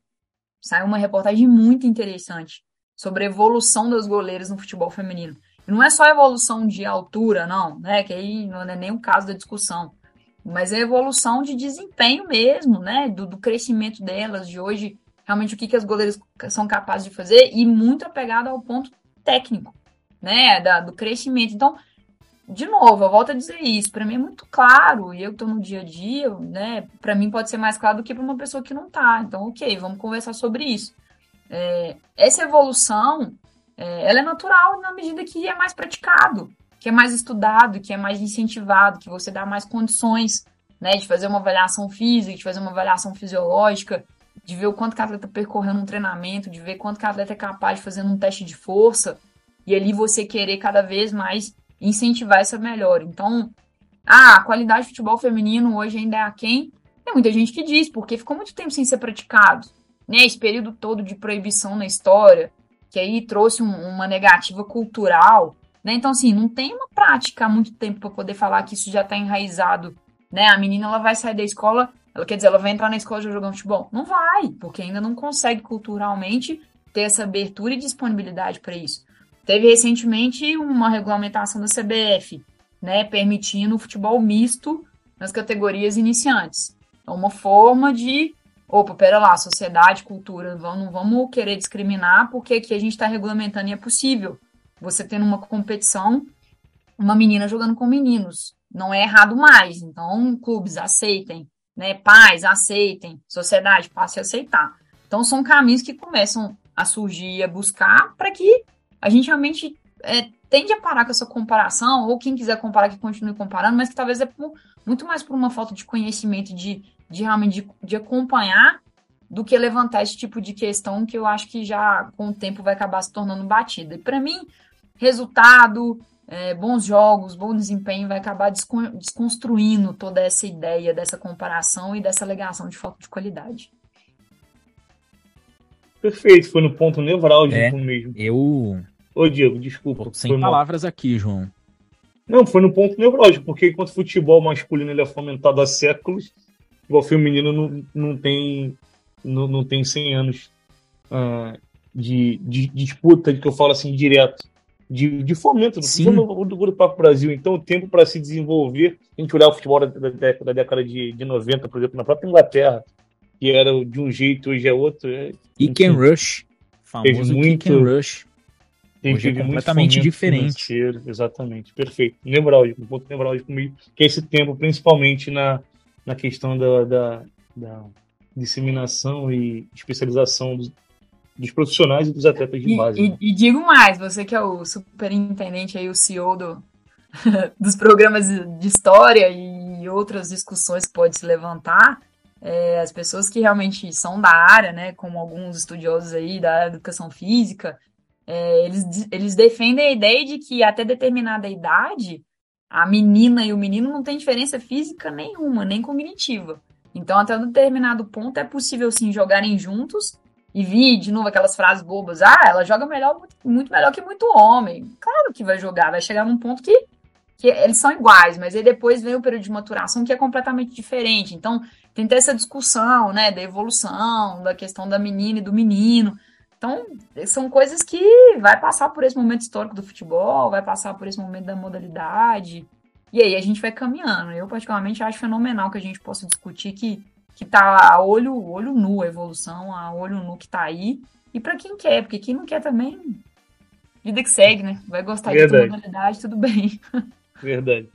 saiu uma reportagem muito interessante sobre a evolução das goleiras no futebol feminino. Não é só evolução de altura, não, né? Que aí não é nem o caso da discussão. Mas é evolução de desempenho mesmo, né? Do, do crescimento delas, de hoje, realmente o que, que as goleiras são capazes de fazer, e muito apegado ao ponto técnico, né? Da, do crescimento. Então, de novo, eu volto a dizer isso, para mim é muito claro, e eu estou no dia a dia, né? Para mim pode ser mais claro do que para uma pessoa que não está. Então, ok, vamos conversar sobre isso. É, essa evolução é, ela é natural na medida que é mais praticado, que é mais estudado, que é mais incentivado, que você dá mais condições né, de fazer uma avaliação física, de fazer uma avaliação fisiológica, de ver o quanto que a atleta percorreu num treinamento, de ver quanto que a atleta é capaz de fazer num teste de força, e ali você querer cada vez mais incentivar essa melhora. Então, ah, a qualidade de futebol feminino hoje ainda é aquém. Tem muita gente que diz, porque ficou muito tempo sem ser praticado. Né? Esse período todo de proibição na história, que aí trouxe um, uma negativa cultural, né? Então, assim, não tem uma prática há muito tempo para poder falar que isso já está enraizado, né? A menina, ela vai sair da escola, ela quer dizer, ela vai entrar na escola já jogando futebol? Não vai, porque ainda não consegue culturalmente ter essa abertura e disponibilidade para isso. Teve recentemente uma regulamentação da CBF, né, permitindo o futebol misto nas categorias iniciantes. É uma forma de opa, pera lá, sociedade, cultura, não vamos querer discriminar, porque aqui a gente está regulamentando e é possível. Você tendo uma competição, uma menina jogando com meninos. Não é errado mais. Então, clubes aceitem, né? Pais aceitem, sociedade passe a aceitar. Então, são caminhos que começam a surgir, a buscar, para que a gente realmente é, tende a parar com essa comparação, ou quem quiser comparar, que continue comparando, mas que talvez é por, muito mais por uma falta de conhecimento, de de realmente de, de acompanhar do que levantar esse tipo de questão que eu acho que já com o tempo vai acabar se tornando batida. E para mim, resultado, é, bons jogos, bom desempenho vai acabar desconstruindo toda essa ideia dessa comparação e dessa alegação de falta de qualidade. Perfeito, foi no ponto nevrálgico é, mesmo. Eu. Ô, Diego, desculpa. Tô sem palavras mal. aqui, João. Não, foi no ponto nevrálgico, porque enquanto o futebol masculino ele é fomentado há séculos, futebol feminino não, não tem não, não tem 100 anos uh, de, de, de, disputa, que eu falo assim, direto, de, de fomento do, do, do próprio Brasil. Então, o tempo para se desenvolver, a gente olhar o futebol da, da, da década de, de 90, por exemplo, na própria Inglaterra, que era de um jeito, hoje é outro. É, Kick and Rush, famoso muito, and Rush. Hoje é completamente diferente. Exatamente, perfeito. Nevrálgico, um ponto nevrálgico comigo, que é esse tempo, principalmente na, na questão da, da, da disseminação e especialização dos, dos, profissionais e dos atletas de base. E, né? e, digo mais, você que é o superintendente aí, o CEO do, *laughs* dos programas de história e outras discussões que pode se levantar, é, as pessoas que realmente são da área, né, como alguns estudiosos aí da educação física, é, eles, eles defendem a ideia de que até determinada idade a menina e o menino não tem diferença física nenhuma, nem cognitiva. Então, até um determinado ponto, é possível sim jogarem juntos e vir de novo aquelas frases bobas. Ah, ela joga melhor, muito melhor que muito homem. Claro que vai jogar, vai chegar num ponto que, que eles são iguais, mas aí depois vem o período de maturação que é completamente diferente. Então, tem que ter essa discussão, né, da evolução, da questão da menina e do menino. Então, são coisas que vai passar por esse momento histórico do futebol, vai passar por esse momento da modalidade. E aí a gente vai caminhando. Eu, particularmente, acho fenomenal que a gente possa discutir que, que tá a olho, olho nu a evolução, a olho nu que tá aí. E para quem quer, porque quem não quer também, vida que segue, né? Vai gostar Verdade. de modalidade, tudo bem. *laughs* Verdade.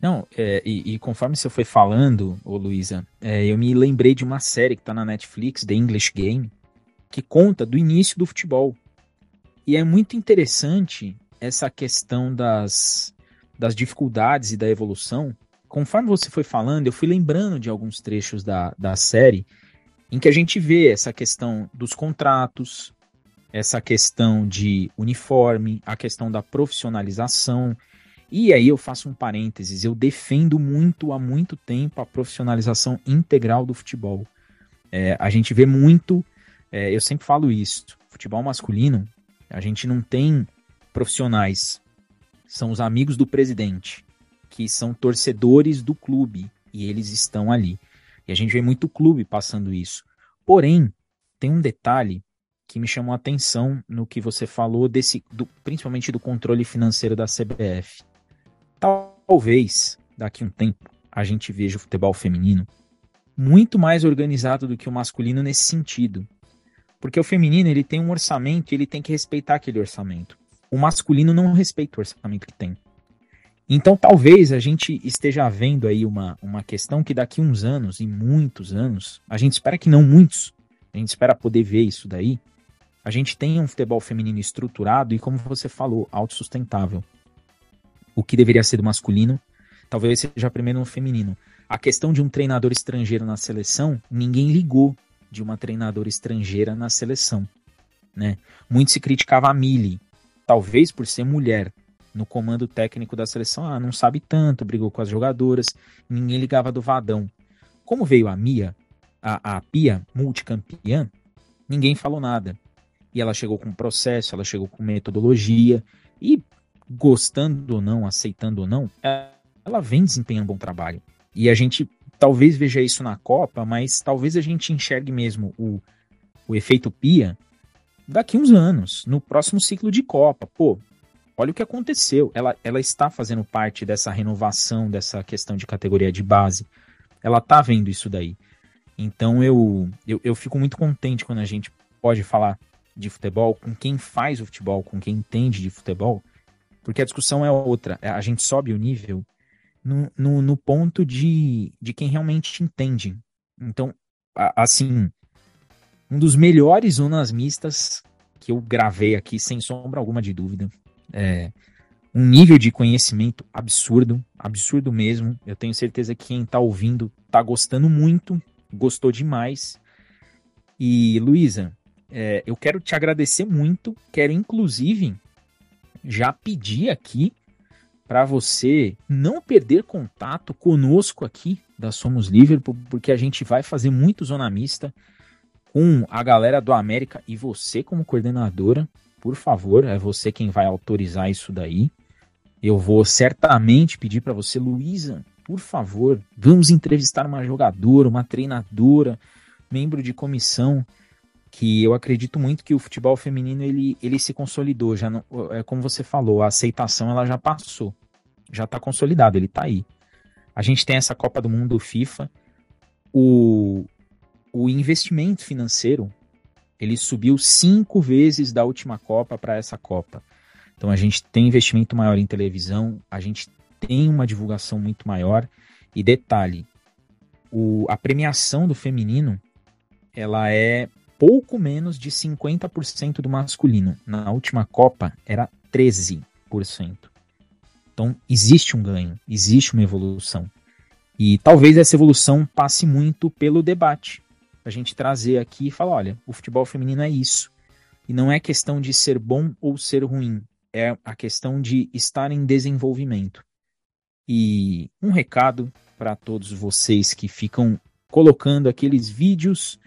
Não, é, e, e, conforme você foi falando, ô Luísa, é, eu me lembrei de uma série que tá na Netflix, The English Game, que conta do início do futebol. E é muito interessante essa questão das, das dificuldades e da evolução. Conforme você foi falando, eu fui lembrando de alguns trechos da, da série em que a gente vê essa questão dos contratos, essa questão de uniforme, a questão da profissionalização. E aí eu faço um parênteses, eu defendo muito há muito tempo a profissionalização integral do futebol. É, a gente vê muito é, eu sempre falo isso. Futebol masculino, a gente não tem profissionais. São os amigos do presidente, que são torcedores do clube, e eles estão ali. E a gente vê muito clube passando isso. Porém, tem um detalhe que me chamou a atenção no que você falou, desse, do, principalmente do controle financeiro da CBF. Talvez, daqui a um tempo, a gente veja o futebol feminino muito mais organizado do que o masculino nesse sentido. Porque o feminino, ele tem um orçamento e ele tem que respeitar aquele orçamento. O masculino não respeita o orçamento que tem. Então, talvez a gente esteja vendo aí uma, uma questão que daqui uns anos, e muitos anos, a gente espera que não muitos, a gente espera poder ver isso daí, a gente tenha um futebol feminino estruturado e, como você falou, autossustentável. O que deveria ser do masculino, talvez seja primeiro no feminino. A questão de um treinador estrangeiro na seleção, ninguém ligou de uma treinadora estrangeira na seleção. Né? Muito se criticava a Mili, talvez por ser mulher, no comando técnico da seleção. Ah, não sabe tanto, brigou com as jogadoras, ninguém ligava do Vadão. Como veio a Mia, a, a Pia, multicampeã, ninguém falou nada. E ela chegou com processo, ela chegou com metodologia, e gostando ou não, aceitando ou não, ela vem desempenhando um bom trabalho. E a gente talvez veja isso na Copa, mas talvez a gente enxergue mesmo o, o efeito Pia daqui uns anos, no próximo ciclo de Copa. Pô, olha o que aconteceu. Ela, ela está fazendo parte dessa renovação, dessa questão de categoria de base. Ela tá vendo isso daí. Então eu, eu, eu fico muito contente quando a gente pode falar de futebol com quem faz o futebol, com quem entende de futebol, porque a discussão é outra. A gente sobe o nível no, no, no ponto de, de quem realmente entende. Então, a, assim, um dos melhores zonas mistas que eu gravei aqui, sem sombra alguma de dúvida. É um nível de conhecimento absurdo, absurdo mesmo. Eu tenho certeza que quem está ouvindo está gostando muito, gostou demais. E, Luísa, é, eu quero te agradecer muito. Quero, inclusive, já pedir aqui para você não perder contato conosco aqui da Somos Liverpool, porque a gente vai fazer muito zona mista com a galera do América e você como coordenadora, por favor, é você quem vai autorizar isso daí. Eu vou certamente pedir para você, Luísa, por favor, vamos entrevistar uma jogadora, uma treinadora, membro de comissão, que eu acredito muito que o futebol feminino ele, ele se consolidou, já não, é como você falou, a aceitação ela já passou, já está consolidado, ele está aí. A gente tem essa Copa do Mundo FIFA, o, o investimento financeiro ele subiu cinco vezes da última Copa para essa Copa. Então a gente tem investimento maior em televisão, a gente tem uma divulgação muito maior e detalhe, o, a premiação do feminino ela é pouco menos de 50% do masculino. Na última Copa era 13%. Então existe um ganho, existe uma evolução. E talvez essa evolução passe muito pelo debate. A gente trazer aqui e falar: olha, o futebol feminino é isso. E não é questão de ser bom ou ser ruim, é a questão de estar em desenvolvimento. E um recado para todos vocês que ficam colocando aqueles vídeos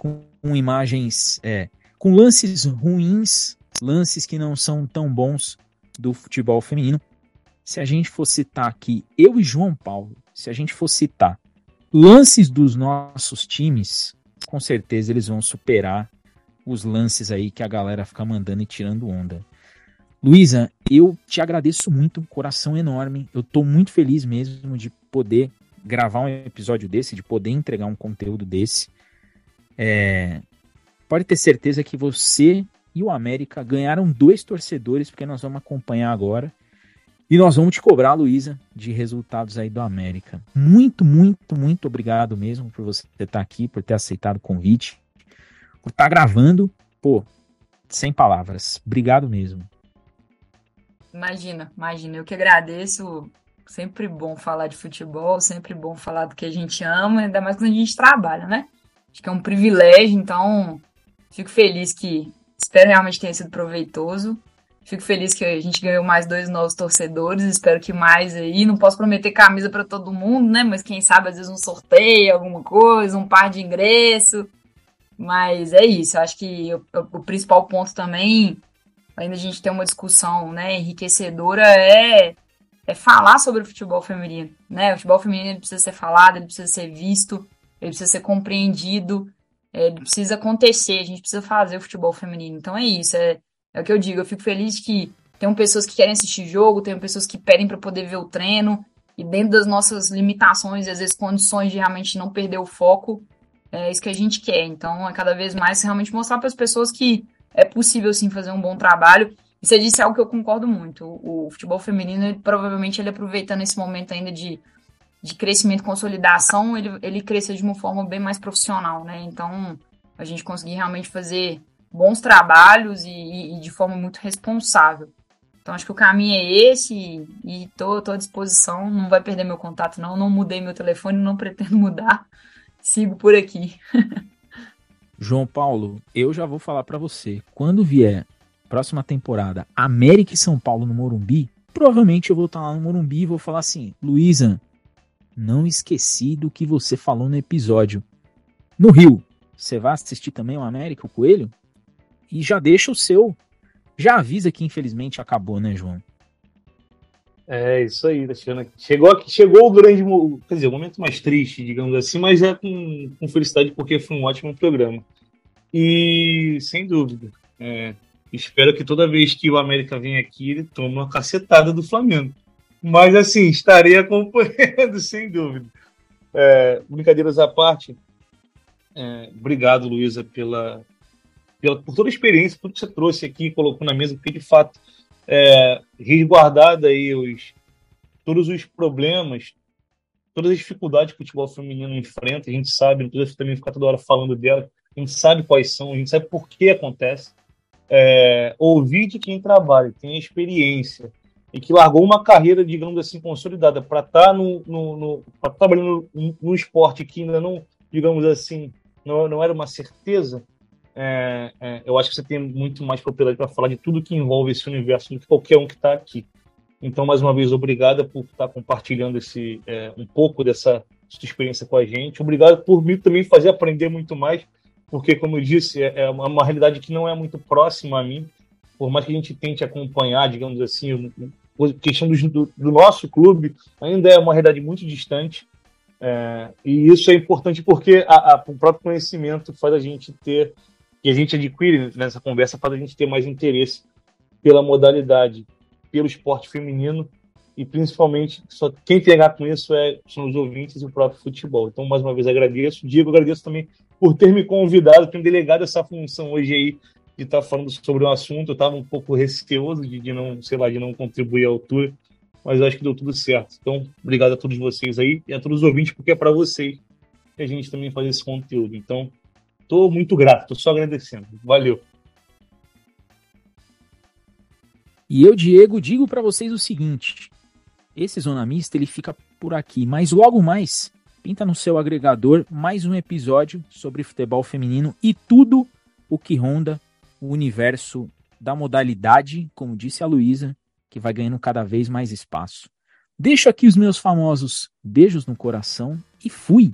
com imagens, é, com lances ruins, lances que não são tão bons do futebol feminino. se a gente for citar aqui, eu e João Paulo, se a gente for citar lances dos nossos times, com certeza eles vão superar os lances aí que a galera fica mandando e tirando onda. Luísa, eu te agradeço muito, coração enorme. Eu tô muito feliz mesmo de poder gravar um episódio desse, de poder entregar um conteúdo desse. É, pode ter certeza que você e o América ganharam dois torcedores, porque nós vamos acompanhar agora. E nós vamos te cobrar, Luísa, de resultados aí do América. Muito, muito, muito obrigado mesmo por você estar aqui, por ter aceitado o convite, por estar gravando. Pô, sem palavras. Obrigado mesmo. Imagina, imagina. Eu que agradeço. Sempre bom falar de futebol, sempre bom falar do que a gente ama, ainda mais quando a gente trabalha, né? Acho que é um privilégio, então fico feliz que espero realmente tenha sido proveitoso. Fico feliz que a gente ganhou mais dois novos torcedores. Espero que mais aí. Não posso prometer camisa para todo mundo, né? Mas quem sabe às vezes um sorteio, alguma coisa, um par de ingresso. Mas é isso. Eu acho que o, o principal ponto também, além da gente ter uma discussão né, enriquecedora, é, é falar sobre o futebol feminino. Né? O futebol feminino precisa ser falado, ele precisa ser visto, ele precisa ser compreendido, ele precisa acontecer. A gente precisa fazer o futebol feminino. Então é isso. É é o que eu digo, eu fico feliz que tem pessoas que querem assistir jogo, tem pessoas que pedem para poder ver o treino, e dentro das nossas limitações às vezes condições de realmente não perder o foco, é isso que a gente quer. Então, é cada vez mais realmente mostrar para as pessoas que é possível sim fazer um bom trabalho. E você disse algo que eu concordo muito. O, o futebol feminino, ele, provavelmente, ele aproveitando esse momento ainda de, de crescimento e consolidação, ele, ele cresça de uma forma bem mais profissional, né? Então, a gente conseguir realmente fazer bons trabalhos e, e, de forma muito responsável. Então acho que o caminho é esse e estou à disposição, não vai perder meu contato não, não mudei meu telefone, não pretendo mudar, sigo por aqui. *laughs* João Paulo, eu já vou falar para você, quando vier próxima temporada América e São Paulo no Morumbi, provavelmente eu vou estar lá no Morumbi e vou falar assim, Luísa, não esqueci do que você falou no episódio. No Rio, você vai assistir também o América, o Coelho? e já deixa o seu. Já avisa que infelizmente acabou, né, João? É, isso aí, Tatiana. Chegou, chegou o grande. Quer dizer, o momento mais triste, digamos assim, mas é com, com felicidade porque foi um ótimo programa. E, sem dúvida, é, espero que toda vez que o América vem aqui, ele tome uma cacetada do Flamengo. Mas, assim, estarei acompanhando, *laughs* sem dúvida. É, brincadeiras à parte, é, obrigado, Luísa, pela, pela, por toda a experiência, tudo que você trouxe aqui, colocou na mesa, porque de fato, é, resguardado aí os, todos os problemas, todas as dificuldades que o futebol feminino enfrenta, a gente sabe, não precisa também ficar toda hora falando dela, a gente sabe quais são, a gente sabe por que acontece. É, ouvir de quem trabalha, tem experiência, e que largou uma carreira, digamos assim, consolidada para estar tá no, no, no tá trabalhando num esporte que ainda não, digamos assim, não, não era uma certeza, é, é, eu acho que você tem muito mais propriedade para falar de tudo que envolve esse universo do que qualquer um que está aqui. Então, mais uma vez, obrigada por estar tá compartilhando esse é, um pouco dessa experiência com a gente. Obrigado por me também fazer aprender muito mais, porque, como eu disse, é, é uma, realidade que não é muito próxima a mim. Por mais que a gente tente acompanhar, digamos assim, questão do, do, nosso clube ainda é uma realidade muito distante. É, e isso é importante porque a, a, o próprio conhecimento faz a gente ter que a gente adquire nessa conversa para a gente ter mais interesse pela modalidade, pelo esporte feminino e principalmente só quem pegar com isso é, são os ouvintes e o próprio futebol. Então, mais uma vez, agradeço. Diego, agradeço também por ter me convidado, ter me delegado essa função hoje aí de estar falando sobre um assunto. Eu estava um pouco receoso de, de, não, sei lá, de não contribuir à altura, mas acho que deu tudo certo. Então, obrigado a todos vocês aí e a todos os ouvintes, porque é para vocês que a gente também faz esse conteúdo. Então, Estou muito grato, estou só agradecendo. Valeu. E eu, Diego, digo para vocês o seguinte: esse Zona Mista ele fica por aqui, mas logo mais pinta no seu agregador mais um episódio sobre futebol feminino e tudo o que ronda o universo da modalidade, como disse a Luísa, que vai ganhando cada vez mais espaço. Deixo aqui os meus famosos beijos no coração e fui!